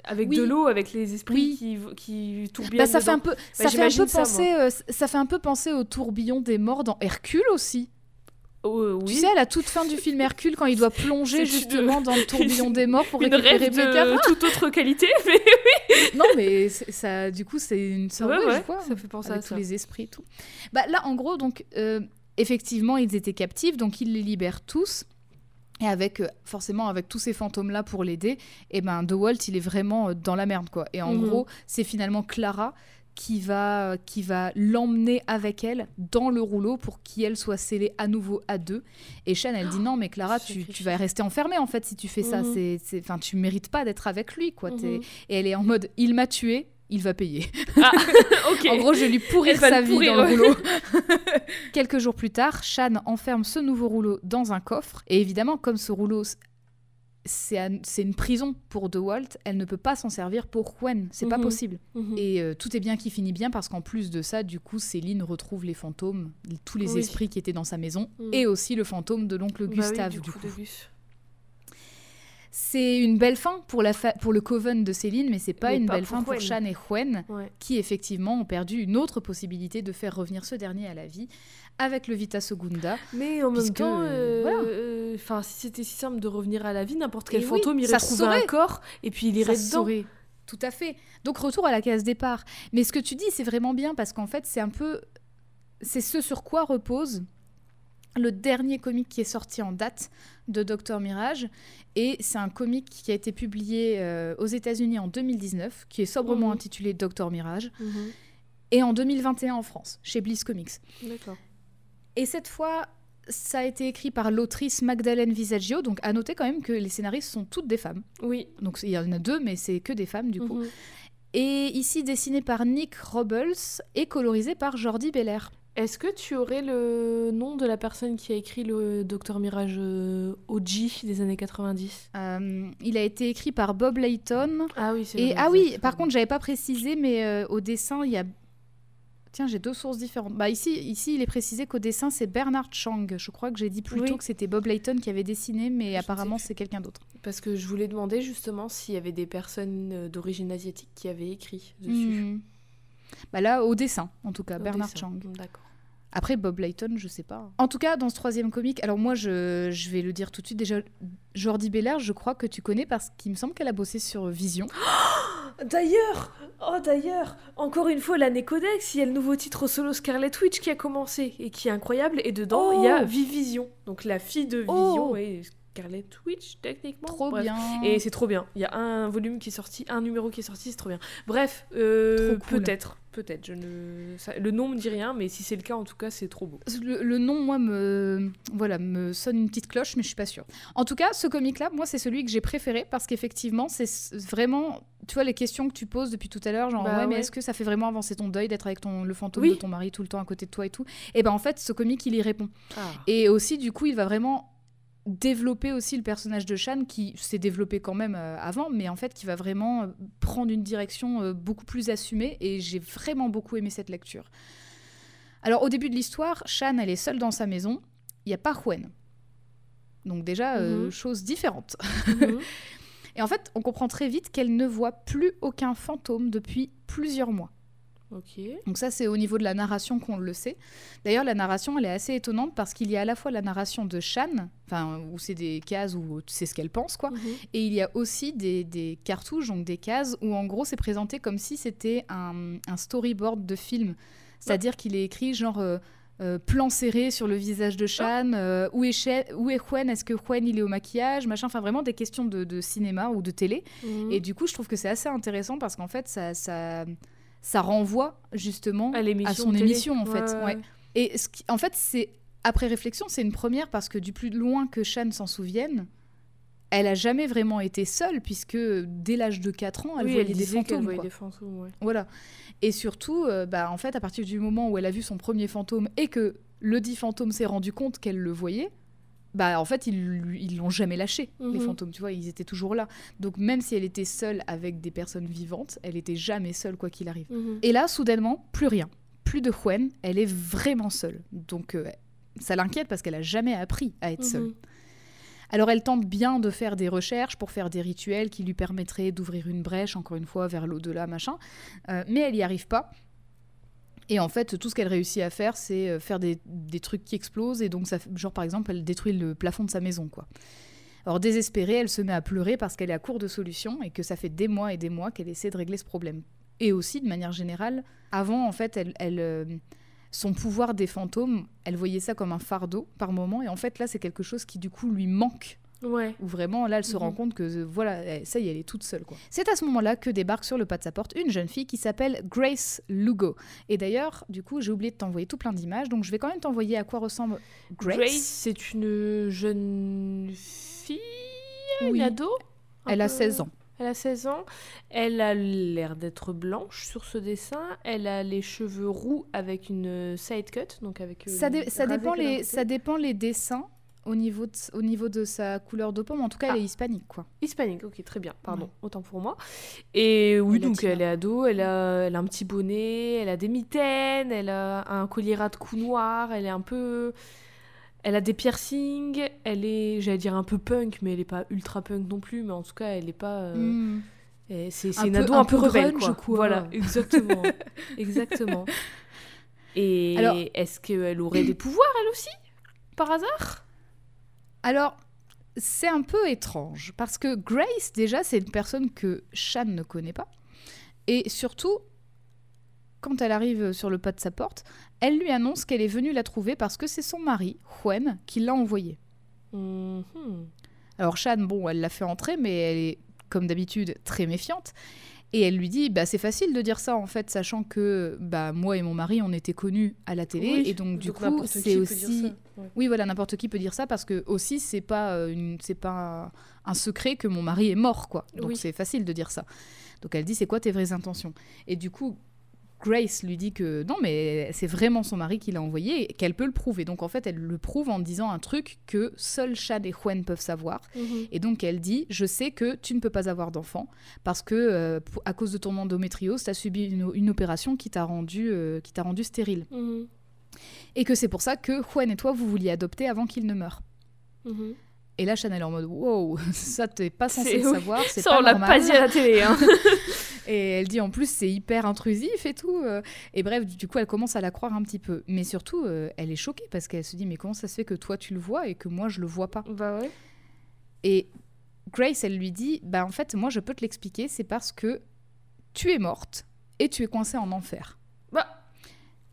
avec Oui. de l'eau avec les esprits Oui. qui qui tourbillonnent Bah, ça fait un peu, ça fait un peu ça, penser, euh, ça fait un peu penser au tourbillon des morts dans Hercule aussi. Oh, euh, oui. Tu sais, à la toute fin du film Hercule, quand il doit plonger justement dans le tourbillon des morts pour une récupérer Becca. de toute autre qualité mais Non, mais ça, du coup, c'est une sorte Ouais, ouais, vois, ça fait penser à avec tous ça. les esprits et tout. Bah, là, en gros, donc, euh, effectivement, ils étaient captifs, donc ils les libèrent tous. Et avec, euh, forcément, avec tous ces fantômes-là pour l'aider, et ben, DeWalt, il est vraiment euh, dans la merde, quoi. Et en Mhm. gros, c'est finalement Clara qui va, qui va l'emmener avec elle dans le rouleau pour qu'elle soit scellée à nouveau à deux. Et Shan, elle dit non, mais Clara, tu, tu vas rester enfermée, en fait, si tu fais ça. Mhm. C'est, enfin, tu mérites pas d'être avec lui, quoi. Mhm. Et elle est en mode, il m'a tué, il va payer. Ah. En gros, je vais lui pourrir sa vie pourrir, dans le rouleau. Quelques jours plus tard, Shan enferme ce nouveau rouleau dans un coffre. Et évidemment, comme ce rouleau, c'est un- c'est une prison pour DeWalt, elle ne peut pas s'en servir pour Gwen. C'est pas Mhm. possible. Mhm. Et euh, tout est bien qui finit bien parce qu'en plus de ça, du coup, Céline retrouve les fantômes, tous les Oui. esprits qui étaient dans sa maison, Mhm. et aussi le fantôme de l'oncle Bah oui, Gustave, du du coup, coup. C'est une belle fin pour, la fa- pour le coven de Céline, mais c'est pas Mais une pas belle pour fin pour Gwen. Shan et Gwen. Ouais. qui effectivement ont perdu une autre possibilité de faire revenir ce dernier à la vie avec le Vita Segunda. Mais en même temps, euh, euh, voilà. euh, si c'était si simple de revenir à la vie, n'importe quel Et oui, fantôme irait trouver saurait. un corps et puis il irait Ça dedans. saurait. Tout à fait. Donc retour à la case départ. Mais ce que tu dis, c'est vraiment bien parce qu'en fait, c'est un peu, c'est ce sur quoi repose le dernier comic qui est sorti en date de Docteur Mirage. Et c'est un comic qui a été publié euh, aux États-Unis en 2019, qui est sobrement Mhm. intitulé Docteur Mirage, Mhm. et en 2021 en France, chez Bliss Comics. D'accord. Et cette fois, ça a été écrit par l'autrice Magdalene Visaggio. Donc, à noter quand même que les scénaristes sont toutes des femmes. Oui. Donc, il y en a deux, mais c'est que des femmes du coup. Mhm. Et ici, dessiné par Nick Robles et colorisé par Jordi Belair. Est-ce que tu aurais le nom de la personne qui a écrit le Docteur Mirage euh, OG des années 90 Euh, il a été écrit par Bob Layton. Ah oui, c'est Et ah oui, par contre, j'avais pas précisé, mais euh, au dessin, il y a. Tiens, j'ai deux sources différentes. Bah ici, ici, il est précisé qu'au dessin, c'est Bernard Chang. Je crois que j'ai dit plus Oui. tôt que c'était Bob Layton qui avait dessiné, mais Je apparemment, c'est quelqu'un d'autre. Parce que je voulais demander justement s'il y avait des personnes d'origine asiatique qui avaient écrit dessus. Hmm. Bah là, au dessin, en tout cas, Au Bernard dessin. Chang. D'accord. Après, Bob Layton, je sais pas. En tout cas, dans ce troisième comic, alors moi, je, je vais le dire tout de suite. Déjà, Jordi Belair, je crois que tu connais parce qu'il me semble qu'elle a bossé sur Vision. D'ailleurs, oh d'ailleurs, encore une fois l'année Codex, il y a le nouveau titre solo Scarlet Witch qui a commencé et qui est incroyable et dedans il y a Oh Vivision, donc la fille de Vision Oh et Scarlet Witch techniquement. Trop Bref. bien. Et c'est trop bien. Il y a un volume qui est sorti, un numéro qui est sorti, c'est trop bien. Bref, euh, cool. peut-être, peut-être. Je ne, ça- le nom me dit rien, mais si c'est le cas, en tout cas, c'est trop beau. Le, le nom, moi, me, voilà, me sonne une petite cloche, mais je suis pas sûre. En tout cas, ce comic-là, moi, c'est celui que j'ai préféré parce qu'effectivement, c'est vraiment, tu vois, les questions que tu poses depuis tout à l'heure, genre, Bah ouais, mais ouais. est-ce que ça fait vraiment avancer ton deuil d'être avec ton, le fantôme Oui. de ton mari tout le temps à côté de toi et tout? Et ben, en fait, ce comic, il y répond. Ah. Et aussi, du coup, il va vraiment développer aussi le personnage de Shan qui s'est développé quand même euh, avant, mais en fait qui va vraiment euh, prendre une direction euh, beaucoup plus assumée et j'ai vraiment beaucoup aimé cette lecture. Alors au début de l'histoire, Shan elle est seule dans sa maison, il n'y a pas Hwen. Donc déjà, euh, Mhm. chose différente. Mhm. Et en fait, on comprend très vite qu'elle ne voit plus aucun fantôme depuis plusieurs mois. Donc ça, c'est au niveau de la narration qu'on le sait. D'ailleurs, la narration, elle est assez étonnante parce qu'il y a à la fois la narration de Shan, enfin, où c'est des cases où c'est ce qu'elle pense, quoi, Mhm. et il y a aussi des, des cartouches, donc des cases, où en gros, c'est présenté comme si c'était un, un storyboard de film. C'est-à-dire qu'il est écrit genre... euh, euh, plan serré sur le visage de Shan, euh, où est, Shen- où est Hwen, est-ce que Hwen il est au maquillage, machin, enfin vraiment des questions de, de cinéma ou de télé. Mhm. Et du coup, je trouve que c'est assez intéressant parce qu'en fait, ça, ça, ça renvoie justement à son télé. émission, en fait. Ouais, ouais. ouais. Et ce qui- en fait, c'est après réflexion, c'est une première parce que du plus loin que Shan s'en souvienne, elle a jamais vraiment été seule puisque dès l'âge de 4 ans, elle Oui, voyait elle des fantômes. voyait quoi. des fantômes, ouais. Voilà. Et surtout, euh, bah, en fait, à partir du moment où elle a vu son premier fantôme et que le dit fantôme s'est rendu compte qu'elle le voyait, bah en fait, ils ils l'ont jamais lâché, les Mhm. fantômes, tu vois, ils étaient toujours là. Donc même si elle était seule avec des personnes vivantes, elle était jamais seule quoi qu'il arrive. Mhm. Et là, soudainement, plus rien. Plus de Hwen, elle est vraiment seule. Donc euh, ça l'inquiète parce qu'elle a jamais appris à être seule. Mhm. Alors elle tente bien de faire des recherches pour faire des rituels qui lui permettraient d'ouvrir une brèche, encore une fois, vers l'au-delà, machin. Euh, mais elle n'y arrive pas. Et en fait, tout ce qu'elle réussit à faire, c'est euh, faire des, des trucs qui explosent. Et donc, ça, genre par exemple, elle détruit le plafond de sa maison, quoi. Alors désespérée, elle se met à pleurer parce qu'elle est à court de solutions et que ça fait des mois et des mois qu'elle essaie de régler ce problème. Et aussi, de manière générale, avant, en fait, elle, elle, euh, son pouvoir des fantômes, elle voyait ça comme un fardeau par moment. Et en fait, là, c'est quelque chose qui, du coup, lui manque Ouais. où vraiment là elle se Mhm. rend compte que euh, voilà elle- ça y est elle est toute seule quoi. C'est à ce moment-là que débarque sur le pas de sa porte une jeune fille qui s'appelle Grace Lugo. Et d'ailleurs du coup j'ai oublié de t'envoyer tout plein d'images donc je vais quand même t'envoyer à quoi ressemble Grace. Grace, c'est une jeune fille, Oui. une ado un Elle a peu- 16 ans. Elle a 16 ans. Elle a l'air d'être blanche sur ce dessin. Elle a les cheveux roux avec une side cut, donc avec. euh, Ça, dé- ça dépend les ça dépend les dessins au niveau de, au niveau de sa couleur de peau mais en tout cas elle Ah. est hispanique quoi. Hispanique, ok, très bien, pardon, Ouais. autant pour moi. Et oui, Et donc latina. elle est ado, elle a, elle a un petit bonnet, elle a des mitaines, elle a un collier ras de cou noir, elle est un peu. Elle a des piercings, elle est, j'allais dire un peu punk, mais elle est pas ultra punk non plus, mais en tout cas, elle est pas. euh, Hmm. C'est Un une peu- ado un un peu peu rebelle, quoi. quoi. Voilà, exactement. exactement. Et Alors- est-ce qu'elle aurait des pouvoirs, elle aussi Par hasard? Alors, c'est un peu étrange parce que Grace, déjà, c'est une personne que Shan ne connaît pas. Et surtout, quand elle arrive sur le pas de sa porte, elle lui annonce qu'elle est venue la trouver parce que c'est son mari, Hwen, qui l'a envoyée. Mhm. Alors, Shan, bon, elle l'a fait entrer, mais elle est, comme d'habitude, très méfiante. Et elle lui dit, bah c'est facile de dire ça en fait, sachant que bah moi et mon mari on était connus à la télé Oui, et donc du coup c'est aussi. Ouais. oui, voilà, n'importe qui peut dire ça parce que aussi c'est pas euh, une, c'est pas un, un secret que mon mari est mort, quoi. Donc Oui. c'est facile de dire ça. Donc elle dit c'est quoi tes vraies intentions? Et du coup, Grace lui dit que non, mais c'est vraiment son mari qui l'a envoyé et qu'elle peut le prouver. Donc en fait, elle le prouve en disant un truc que seuls Chad et Hwen peuvent savoir. Mhm. Et donc elle dit je sais que tu ne peux pas avoir d'enfant parce que euh, à cause de ton endométriose, tu as subi une, une opération qui t'a rendu, euh, qui rendu stérile Mhm. et que c'est pour ça que Hwen et toi vous vouliez adopter avant qu'il ne meure. Mhm. Et là, Chanel est en mode wow, ça t'es pas censé C'est- le savoir, Ça, pas on l'a pas dit à la télé. Hein. Et elle dit en plus c'est hyper intrusif et tout. euh. Et bref, du coup, elle commence à la croire un petit peu. Mais surtout, euh, elle est choquée parce qu'elle se dit mais comment ça se fait que toi tu le vois et que moi je le vois pas? Bah ouais. Et Grace, elle lui dit bah en fait moi je peux te l'expliquer, c'est parce que tu es morte et tu es coincée en enfer. Bah.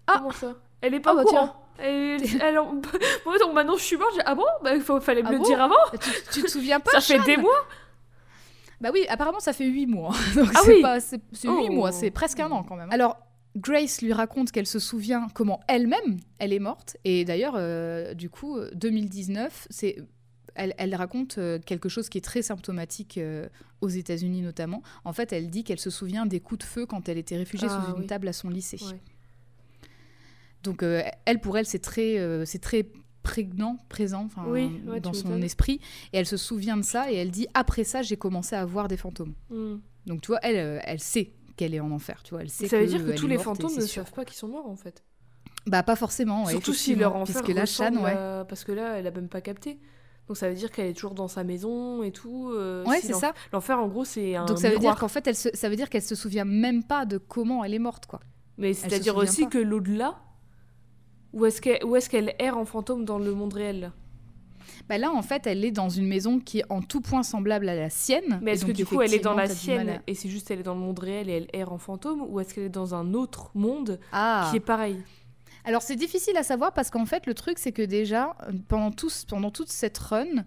Ah. Comment ça? Elle est pas Ah, au bah, courant. Elle, elle, en- Moi, donc maintenant je suis morte. j'ai- Ah bon? Bah il faut- fallait me Ah le bon? dire avant. Bah, tu, tu te souviens pas Ça fait des mois. Bah oui, apparemment ça fait huit mois. Donc Ah c'est oui. c'est huit Oh. mois, c'est presque un an quand même. Alors Grace lui raconte qu'elle se souvient comment elle-même elle est morte et d'ailleurs euh, du coup euh, 2019 c'est elle, elle raconte euh, quelque chose qui est très symptomatique euh, aux États-Unis notamment. En fait, elle dit qu'elle se souvient des coups de feu quand elle était réfugiée Ah, sous une oui. table à son lycée. Ouais. Donc euh, elle pour elle c'est très euh, c'est très prégnant, présent enfin, Oui, ouais, dans son esprit. Et elle se souvient de ça et elle dit après ça, j'ai commencé à voir des fantômes. Hmm. Donc tu vois, elle, euh, elle sait qu'elle est en enfer. Tu vois, elle sait Ça veut que, dire que tous les fantômes ne savent pas qu'ils sont morts en fait. Bah pas forcément. Surtout si leur enfer Puisque là, ouais. à- Parce que là, elle a même pas capté. Donc ça veut dire qu'elle est toujours dans sa maison et tout. euh, Ouais, si c'est ça. L'enfer, en gros, c'est un Donc ça veut dire qu'en fait, elle se- ça veut dire qu'elle se souvient même pas de comment elle est morte, quoi. Mais c'est-à-dire aussi pas. que l'au-delà, où est-ce qu'elle erre en fantôme dans le monde réel? Là Bah là, en fait, elle est dans une maison qui est en tout point semblable à la sienne. Mais est-ce que du coup elle est dans la sienne et c'est juste elle est dans le monde réel et elle erre en fantôme ou est-ce qu'elle est dans un autre monde Ah. qui est pareil? Alors c'est difficile à savoir parce qu'en fait, le truc, c'est que déjà, euh, pendant, pendant toute cette run,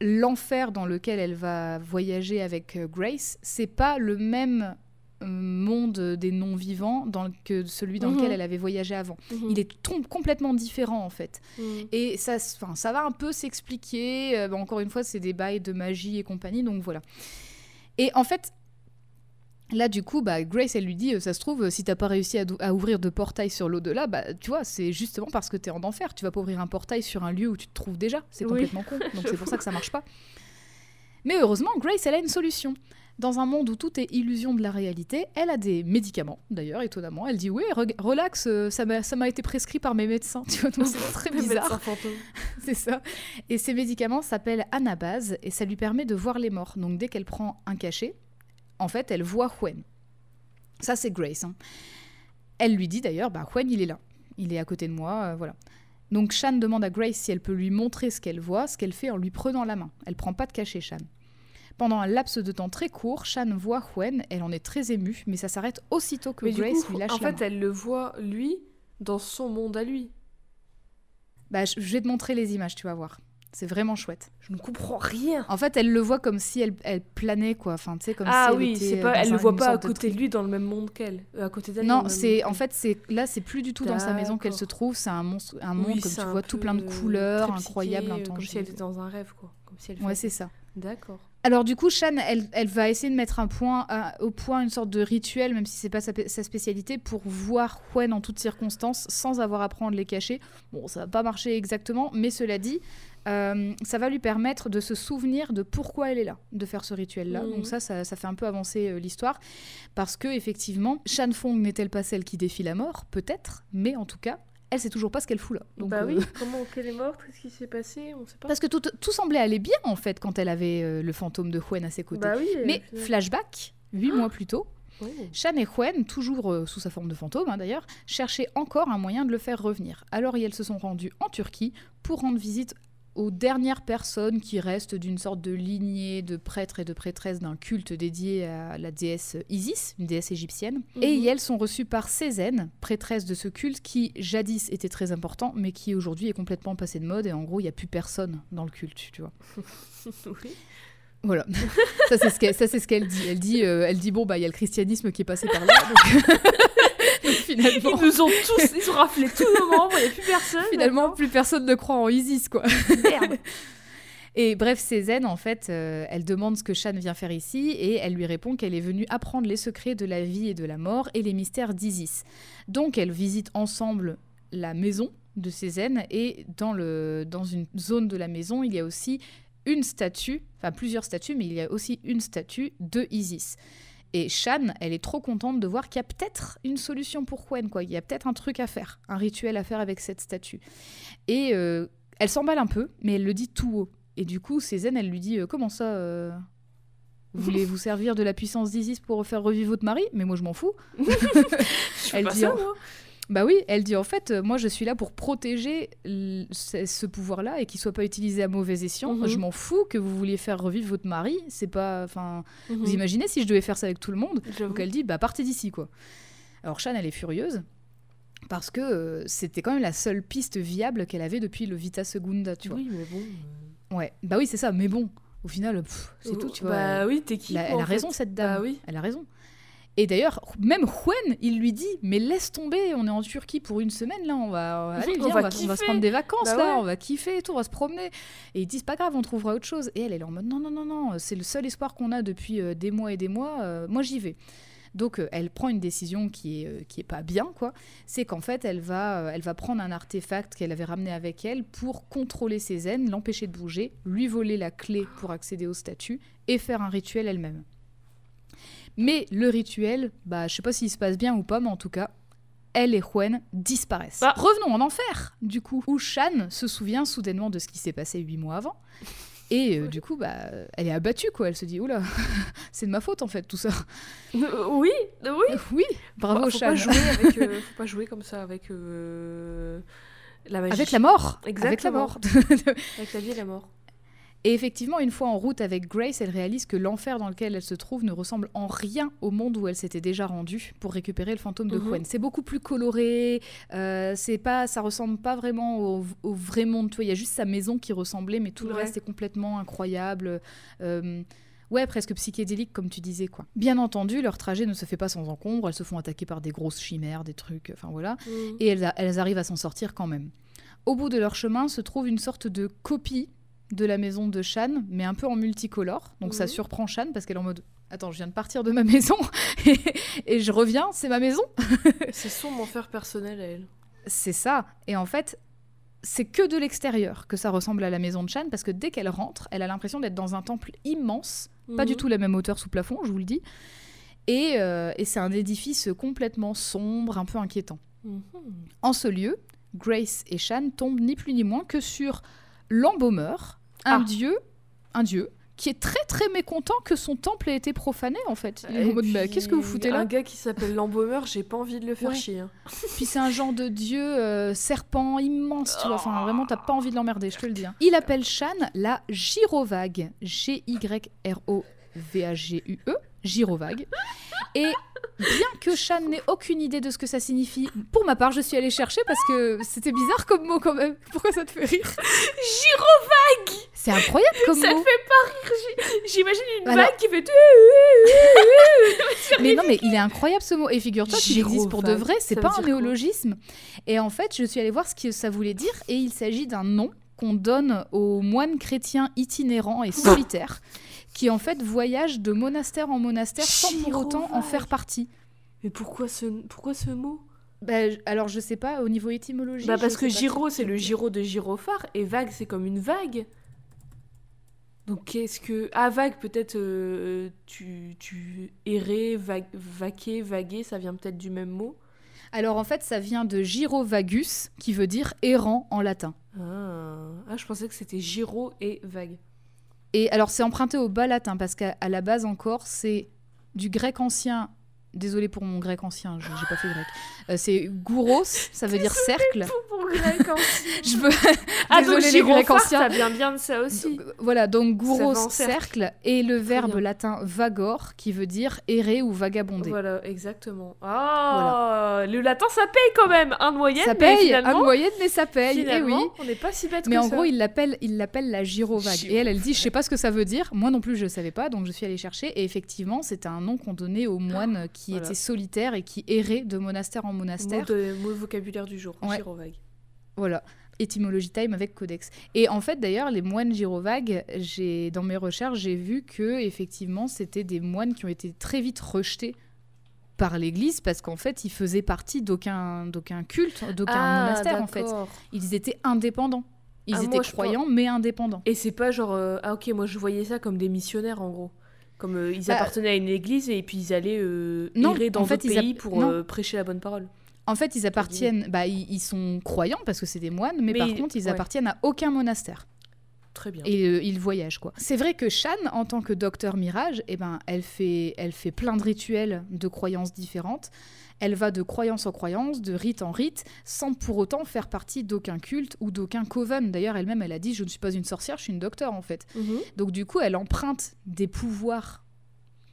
l'enfer dans lequel elle va voyager avec euh, Grace, c'est pas le même monde des non-vivants dans que celui dans Mhm. lequel elle avait voyagé avant. Il est complètement différent en fait. Mhm. Et ça, ça va un peu s'expliquer. euh, bon, encore une fois, c'est des bails de magie et compagnie, donc voilà. Et en fait, là, du coup, bah, Grace, elle lui dit, euh, ça se trouve, euh, si t'as pas réussi à, ouvrir de portail sur l'au-delà, bah, tu vois, c'est justement parce que t'es en enfer. Tu vas pas ouvrir un portail sur un lieu où tu te trouves déjà. C'est Oui, complètement con. Donc c'est pour ça que ça marche pas. Mais heureusement, Grace, elle a une solution. Dans un monde où tout est illusion de la réalité, elle a des médicaments, d'ailleurs, étonnamment. Elle dit Oui, relax, euh, ça m'a été prescrit par mes médecins. Tu vois, c'est très bizarre. C'est ça. Et ces médicaments s'appellent Anabase et ça lui permet de voir les morts. Donc dès qu'elle prend un cachet, en fait, elle voit Huen. Ça, c'est Grace. hein. Elle lui dit d'ailleurs, bah, Huen, il est là. Il est à côté de moi, euh, voilà. Donc Shan demande à Grace si elle peut lui montrer ce qu'elle voit, ce qu'elle fait en lui prenant la main. Elle prend pas de cachet, Shan. Pendant un laps de temps très court, Shan voit Huen, elle en est très émue, mais ça s'arrête aussitôt que Mais du Grace coup, lui lâche en la fait, main. elle le voit lui dans son monde à lui. Bah, je vais te montrer les images, tu vas voir. C'est vraiment chouette. Je ne comprends rien. En fait, elle le voit comme si elle, elle planait, quoi. Enfin, tu sais, comme ah si elle oui, était pas, elle un- le voit pas à côté de lui dans le même monde qu'elle. Euh, à côté d'elle. Non, c'est en fait, c'est là, c'est plus du tout dans sa maison qu'elle se trouve. C'est un monstre, un monde Oui, comme tu vois, tout plein de couleurs, incroyables, psyché, euh, Comme si elle était dans un rêve, quoi. Comme si elle Ouais, c'est ça. D'accord. Alors du coup, Shan, elle, elle va essayer de mettre un point au point une sorte de rituel, même si c'est pas sa, sa spécialité, pour voir Huen en toutes circonstances, sans avoir à prendre les cachets. Bon, ça va pas marcher exactement, mais cela dit, euh, ça va lui permettre de se souvenir de pourquoi elle est là, de faire ce rituel-là. Mhm. Donc ça, ça, ça fait un peu avancer euh, l'histoire, parce que effectivement, Shan Fong n'est-elle pas celle qui défie la mort? Peut-être, mais en tout cas, elle sait toujours pas ce qu'elle fout là. Donc, bah euh, oui, comment qu'elle est morte? Qu'est-ce qui s'est passé? On sait pas. Parce que tout, tout semblait aller bien en fait quand elle avait euh, le fantôme de Huen à ses côtés. Bah oui. Mais flashback, huit mois plus tôt, Oh. Shan et Huen, toujours euh, sous sa forme de fantôme hein, d'ailleurs, cherchaient encore un moyen de le faire revenir. Alors elles se sont rendues en Turquie pour rendre visite aux dernières personnes qui restent d'une sorte de lignée de prêtres et de prêtresses d'un culte dédié à la déesse Isis, une déesse égyptienne. Et Mhm. elles sont reçues par Cézanne, prêtresse de ce culte qui jadis était très important, mais qui aujourd'hui est complètement passé de mode et en gros il n'y a plus personne dans le culte, tu vois. oui. Voilà, ça c'est ce qu'elle ce dit. Elle dit, euh, elle dit bon bah il y a le christianisme qui est passé par là. Donc, finalement, Ils nous ont tous, ils ont raflé tous nos membres, il n'y a plus personne. finalement plus personne ne croit en Isis quoi. Merde. Et bref, Cézanne en fait, euh, elle demande ce que Shan vient faire ici et elle lui répond qu'elle est venue apprendre les secrets de la vie et de la mort et les mystères d'Isis. Donc elles visitent ensemble la maison de Cézanne et dans le dans une zone de la maison il y a aussi une statue, enfin plusieurs statues, mais il y a aussi une statue de Isis. Et Shan, elle est trop contente de voir qu'il y a peut-être une solution pour Huen, quoi. Il y a peut-être un truc à faire, un rituel à faire avec cette statue. Et euh, elle s'emballe un peu, mais elle le dit tout haut. Et du coup, Cézanne, elle lui dit euh, Comment ça euh, Vous voulez vous servir de la puissance d'Isis pour faire revivre votre mari? Mais moi, je m'en fous. Je Elle pas dit ça, en- moi. Bah oui, elle dit en fait, euh, moi je suis là pour protéger ce, pouvoir-là et qu'il soit pas utilisé à mauvais escient. Mhm. Je m'en fous que vous vouliez faire revivre votre mari. C'est pas, enfin, Mhm. vous imaginez si je devais faire ça avec tout le monde? Donc elle dit, bah partez d'ici quoi. Alors Shan, elle est furieuse parce que euh, c'était quand même la seule piste viable qu'elle avait depuis le Vita Segunda, tu vois. Oui, mais bon. euh, Ouais, bah oui c'est ça. Mais bon, au final, c'est tout, tu vois. Bah oui, t'es qui Elle a, quoi, elle a raison, cette dame. Bah oui. Elle a raison. Et d'ailleurs, même Huen, il lui dit Mais laisse tomber, on est en Turquie pour une semaine, là, on va, allez, On viens, on, va on va se prendre des vacances, Bah là, ouais. on va kiffer et tout, on va se promener. Et ils disent Pas grave, on trouvera autre chose. Et elle, elle est en mode Non, non, non, non, c'est le seul espoir qu'on a depuis euh, des mois et des mois, euh, moi j'y vais. Donc euh, elle prend une décision qui est, euh, qui est pas bien, quoi. C'est qu'en fait, elle va, euh, elle va prendre un artefact qu'elle avait ramené avec elle pour contrôler ses aines, l'empêcher de bouger, lui voler la clé pour accéder au statut et faire un rituel elle-même. Mais le rituel, bah, je sais pas s'il se passe bien ou pas, mais en tout cas, elle et Juan disparaissent. Ah. Revenons en enfer, du coup, où Shan se souvient soudainement de ce qui s'est passé huit mois avant. Et euh, du coup, bah, elle est abattue, quoi. Elle se dit, oula, c'est de ma faute, en fait, tout ça. Euh, oui, euh, oui. Oui, bravo, faut, faut Shan. pas jouer avec, euh, faut pas jouer comme ça avec la magie. Avec la mort. Avec la Exactement. mort. Avec la vie et la mort. Et effectivement, une fois en route avec Grace, elle réalise que l'enfer dans lequel elle se trouve ne ressemble en rien au monde où elle s'était déjà rendue pour récupérer le fantôme de Mhm. Gwen. C'est beaucoup plus coloré, euh, c'est pas, ça ressemble pas vraiment au, au vrai monde. Il y a juste sa maison qui ressemblait, mais tout le reste est complètement incroyable. Euh, Ouais, presque psychédélique, comme tu disais, quoi. Bien entendu, leur trajet ne se fait pas sans encombre. Elles se font attaquer par des grosses chimères, des trucs, enfin voilà Mm. et elles, a- elles arrivent à s'en sortir quand même. Au bout de leur chemin se trouve une sorte de copie de la maison de Shan, mais un peu en multicolore. Donc ça Mhm. surprend Shan parce qu'elle est en mode Attends, je viens de partir de ma maison et, et je reviens, c'est ma maison. C'est son enfer personnel à elle. C'est ça. Et en fait, c'est que de l'extérieur que ça ressemble à la maison de Shan parce que dès qu'elle rentre, elle a l'impression d'être dans un temple immense, pas du Mhm. tout la même hauteur sous plafond, je vous le dis. Et, euh, et c'est un édifice complètement sombre, un peu inquiétant. Mhm. En ce lieu, Grace et Shan tombent ni plus ni moins que sur l'embaumeur, un Ah. dieu, un dieu qui est très très mécontent que son temple ait été profané en fait. Il est Et en mode bah, qu'est-ce que vous foutez là? Un gars qui s'appelle l'embaumeur, j'ai pas envie de le faire Ouais. chier. hein. Puis c'est un genre de dieu euh, serpent immense, tu vois. Enfin vraiment t'as pas envie de l'emmerder, je te le dis. hein. Il appelle Shan la Girovague, G Y R O V A G U E, Girovague. Et bien que Shan n'ait aucune idée de ce que ça signifie, pour ma part, je suis allée chercher parce que c'était bizarre comme mot quand même. Pourquoi ça te fait rire Girovague C'est incroyable comme Ça te mot. fait pas rire. J'imagine une Alors- vague qui fait. Mais non, mais il est incroyable ce mot. Et figure-toi qu'il existe pour de vrai, c'est ça pas un néologisme. Et en fait, je suis allée voir ce que ça voulait dire et il s'agit d'un nom qu'on donne aux moines chrétiens itinérants et solitaires qui en fait voyagent de monastère en monastère sans pour autant en faire partie. Mais pourquoi ce, pourquoi ce mot? Bah, alors je sais pas au niveau étymologique. Bah parce que trop. c'est le gyro de gyrophare et vague c'est comme une vague. Donc qu'est-ce que ah vague peut-être euh, tu tu errer vague vaquer vaguer ça vient peut-être du même mot? Alors en fait, ça vient de gyrovagus qui veut dire errant en latin. Ah, Ah, je pensais que c'était gyro et vague. Et alors c'est emprunté au bas latin parce qu'à la base encore, c'est du grec ancien. Désolé pour mon grec ancien, je- j'ai pas fait grec. Euh, c'est gouros, ça veut dire cercle. Pour grec ancien. Je veux. Ah donc Désolé les grecs anciens. ça vient bien de ça aussi. Donc, voilà, donc gouros, cercle. cercle, et le verbe latin vagor, qui veut dire errer ou vagabonder. Voilà, exactement. Ah, le latin ça paye quand même, un moyenne. ça mais paye, finalement, un moyenne, mais ça paye, et finalement, oui. on n'est pas si bête Mais que en ça. gros, il l'appelle, il l'appelle la gyrovague. Et elle, elle dit, je sais pas ce que ça veut dire. Moi non plus, je savais pas, donc je suis allée chercher. Et effectivement, c'était un nom qu'on donnait aux moines qui Voilà. étaient solitaires et qui erraient de monastère en Mot, monastère. de, mot vocabulaire du jour, Ouais. gyrovague. Voilà. Étymologie time avec codex. Et en fait, d'ailleurs, les moines gyrovagues, j'ai dans mes recherches, j'ai vu que effectivement, c'était des moines qui ont été très vite rejetés par l'Église parce qu'en fait, ils faisaient partie d'aucun d'aucun culte, d'aucun Ah, monastère en fait. Ils étaient indépendants. Ils Ah, étaient moi, croyants mais indépendants. Et c'est pas genre euh, ah ok moi je voyais ça comme des missionnaires en gros. Comme euh, ils Bah, appartenaient à une église et puis ils allaient euh, Non, errer dans en fait, pays pour euh, prêcher la bonne parole. En fait, ils appartiennent, bah, ils, ils sont croyants parce que c'est des moines, mais, Mais par ils- contre, ils ouais. appartiennent à aucun monastère. Très bien. Et euh, ils voyagent, quoi. C'est vrai que Shan, en tant que docteur Mirage, eh ben, elle, fait, elle fait plein de rituels de croyances différentes. Elle va de croyance en croyance, de rite en rite, sans pour autant faire partie d'aucun culte ou d'aucun coven. D'ailleurs, elle-même, elle a dit Je ne suis pas une sorcière, je suis une docteur, en fait. Mhm. Donc, du coup, elle emprunte des pouvoirs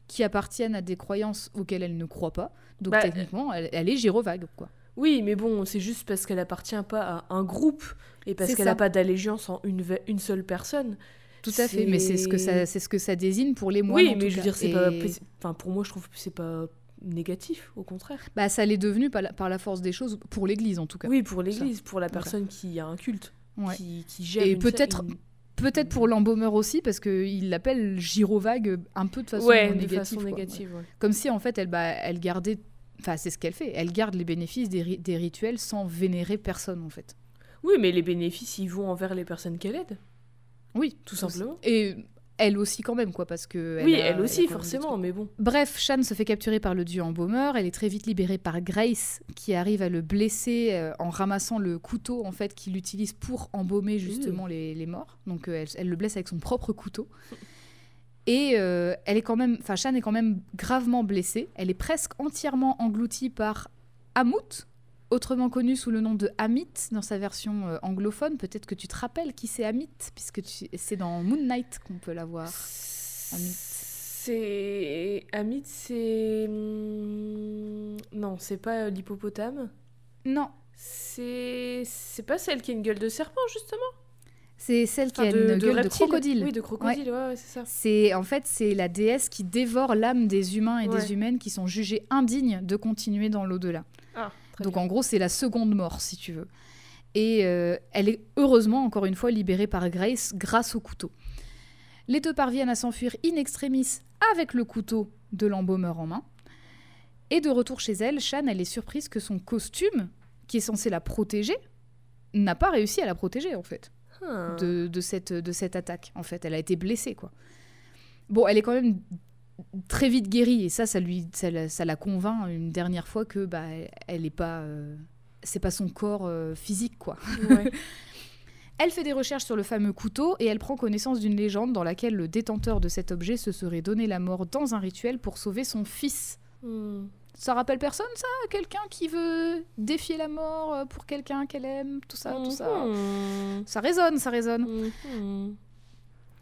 qui appartiennent à des croyances auxquelles elle ne croit pas. Donc, Bah, techniquement, elle, elle est gyrovague, quoi. Oui mais bon c'est juste parce qu'elle appartient pas à un groupe et parce qu'elle ça. a pas d'allégeance en une, seule personne. Tout à fait, mais c'est ce que ça, c'est ce que ça désigne pour les moines. Oui mais je veux dire c'est Et- pas enfin pour moi je trouve que c'est pas négatif au contraire. Bah, ça l'est devenu par la, par la force des choses pour l'Église en tout cas. Oui pour l'église pour la personne qui a un culte Ouais. qui, qui gère Et peut-être- une- Peut-être pour l'embaumeur aussi, parce qu'il l'appelle gyrovague un peu de façon Ouais, de négative. façon quoi. Négative. ouais. Comme si en fait elle, bah, elle gardait. Enfin, c'est ce qu'elle fait. Elle garde les bénéfices des, ri- des rituels sans vénérer personne en fait. Oui, mais les bénéfices, ils vont envers les personnes qu'elle aide. Oui, Tout simplement. Et elle aussi quand même, quoi, parce que. oui, a- elle aussi, forcément, mais bon. Bref, Shan se fait capturer par le dieu embaumeur. Elle est très vite libérée par Grace, qui arrive à le blesser euh, en ramassant le couteau en fait qu'il utilise pour embaumer justement les, les morts. Donc euh, elle, elle le blesse avec son propre couteau. Et euh, elle est quand même, enfin Shan est quand même gravement blessée. Elle est presque entièrement engloutie par Amut, autrement connu sous le nom de Amit dans sa version euh, anglophone. Peut-être que tu te rappelles qui c'est Amit, puisque tu- c'est dans Moon Knight qu'on peut la voir. Amit. C'est. Amit, c'est. hmm, Non, c'est pas euh, l'hippopotame? Non, C'est. C'est pas celle qui a une gueule de serpent, justement? C'est celle qui a une gueule de crocodile. Oui, de crocodile, ouais, ouais, c'est ça. C'est en fait c'est la déesse qui dévore l'âme des humains et des humaines qui sont jugés indignes de continuer dans l'au-delà. Ah, très Donc bien. en gros c'est la seconde mort si tu veux. Et euh, elle est heureusement encore une fois libérée par Grace grâce au couteau. Les deux parviennent à s'enfuir in extremis avec le couteau de l'embaumeur en main. Et de retour chez elle, Shan elle est surprise que son costume qui est censé la protéger n'a pas réussi à la protéger en fait de, de cette, de cette attaque, en fait. Elle a été blessée, quoi. Bon, elle est quand même très vite guérie, et ça, ça, lui, ça, la- ça la convainc une dernière fois que bah, elle est pas... euh, c'est pas son corps euh, physique, quoi. Ouais. Elle fait des recherches sur le fameux couteau et elle prend connaissance d'une légende dans laquelle le détenteur de cet objet se serait donné la mort dans un rituel pour sauver son fils. Hmm. Ça rappelle personne, ça? Quelqu'un qui veut défier la mort euh, pour quelqu'un qu'elle aime, tout ça, tout ça. Mhm. Ça résonne, ça résonne. Mais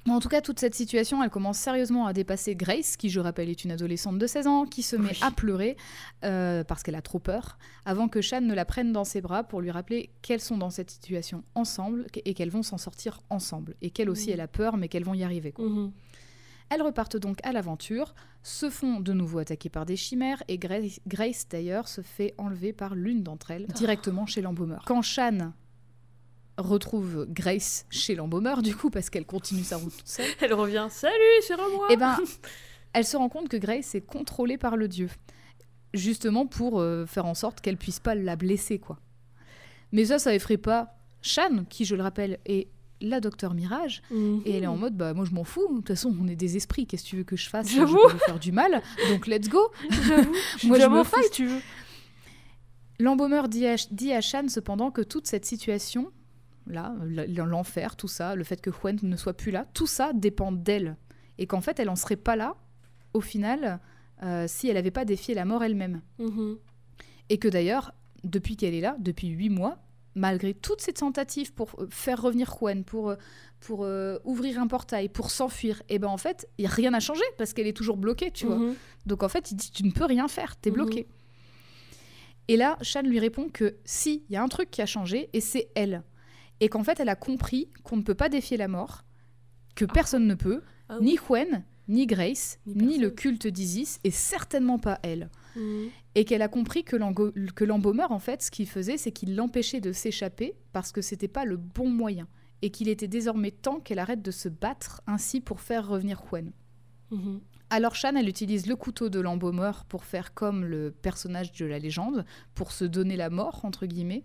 En tout cas, toute cette situation, elle commence sérieusement à dépasser Grace, qui, je rappelle, est une adolescente de 16 ans, qui se met Oui. à pleurer euh, parce qu'elle a trop peur, avant que Shan ne la prenne dans ses bras pour lui rappeler qu'elles sont dans cette situation ensemble et qu'elles vont s'en sortir ensemble. Et qu'elle aussi, elle a peur, mais qu'elles vont y arriver. quoi. Mhm. Elles repartent donc à l'aventure, se font de nouveau attaquer par des chimères, et Grace, Grace, d'ailleurs, se fait enlever par l'une d'entre elles, directement chez l'embaumeur. Quand Shan retrouve Grace chez l'embaumeur, du coup, parce qu'elle continue sa route toute seule, Elle revient. Salut, c'est moi. eh ben, elle se rend compte que Grace est contrôlée par le dieu. Justement pour euh, faire en sorte qu'elle puisse pas la blesser, quoi. Mais ça, ça effraie pas Shan, qui, je le rappelle, est la docteur Mirage. Et elle est en mode, bah moi je m'en fous, de toute façon on est des esprits, qu'est-ce que tu veux que je fasse Je lui faire du mal, donc let's go Moi, je me fous, si tu veux. L'embaumeur dit à, dit à Shan cependant que toute cette situation, là, l'enfer, tout ça, le fait que Gwen ne soit plus là, tout ça dépend d'elle. Et qu'en fait elle en serait pas là, au final, euh, si elle n'avait pas défié la mort elle-même. Mhm. Et que d'ailleurs, depuis qu'elle est là, depuis huit mois, malgré toutes ces tentatives pour euh, faire revenir Juan, pour, euh, pour euh, ouvrir un portail, pour s'enfuir, et ben en fait, y a rien à changer parce qu'elle est toujours bloquée, tu vois. Mhm. Donc en fait, il dit tu ne peux rien faire, t'es Mhm. bloqué. Et là, Shan lui répond que si, il y a un truc qui a changé et c'est elle. Et qu'en fait, elle a compris qu'on ne peut pas défier la mort, que personne ne peut, Ah ni Gwen, ni Grace, Ni ni, le culte d'Isis, et certainement pas elle. Mhm. Et qu'elle a compris que l'embaumeur, en fait, ce qu'il faisait, c'est qu'il l'empêchait de s'échapper parce que c'était pas le bon moyen. Et qu'il était désormais temps qu'elle arrête de se battre ainsi pour faire revenir Gwen. Mhm. Alors Shan, elle utilise le couteau de l'embaumeur pour faire comme le personnage de la légende, pour se donner la mort, entre guillemets,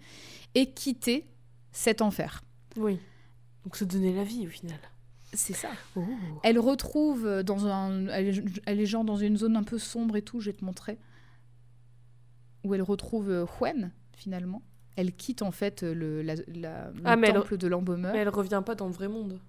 et quitter cet enfer. Oui. Donc se donner la vie au final. C'est ça. Oh. Elle retrouve dans un... Elle est, elle est genre dans une zone un peu sombre et tout, je vais te montrer. Où elle retrouve euh, Gwen, finalement. Elle quitte en fait le, la- la- le Ah, elle- temple de l'embaumeur. Mais elle revient pas dans le vrai monde.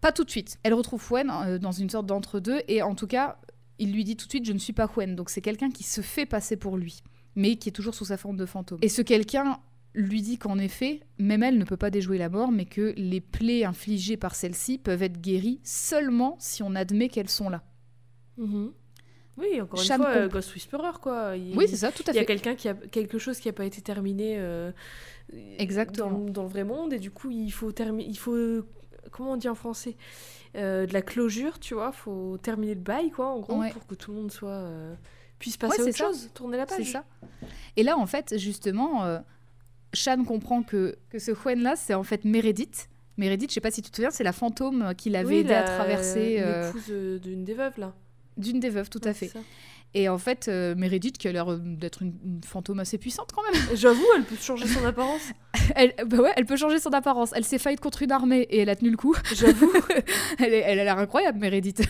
Pas tout de suite. Elle retrouve euh, dans une sorte d'entre-deux et en tout cas, il lui dit tout de suite je ne suis pas Gwen. Donc c'est quelqu'un qui se fait passer pour lui, mais qui est toujours sous sa forme de fantôme. Et ce quelqu'un lui dit qu'en effet, même elle ne peut pas déjouer la mort, mais que les plaies infligées par celle-ci peuvent être guéries seulement si on admet qu'elles sont là. Mhm. Oui, encore une fois, comp- Ghost Whisperer, quoi. Il- Oui, c'est ça, tout à Il y a fait. quelqu'un qui a quelque chose qui n'a pas été terminé euh, Exactement. Dans, dans le vrai monde et du coup il faut terminer il faut comment on dit en français Euh, de la closure tu vois faut terminer le bail quoi en gros Ouais. pour que tout le monde soit euh, puisse passer Ouais, à autre ça. chose tourner la page C'est ça. Et là, en fait, justement, Shan comprend que, que ce Gwen-là, c'est en fait Meredith. Meredith, je sais pas si tu te souviens, c'est la fantôme qui l'avait aidé à traverser. Euh... L'épouse d'une des veuves, là. D'une des veuves, tout à fait. Et en fait, euh, Meredith, qui a l'air euh, d'être une, fantôme assez puissante quand même. J'avoue, elle peut changer son apparence. elle, bah ouais, elle peut changer son apparence. Elle s'est faillite contre une armée et elle a tenu le coup. J'avoue. elle, elle, a l'air incroyable, Meredith.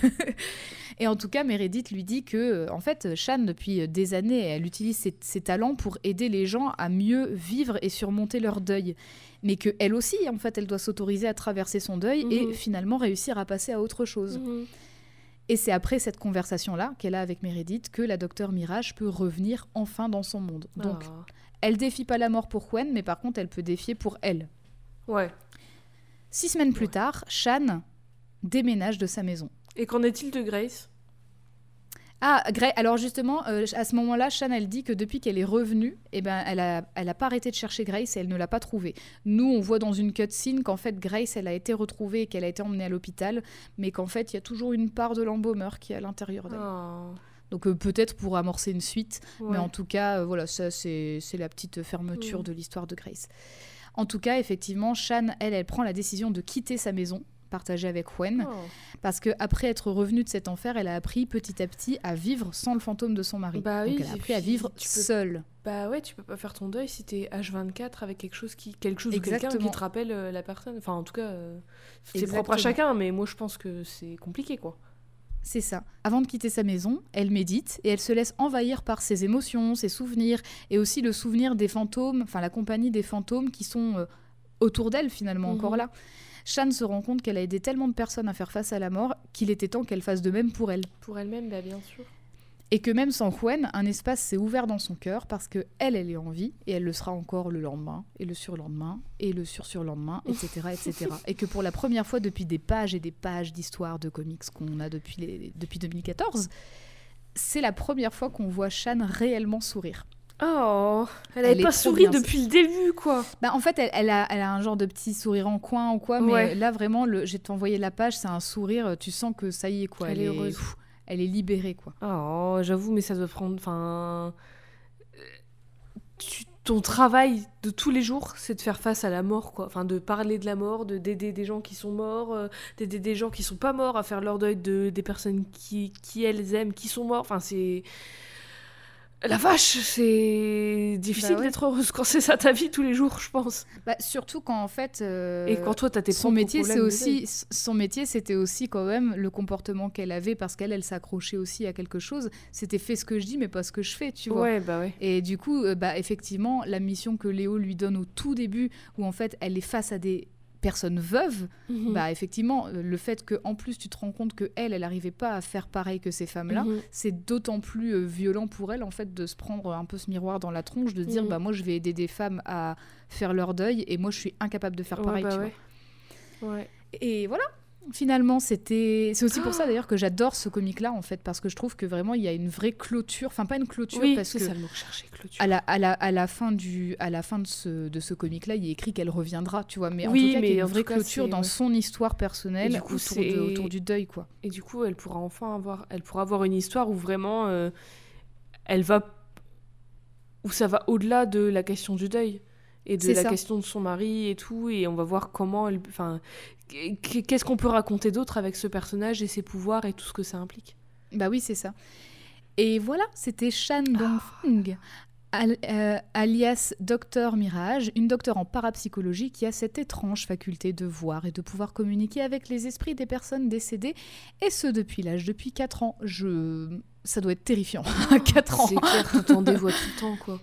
et en tout cas, Meredith lui dit que, euh, en fait, Shan, depuis des années, elle utilise ses, ses, talents pour aider les gens à mieux vivre et surmonter leur deuil. Mais que elle aussi, en fait, elle doit s'autoriser à traverser son deuil et mhm. finalement réussir à passer à autre chose. Mhm. Et c'est après cette conversation-là qu'elle a avec Meredith que la docteur Mirage peut revenir enfin dans son monde. Donc, oh. elle défie pas la mort pour Gwen, mais par contre, elle peut défier pour elle. Ouais. Six semaines plus tard, Shan déménage de sa maison. Et qu'en est-il de Grace? Ah, alors justement, euh, à ce moment-là, Shan, elle dit que depuis qu'elle est revenue, eh ben, elle n'a elle a pas arrêté de chercher Grace et elle ne l'a pas trouvée. Nous, on voit dans une cutscene qu'en fait, Grace, elle a été retrouvée et qu'elle a été emmenée à l'hôpital, mais qu'en fait, il y a toujours une part de l'embaumeur qui est à l'intérieur d'elle. Oh. Donc euh, peut-être pour amorcer une suite, mais en tout cas, euh, voilà, ça c'est la petite fermeture mm. de l'histoire de Grace. En tout cas, effectivement, Shan, elle, elle prend la décision de quitter sa maison partagé avec Gwen. Oh. Parce que après être revenue de cet enfer, elle a appris petit à petit à vivre sans le fantôme de son mari. Bah Donc elle a appris à vivre seule. Bah ouais, tu peux pas faire ton deuil si t'es H24 avec quelque chose qui, quelque chose quelqu'un qui te rappelle euh, la personne. Enfin, en tout cas, euh, c'est propre à chacun, mais moi je pense que c'est compliqué, quoi. C'est ça. Avant de quitter sa maison, elle médite et elle se laisse envahir par ses émotions, ses souvenirs et aussi le souvenir des fantômes, enfin la compagnie des fantômes qui sont euh, autour d'elle finalement encore mhm. là. Shan se rend compte qu'elle a aidé tellement de personnes à faire face à la mort qu'il était temps qu'elle fasse de même pour elle. Pour elle-même, bah, bien sûr. Et que même sans Gwen, un espace s'est ouvert dans son cœur parce que elle, elle est en vie et elle le sera encore le lendemain et le surlendemain et le sur-surlendemain, etc., etc. et que pour la première fois depuis des pages et des pages d'histoire de comics qu'on a depuis, les, depuis 2014, c'est la première fois qu'on voit Shan réellement sourire. Oh, elle n'avait pas souri depuis le début, quoi. Bah, en fait, elle, a, elle, a, un genre de petit sourire en coin ou quoi, mais là, vraiment, le, j'ai envoyé la page, c'est un sourire, tu sens que ça y est, quoi. Elle, est heureuse. elle est libérée, quoi. Oh, j'avoue, mais ça doit prendre. Enfin. ton travail de tous les jours, c'est de faire face à la mort, quoi. Enfin, de parler de la mort, de d'aider des gens qui sont morts, euh, d'aider des gens qui sont pas morts à faire leur deuil de, des personnes qui, qui elles aiment, qui sont morts. Enfin, c'est la vache, c'est difficile bah d'être heureuse quand c'est ça ta vie tous les jours, je pense. Bah, surtout quand en fait. Euh, et quand toi, t'as tes son métier, c'est aussi son métier, c'était aussi quand même le comportement qu'elle avait parce qu'elle, elle, s'accrochait aussi à quelque chose. C'était fait ce que je dis, mais pas ce que je fais, tu vois. Ouais, bah ouais. Et du coup, euh, bah effectivement, la mission que Léo lui donne au tout début, où en fait, elle est face à des personne veuve, mhm. bah effectivement, euh, le fait que en plus tu te rends compte que elle, elle n'arrivait pas à faire pareil que ces femmes-là, mhm. c'est d'autant plus euh, violent pour elle en fait de se prendre un peu ce miroir dans la tronche, de dire mhm. bah moi je vais aider des femmes à faire leur deuil et moi je suis incapable de faire pareil. Bah tu ouais. Vois. Ouais. Et voilà, finalement, c'était. C'est aussi pour ça d'ailleurs que j'adore ce comic-là, en fait, parce que je trouve que vraiment il y a une vraie clôture. Enfin, pas une clôture, parce que. ça le mot chercher, clôture. À la, à la, à la fin, du, à la fin de ce, de ce comic-là, il est écrit qu'elle reviendra, tu vois. Mais en tout cas, il y a une vraie clôture dans son histoire personnelle du coup, autour, autour, du deuil, quoi. Et du coup, elle pourra enfin avoir, elle pourra avoir une histoire où vraiment euh, elle va. où ça va au-delà de la question du deuil et de la question de son mari et tout et on va voir comment elle enfin qu'est-ce qu'on peut raconter d'autre avec ce personnage et ses pouvoirs et tout ce que ça implique bah oui c'est ça et voilà c'était Shan Dongfeng euh, alias Docteur Mirage, une docteure en parapsychologie qui a cette étrange faculté de voir et de pouvoir communiquer avec les esprits des personnes décédées, et ce depuis l'âge, depuis 4 ans. Je... Ça doit être terrifiant, 4 ans. C'est clair, tu t'en dévoies tout le temps, quoi.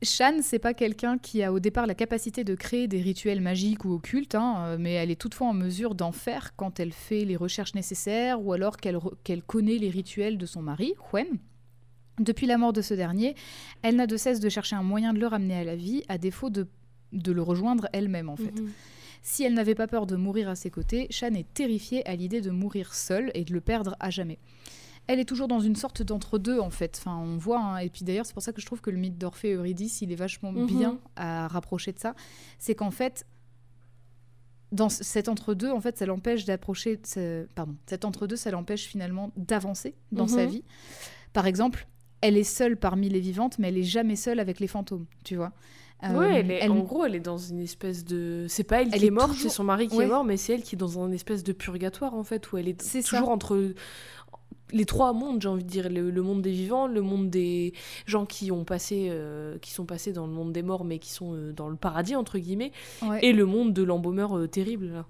Shan, c'est pas quelqu'un qui a au départ la capacité de créer des rituels magiques ou occultes, hein, euh, mais elle est toutefois en mesure d'en faire quand elle fait les recherches nécessaires ou alors qu'elle connaît les rituels de son mari, Huen. Depuis la mort de ce dernier, elle n'a de cesse de chercher un moyen de le ramener à la vie, à défaut de, le rejoindre elle-même en fait. Mhm. Si elle n'avait pas peur de mourir à ses côtés, Shan est terrifiée à l'idée de mourir seule et de le perdre à jamais elle est toujours dans une sorte d'entre-deux en fait. Enfin, on voit, hein. et puis d'ailleurs, c'est pour ça que je trouve que le mythe d'Orphée et Eurydice, il est vachement mhm. bien à rapprocher de ça. C'est qu'en fait, dans cet entre-deux, en fait, ça l'empêche d'approcher. Pardon, cet entre-deux, ça l'empêche finalement d'avancer dans sa mhm. vie. Par exemple, elle est seule parmi les vivantes, mais elle est jamais seule avec les fantômes, tu vois. Euh, ouais, elle est- elle- en gros, elle est dans une espèce de. C'est pas elle, Elle qui est est morte, toujours- c'est son mari qui Ouais. est mort, mais c'est elle qui est dans une espèce de purgatoire en fait, où elle est C'est toujours ça. entre les trois mondes, j'ai envie de dire, le, le monde des vivants, le monde des gens qui ont passé, euh, qui sont passés dans le monde des morts, mais qui sont euh, dans le paradis entre guillemets, Ouais. et le monde de l'embaumeur euh, terrible. Là.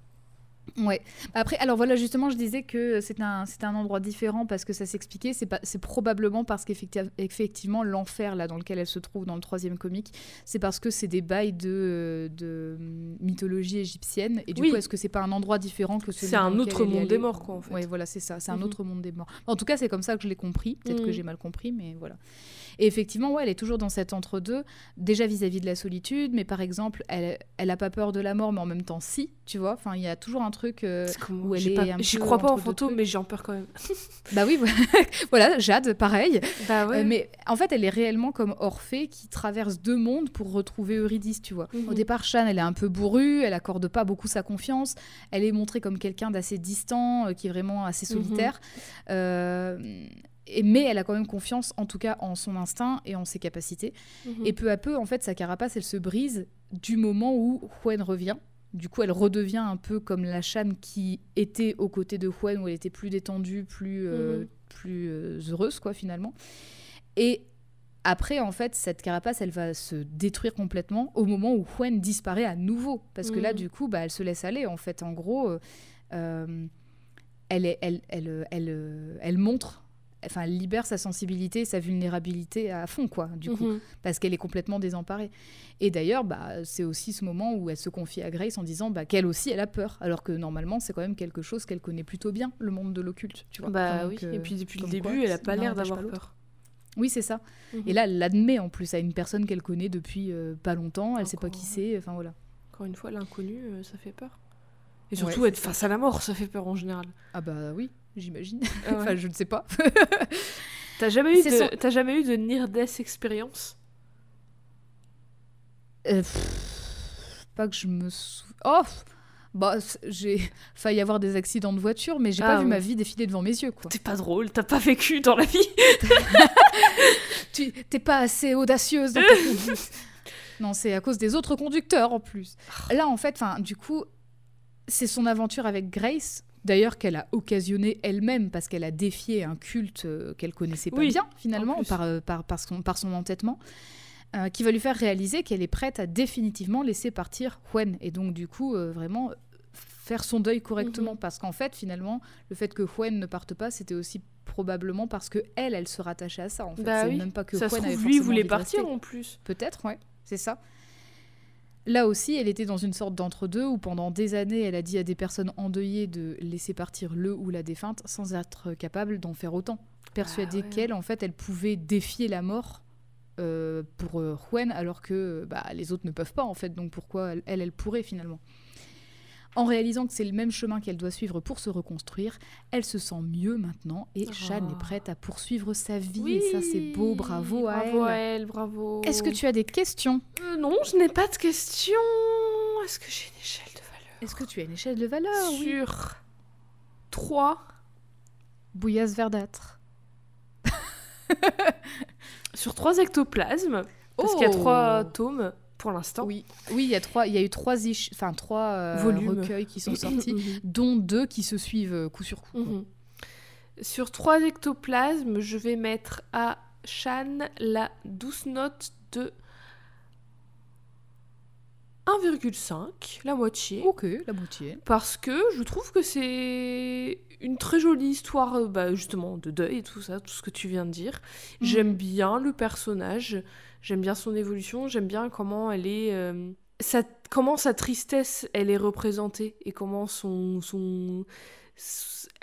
Ouais. Après, alors voilà, justement, je disais que c'est un, c'est un endroit différent parce que ça s'expliquait. C'est pas, c'est probablement parce qu'effectivement, l'enfer là dans lequel elle se trouve dans le troisième comique, c'est parce que c'est des bails de, de mythologie égyptienne. Et du Oui. coup, est-ce que c'est pas un endroit différent que celui C'est un autre monde des morts, quoi, en fait. Ouais, voilà, c'est ça. C'est un Mhm. autre monde des morts. En tout cas, c'est comme ça que je l'ai compris. Peut-être que Mhm. j'ai mal compris, mais voilà. Et effectivement, ouais, elle est toujours dans cet entre-deux, déjà vis-à-vis de la solitude, mais par exemple, elle, elle a pas peur de la mort, mais en même temps, si, tu vois. Enfin, il y a toujours un truc. euh, comme- où elle est pas- un peu crois pas en fantôme, mais j'ai en peur quand même. Bah oui, voilà, Jade, pareil. Bah Euh, mais en fait, elle est réellement comme Orphée qui traverse deux mondes pour retrouver Eurydice, tu vois. Mhm. Au départ, Shan, elle est un peu bourrue, elle accorde pas beaucoup sa confiance. Elle est montrée comme quelqu'un d'assez distant, euh, qui est vraiment assez Mhm. solitaire. Et, mais elle a quand même confiance, en tout cas, en son instinct et en ses capacités. Mhm. Et peu à peu, en fait, sa carapace, elle se brise du moment où Huen revient. Du coup, elle redevient un peu comme la Shan qui était aux côtés de Huen, où elle était plus détendue, plus, euh, Mhm. plus euh, heureuse, quoi, finalement. Et après, en fait, cette carapace, elle va se détruire complètement au moment où Huen disparaît à nouveau. Parce que là, Mhm. du coup, bah, elle se laisse aller. En fait, en gros, euh, elle, est, elle, elle, elle, elle montre, enfin, elle libère sa sensibilité, sa vulnérabilité à fond, quoi, du coup Mhm. parce qu'elle est complètement désemparée. Et d'ailleurs, bah, c'est aussi ce moment où elle se confie à Grace en disant bah, qu'elle aussi, elle a peur, alors que normalement, c'est quand même quelque chose qu'elle connaît plutôt bien, le monde de l'occulte, tu vois. Bah Donc, oui, euh, et puis depuis le début, quoi, elle a c'est- pas l'air d'avoir peur. Oui, c'est ça. Mhm. Et là, elle l'admet en plus à une personne qu'elle connaît depuis euh, pas longtemps, elle sait pas qui c'est, enfin voilà. Encore une fois, l'inconnu, euh, ça fait peur. Et surtout être face à la mort, ça fait peur en général. Ah bah oui, j'imagine. Ah ouais. enfin, je ne sais pas. T'as jamais eu de, son- t'as jamais eu de near death expérience? Euh, pff, pas que je me souviens. Oh bah, j'ai failli avoir des accidents de voiture, mais j'ai Ah pas vu ma vie défiler devant mes yeux, quoi. T'es pas drôle, t'as pas vécu dans la vie. Tu t'es pas assez audacieuse dans ta conduite. Non, c'est à cause des autres conducteurs en plus. Là, en fait, du coup, c'est son aventure avec Grace. D'ailleurs, qu'elle a occasionné elle-même parce qu'elle a défié un culte euh, qu'elle connaissait pas Oui, bien, en finalement, par, euh, par, par son, par son entêtement, euh, qui va lui faire réaliser qu'elle est prête à définitivement laisser partir Huen. Et donc, du coup, euh, vraiment faire son deuil correctement. Mhm. Parce qu'en fait, finalement, le fait que Huen ne parte pas, c'était aussi probablement parce que elle, elle se rattachait à ça. En fait, Bah c'est oui. même pas que ça se avait trouve, lui, voulait partir en plus. Peut-être, ouais, c'est ça. Là aussi, elle était dans une sorte d'entre-deux où pendant des années, elle a dit à des personnes endeuillées de laisser partir le ou la défunte sans être capable d'en faire autant. Persuadée Ah ouais. qu'elle, en fait, elle pouvait défier la mort euh, pour euh, Huen alors que bah, les autres ne peuvent pas, en fait. Donc pourquoi elle, elle pourrait finalement En réalisant que c'est le même chemin qu'elle doit suivre pour se reconstruire, elle se sent mieux maintenant et Oh. est prête à poursuivre sa vie. Et ça, c'est beau, bravo à bravo elle. à elle, bravo. Est-ce que tu as des questions? Euh, non, je n'ai pas de questions. Est-ce que j'ai une échelle de valeur? Est-ce que tu as une échelle de valeur? Oui. Sur 3, Bouillasse verdâtre. sur 3 ectoplasmes, parce qu'il y a Oh 3 tomes pour l'instant. Oui, oui, il y a trois, il y a eu trois, enfin trois euh, recueils qui sont sortis, Mhm. dont deux qui se suivent euh, coup sur coup. Mhm. Sur 3 ectoplasmes, je vais mettre à Shan la douce note de 1,5, la moitié. Ok, la moitié. Parce que je trouve que c'est une très jolie histoire, euh, bah, justement, de deuil et tout ça, tout ce que tu viens de dire. Mhm. J'aime bien le personnage, j'aime bien son évolution, j'aime bien comment elle est. euh, sa- comment sa tristesse, elle est représentée et comment son. son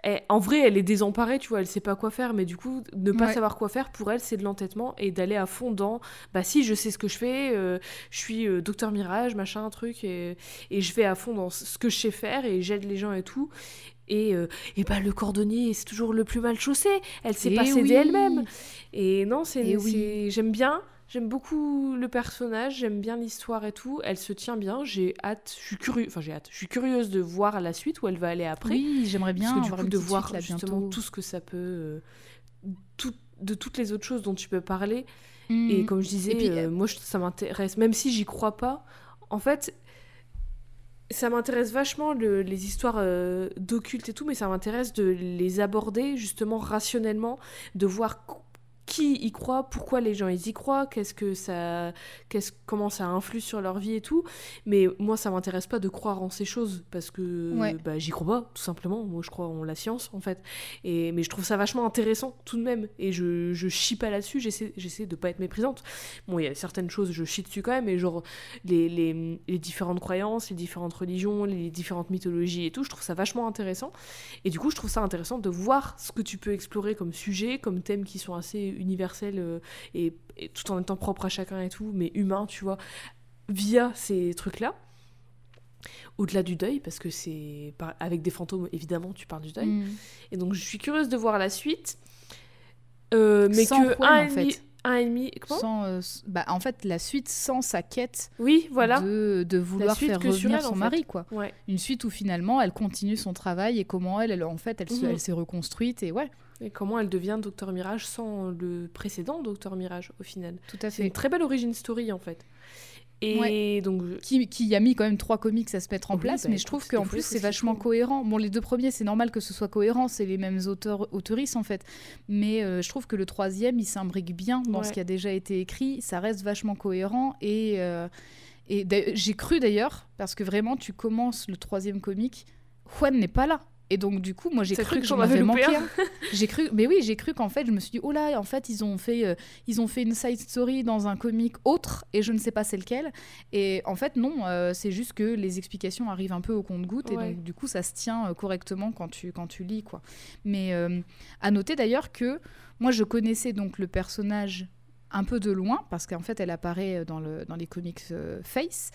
elle- en vrai, elle est désemparée, tu vois, elle sait pas quoi faire, mais du coup, ne pas Ouais. savoir quoi faire, pour elle, c'est de l'entêtement et d'aller à fond dans bah si, je sais ce que je fais, euh, je suis euh, docteur Mirage, machin, truc, et, et je vais à fond dans ce que je sais faire et j'aide les gens et tout. Et, euh, et bah le cordonnier, c'est toujours le plus mal chaussé, elle sait Eh pas s'aider oui. elle-même. Et non, c'est, oui. c'est- j'aime bien, j'aime beaucoup le personnage, j'aime bien l'histoire et tout. Elle se tient bien. J'ai hâte, je suis curieuse, enfin j'ai hâte, je suis curieuse de voir la suite où elle va aller après. Oui, j'aimerais bien parce que du avoir coup une de voir suite, là, justement bientôt. tout ce que ça peut, euh, tout- de toutes les autres choses dont tu peux parler. Mm. Et comme je disais, puis, euh, moi, je- ça m'intéresse. Même si j'y crois pas, en fait, ça m'intéresse vachement le- les histoires euh, d'occulte et tout, mais ça m'intéresse de les aborder justement rationnellement, de voir qui y croit, pourquoi les gens ils y croient, qu'est-ce que ça, qu'est-ce, comment ça influe sur leur vie et tout. Mais moi, ça m'intéresse pas de croire en ces choses parce que Ouais. bah, j'y crois pas, tout simplement. Moi, je crois en la science en fait. Et, mais je trouve ça vachement intéressant tout de même. Et je, je chie pas là-dessus, j'essaie, j'essaie de pas être méprisante. Bon, il y a certaines choses, je chie dessus quand même, mais genre les, les, les différentes croyances, les différentes religions, les différentes mythologies et tout, je trouve ça vachement intéressant. Et du coup, je trouve ça intéressant de voir ce que tu peux explorer comme sujet, comme thèmes qui sont assez universels euh, et, et tout en étant propres à chacun et tout, mais humains, tu vois, via ces trucs-là. Au-delà du deuil, parce que c'est avec des fantômes, évidemment, tu parles du deuil. Mm. Et donc, je suis curieuse de voir la suite. Euh, mais Sans que un en fait. Un et demi, comment Sans, euh, bah, en fait, la suite sans sa quête Oui, voilà. de, de vouloir faire revenir elle, en son fait. mari, quoi. Ouais. Une suite où finalement elle continue son travail et comment elle, elle en fait, elle, se- Mhm. elle s'est reconstruite et ouais, Et comment elle devient Docteur Mirage sans le précédent Docteur Mirage au final. tout à C'est une fait. très belle origin story en fait. Et donc je- Qui, qui a mis quand même trois comics à se mettre en Oui, place, bah, mais je trouve qu'en plus c'est vachement cohérent. Bon, les deux premiers, c'est normal que ce soit cohérent, c'est les mêmes auteurs, auteuristes en fait, mais euh, je trouve que le troisième, il s'imbrique bien dans ce qui a déjà été écrit, ça reste vachement cohérent et. euh, et j'ai cru d'ailleurs, parce que vraiment, tu commences le troisième comic, Juan n'est pas là. Et donc, du coup, moi, j'ai cru que j'en avais manqué. J'ai cru, mais oui, j'ai cru qu'en fait, je me suis dit, oh là, en fait, ils ont fait, euh, ils ont fait une side story dans un comic autre, et je ne sais pas c'est lequel. Et en fait, non, euh, c'est juste que les explications arrivent un peu au compte-goutte, et donc du coup, ça se tient euh, correctement quand tu, quand tu lis, quoi. Mais à noter d'ailleurs que moi, je connaissais donc le personnage un peu de loin, parce qu'en fait, elle apparaît dans, le, dans les comics Face,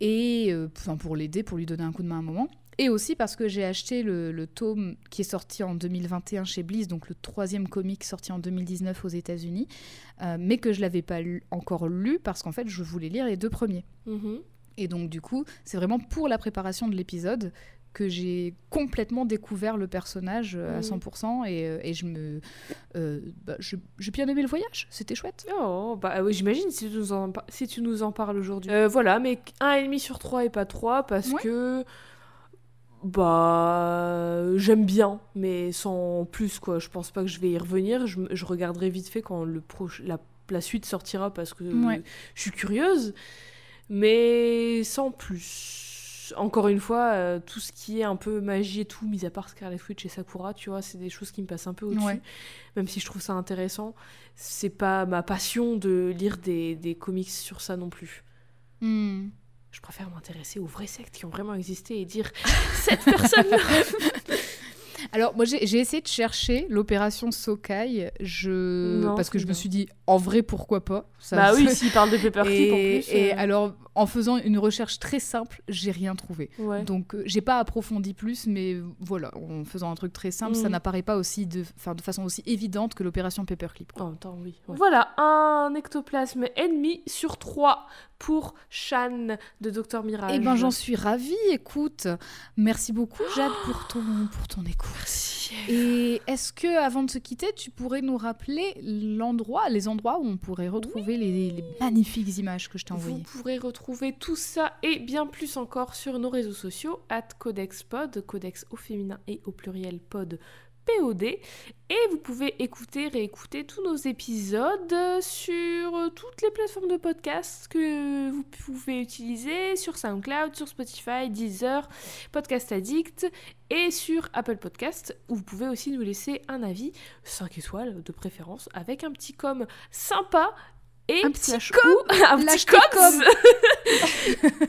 et pour l'aider, pour lui donner un coup de main à un moment. Et aussi parce que j'ai acheté le, le tome qui est sorti en 2021 chez Bliss, donc le troisième comic sorti en 2019 aux États-Unis, euh, mais que je l'avais pas lu- encore lu parce qu'en fait je voulais lire les deux premiers. Mhm. Et donc du coup, c'est vraiment pour la préparation de l'épisode que j'ai complètement découvert le personnage euh, à Mhm. 100% et, euh, et je me, euh, bah, je- j'ai bien aimé le voyage, c'était chouette. Oh, bah oui, j'imagine si, tu nous en par- si tu nous en parles aujourd'hui. Euh, voilà, mais un et demi sur 3 et pas 3 parce Ouais. que. Bah. J'aime bien, mais sans plus, quoi. Je pense pas que je vais y revenir. Je, regarderai vite fait quand le proche, la, la suite sortira parce que Ouais. je suis curieuse. Mais sans plus. Encore une fois, euh, tout ce qui est un peu magie et tout, mis à part Scarlet Witch et Sakura, tu vois, c'est des choses qui me passent un peu au-dessus. Ouais. Même si je trouve ça intéressant, c'est pas ma passion de lire des, des comics sur ça non plus. Hmm. Je préfère m'intéresser aux vraies sectes qui ont vraiment existé et dire cette personne-là. Alors moi j'ai essayé de chercher l'opération Sokai, je... Non, parce que je me suis dit en vrai pourquoi pas? Ça- bah oui, s'il parle de Paperclip Et, en plus. et euh, alors, en faisant une recherche très simple, j'ai rien trouvé. ouais. Donc, euh, j'ai pas approfondi plus, mais voilà, en faisant un truc très simple, ça Mhm. n'apparaît pas aussi de, de façon aussi évidente que l'opération Paperclip. quoi. En même temps, oui. Voilà, un ectoplasme ennemi sur trois pour Shan de Docteur Mirage. Eh ben, j'en suis ravie. Écoute, merci beaucoup, Jade, pour ton, pour ton écoute. Merci. Et est-ce que, avant de se quitter, tu pourrais nous rappeler l'endroit, les endroits où on pourrait retrouver les, les magnifiques images que je t'ai Vous envoyées? pourrez retrouver tout ça et bien plus encore sur nos réseaux sociaux, at CodexPod, Codex au féminin et au pluriel pod POD. Et vous pouvez écouter, réécouter tous nos épisodes sur toutes les plateformes de podcast que vous pouvez utiliser, sur SoundCloud, sur Spotify, Deezer, Podcast Addict et sur Apple Podcast, où vous pouvez aussi nous laisser un avis, 5 étoiles de préférence, avec un petit com sympa et Un petit slash com, ou un petit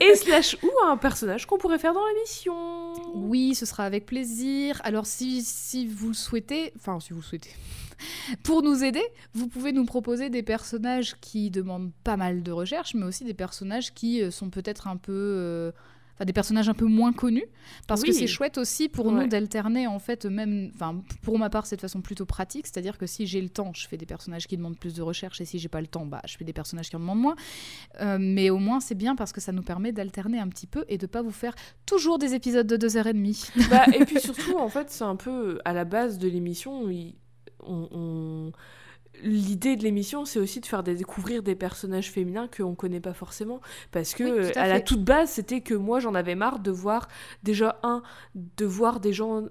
et slash ou un personnage qu'on pourrait faire dans l'émission. Oui, ce sera avec plaisir. Alors si, si vous le souhaitez, enfin si vous le souhaitez, pour nous aider, vous pouvez nous proposer des personnages qui demandent pas mal de recherche, mais aussi des personnages qui euh, sont peut-être un peu... euh, Enfin, des personnages un peu moins connus, parce que c'est chouette aussi pour Ouais. nous d'alterner en fait même, enfin pour ma part c'est de façon plutôt pratique, c'est-à-dire que si j'ai le temps, je fais des personnages qui demandent plus de recherche, et si j'ai pas le temps, bah je fais des personnages qui en demandent moins. Euh, mais au moins c'est bien parce que ça nous permet d'alterner un petit peu et de pas vous faire toujours des épisodes de 2h30. Bah, et puis surtout, en fait, c'est un peu à la base de l'émission. On, on- l'idée de l'émission, c'est aussi de faire découvrir des personnages féminins qu'on connaît pas forcément. Parce que, Oui, à à, la toute base, c'était que moi, j'en avais marre de voir, déjà, un, de voir des gens,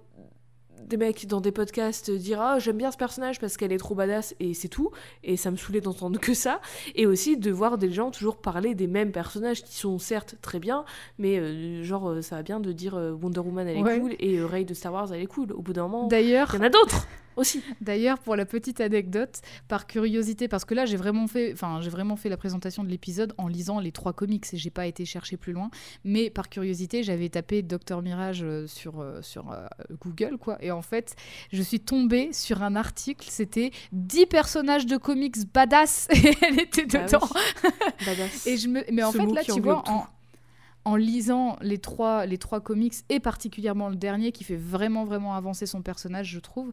des mecs dans des podcasts dire Ah, j'aime bien ce personnage parce qu'elle est trop badass, et c'est tout. Et ça me saoulait d'entendre que ça. Et aussi de voir des gens toujours parler des mêmes personnages qui sont certes très bien, mais euh, genre, euh, ça va bien de dire euh, Wonder Woman, elle est Ouais. cool, et Rey de Star Wars, elle est cool. Au bout d'un moment, il D'ailleurs, y en a d'autres aussi. D'ailleurs, pour la petite anecdote, par curiosité, parce que là j'ai vraiment fait, enfin j'ai vraiment fait la présentation de l'épisode en lisant les trois comics et j'ai pas été chercher plus loin. Mais par curiosité, j'avais tapé Docteur Mirage euh, sur euh, sur euh, Google quoi, et en fait, je suis tombée sur un article. C'était 10 personnages de comics badass et elle était Bah oui. dedans. Badass. Et je me, mais en Ce fait là tu vois en lisant les trois, les trois comics et particulièrement le dernier qui fait vraiment vraiment avancer son personnage, je trouve.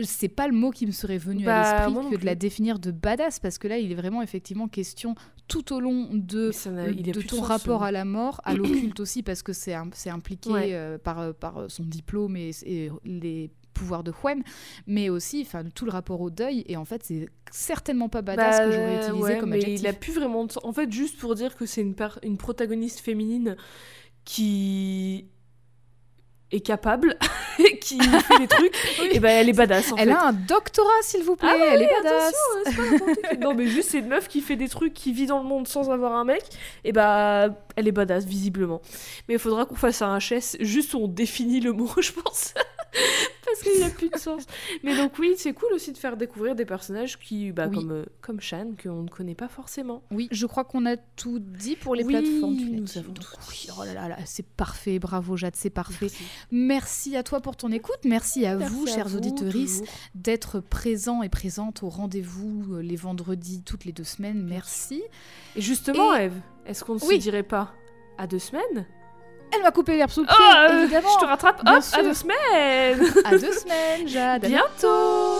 C'est pas le mot qui me serait venu Bah, à moi l'esprit que de la définir de badass parce que là il est vraiment effectivement question tout au long de n'a- il a de ton sens, rapport à la mort, à l'occulte aussi parce que c'est im- c'est impliqué Ouais. euh, par, euh, par son diplôme et, et les pouvoirs de Juan, mais aussi enfin tout le rapport au deuil et en fait c'est certainement pas badass Bah, que j'aurais utilisé ouais, comme mais adjectif. il a plus vraiment de. En fait, juste pour dire que c'est une, une protagoniste féminine qui est capable, et qui fait des trucs, et ben elle est badass en Elle fait. a un doctorat s'il vous plaît, Ah elle est badass. Euh, pas. Non, mais juste c'est une meuf qui fait des trucs, qui vit dans le monde sans avoir un mec, et bah elle est badass visiblement. Mais il faudra qu'on fasse un HS, juste où on définit le mot, je pense. Parce qu'il n'a plus de sens. Mais donc oui, c'est cool aussi de faire découvrir des personnages qui, bah, Oui. comme, euh, comme Shan, qu'on ne connaît pas forcément. Oui, je crois qu'on a tout dit pour les Oui, plateformes. tu nous avons Donc, tout oui, dit. oh là là là, c'est parfait, bravo Jade, c'est parfait. Merci. Merci à toi pour ton écoute, merci à vous, à chers auditeurs, d'être présents et présentes au rendez-vous euh, les vendredis toutes les deux semaines. Merci. Et justement, Et- Eve, est-ce qu'on ne Oui. se dirait pas à deux semaines? Elle m'a coupé l'herbe sous le pied, euh, évidemment. Je te rattrape, à deux semaines. à deux semaines, Jade. Bientôt.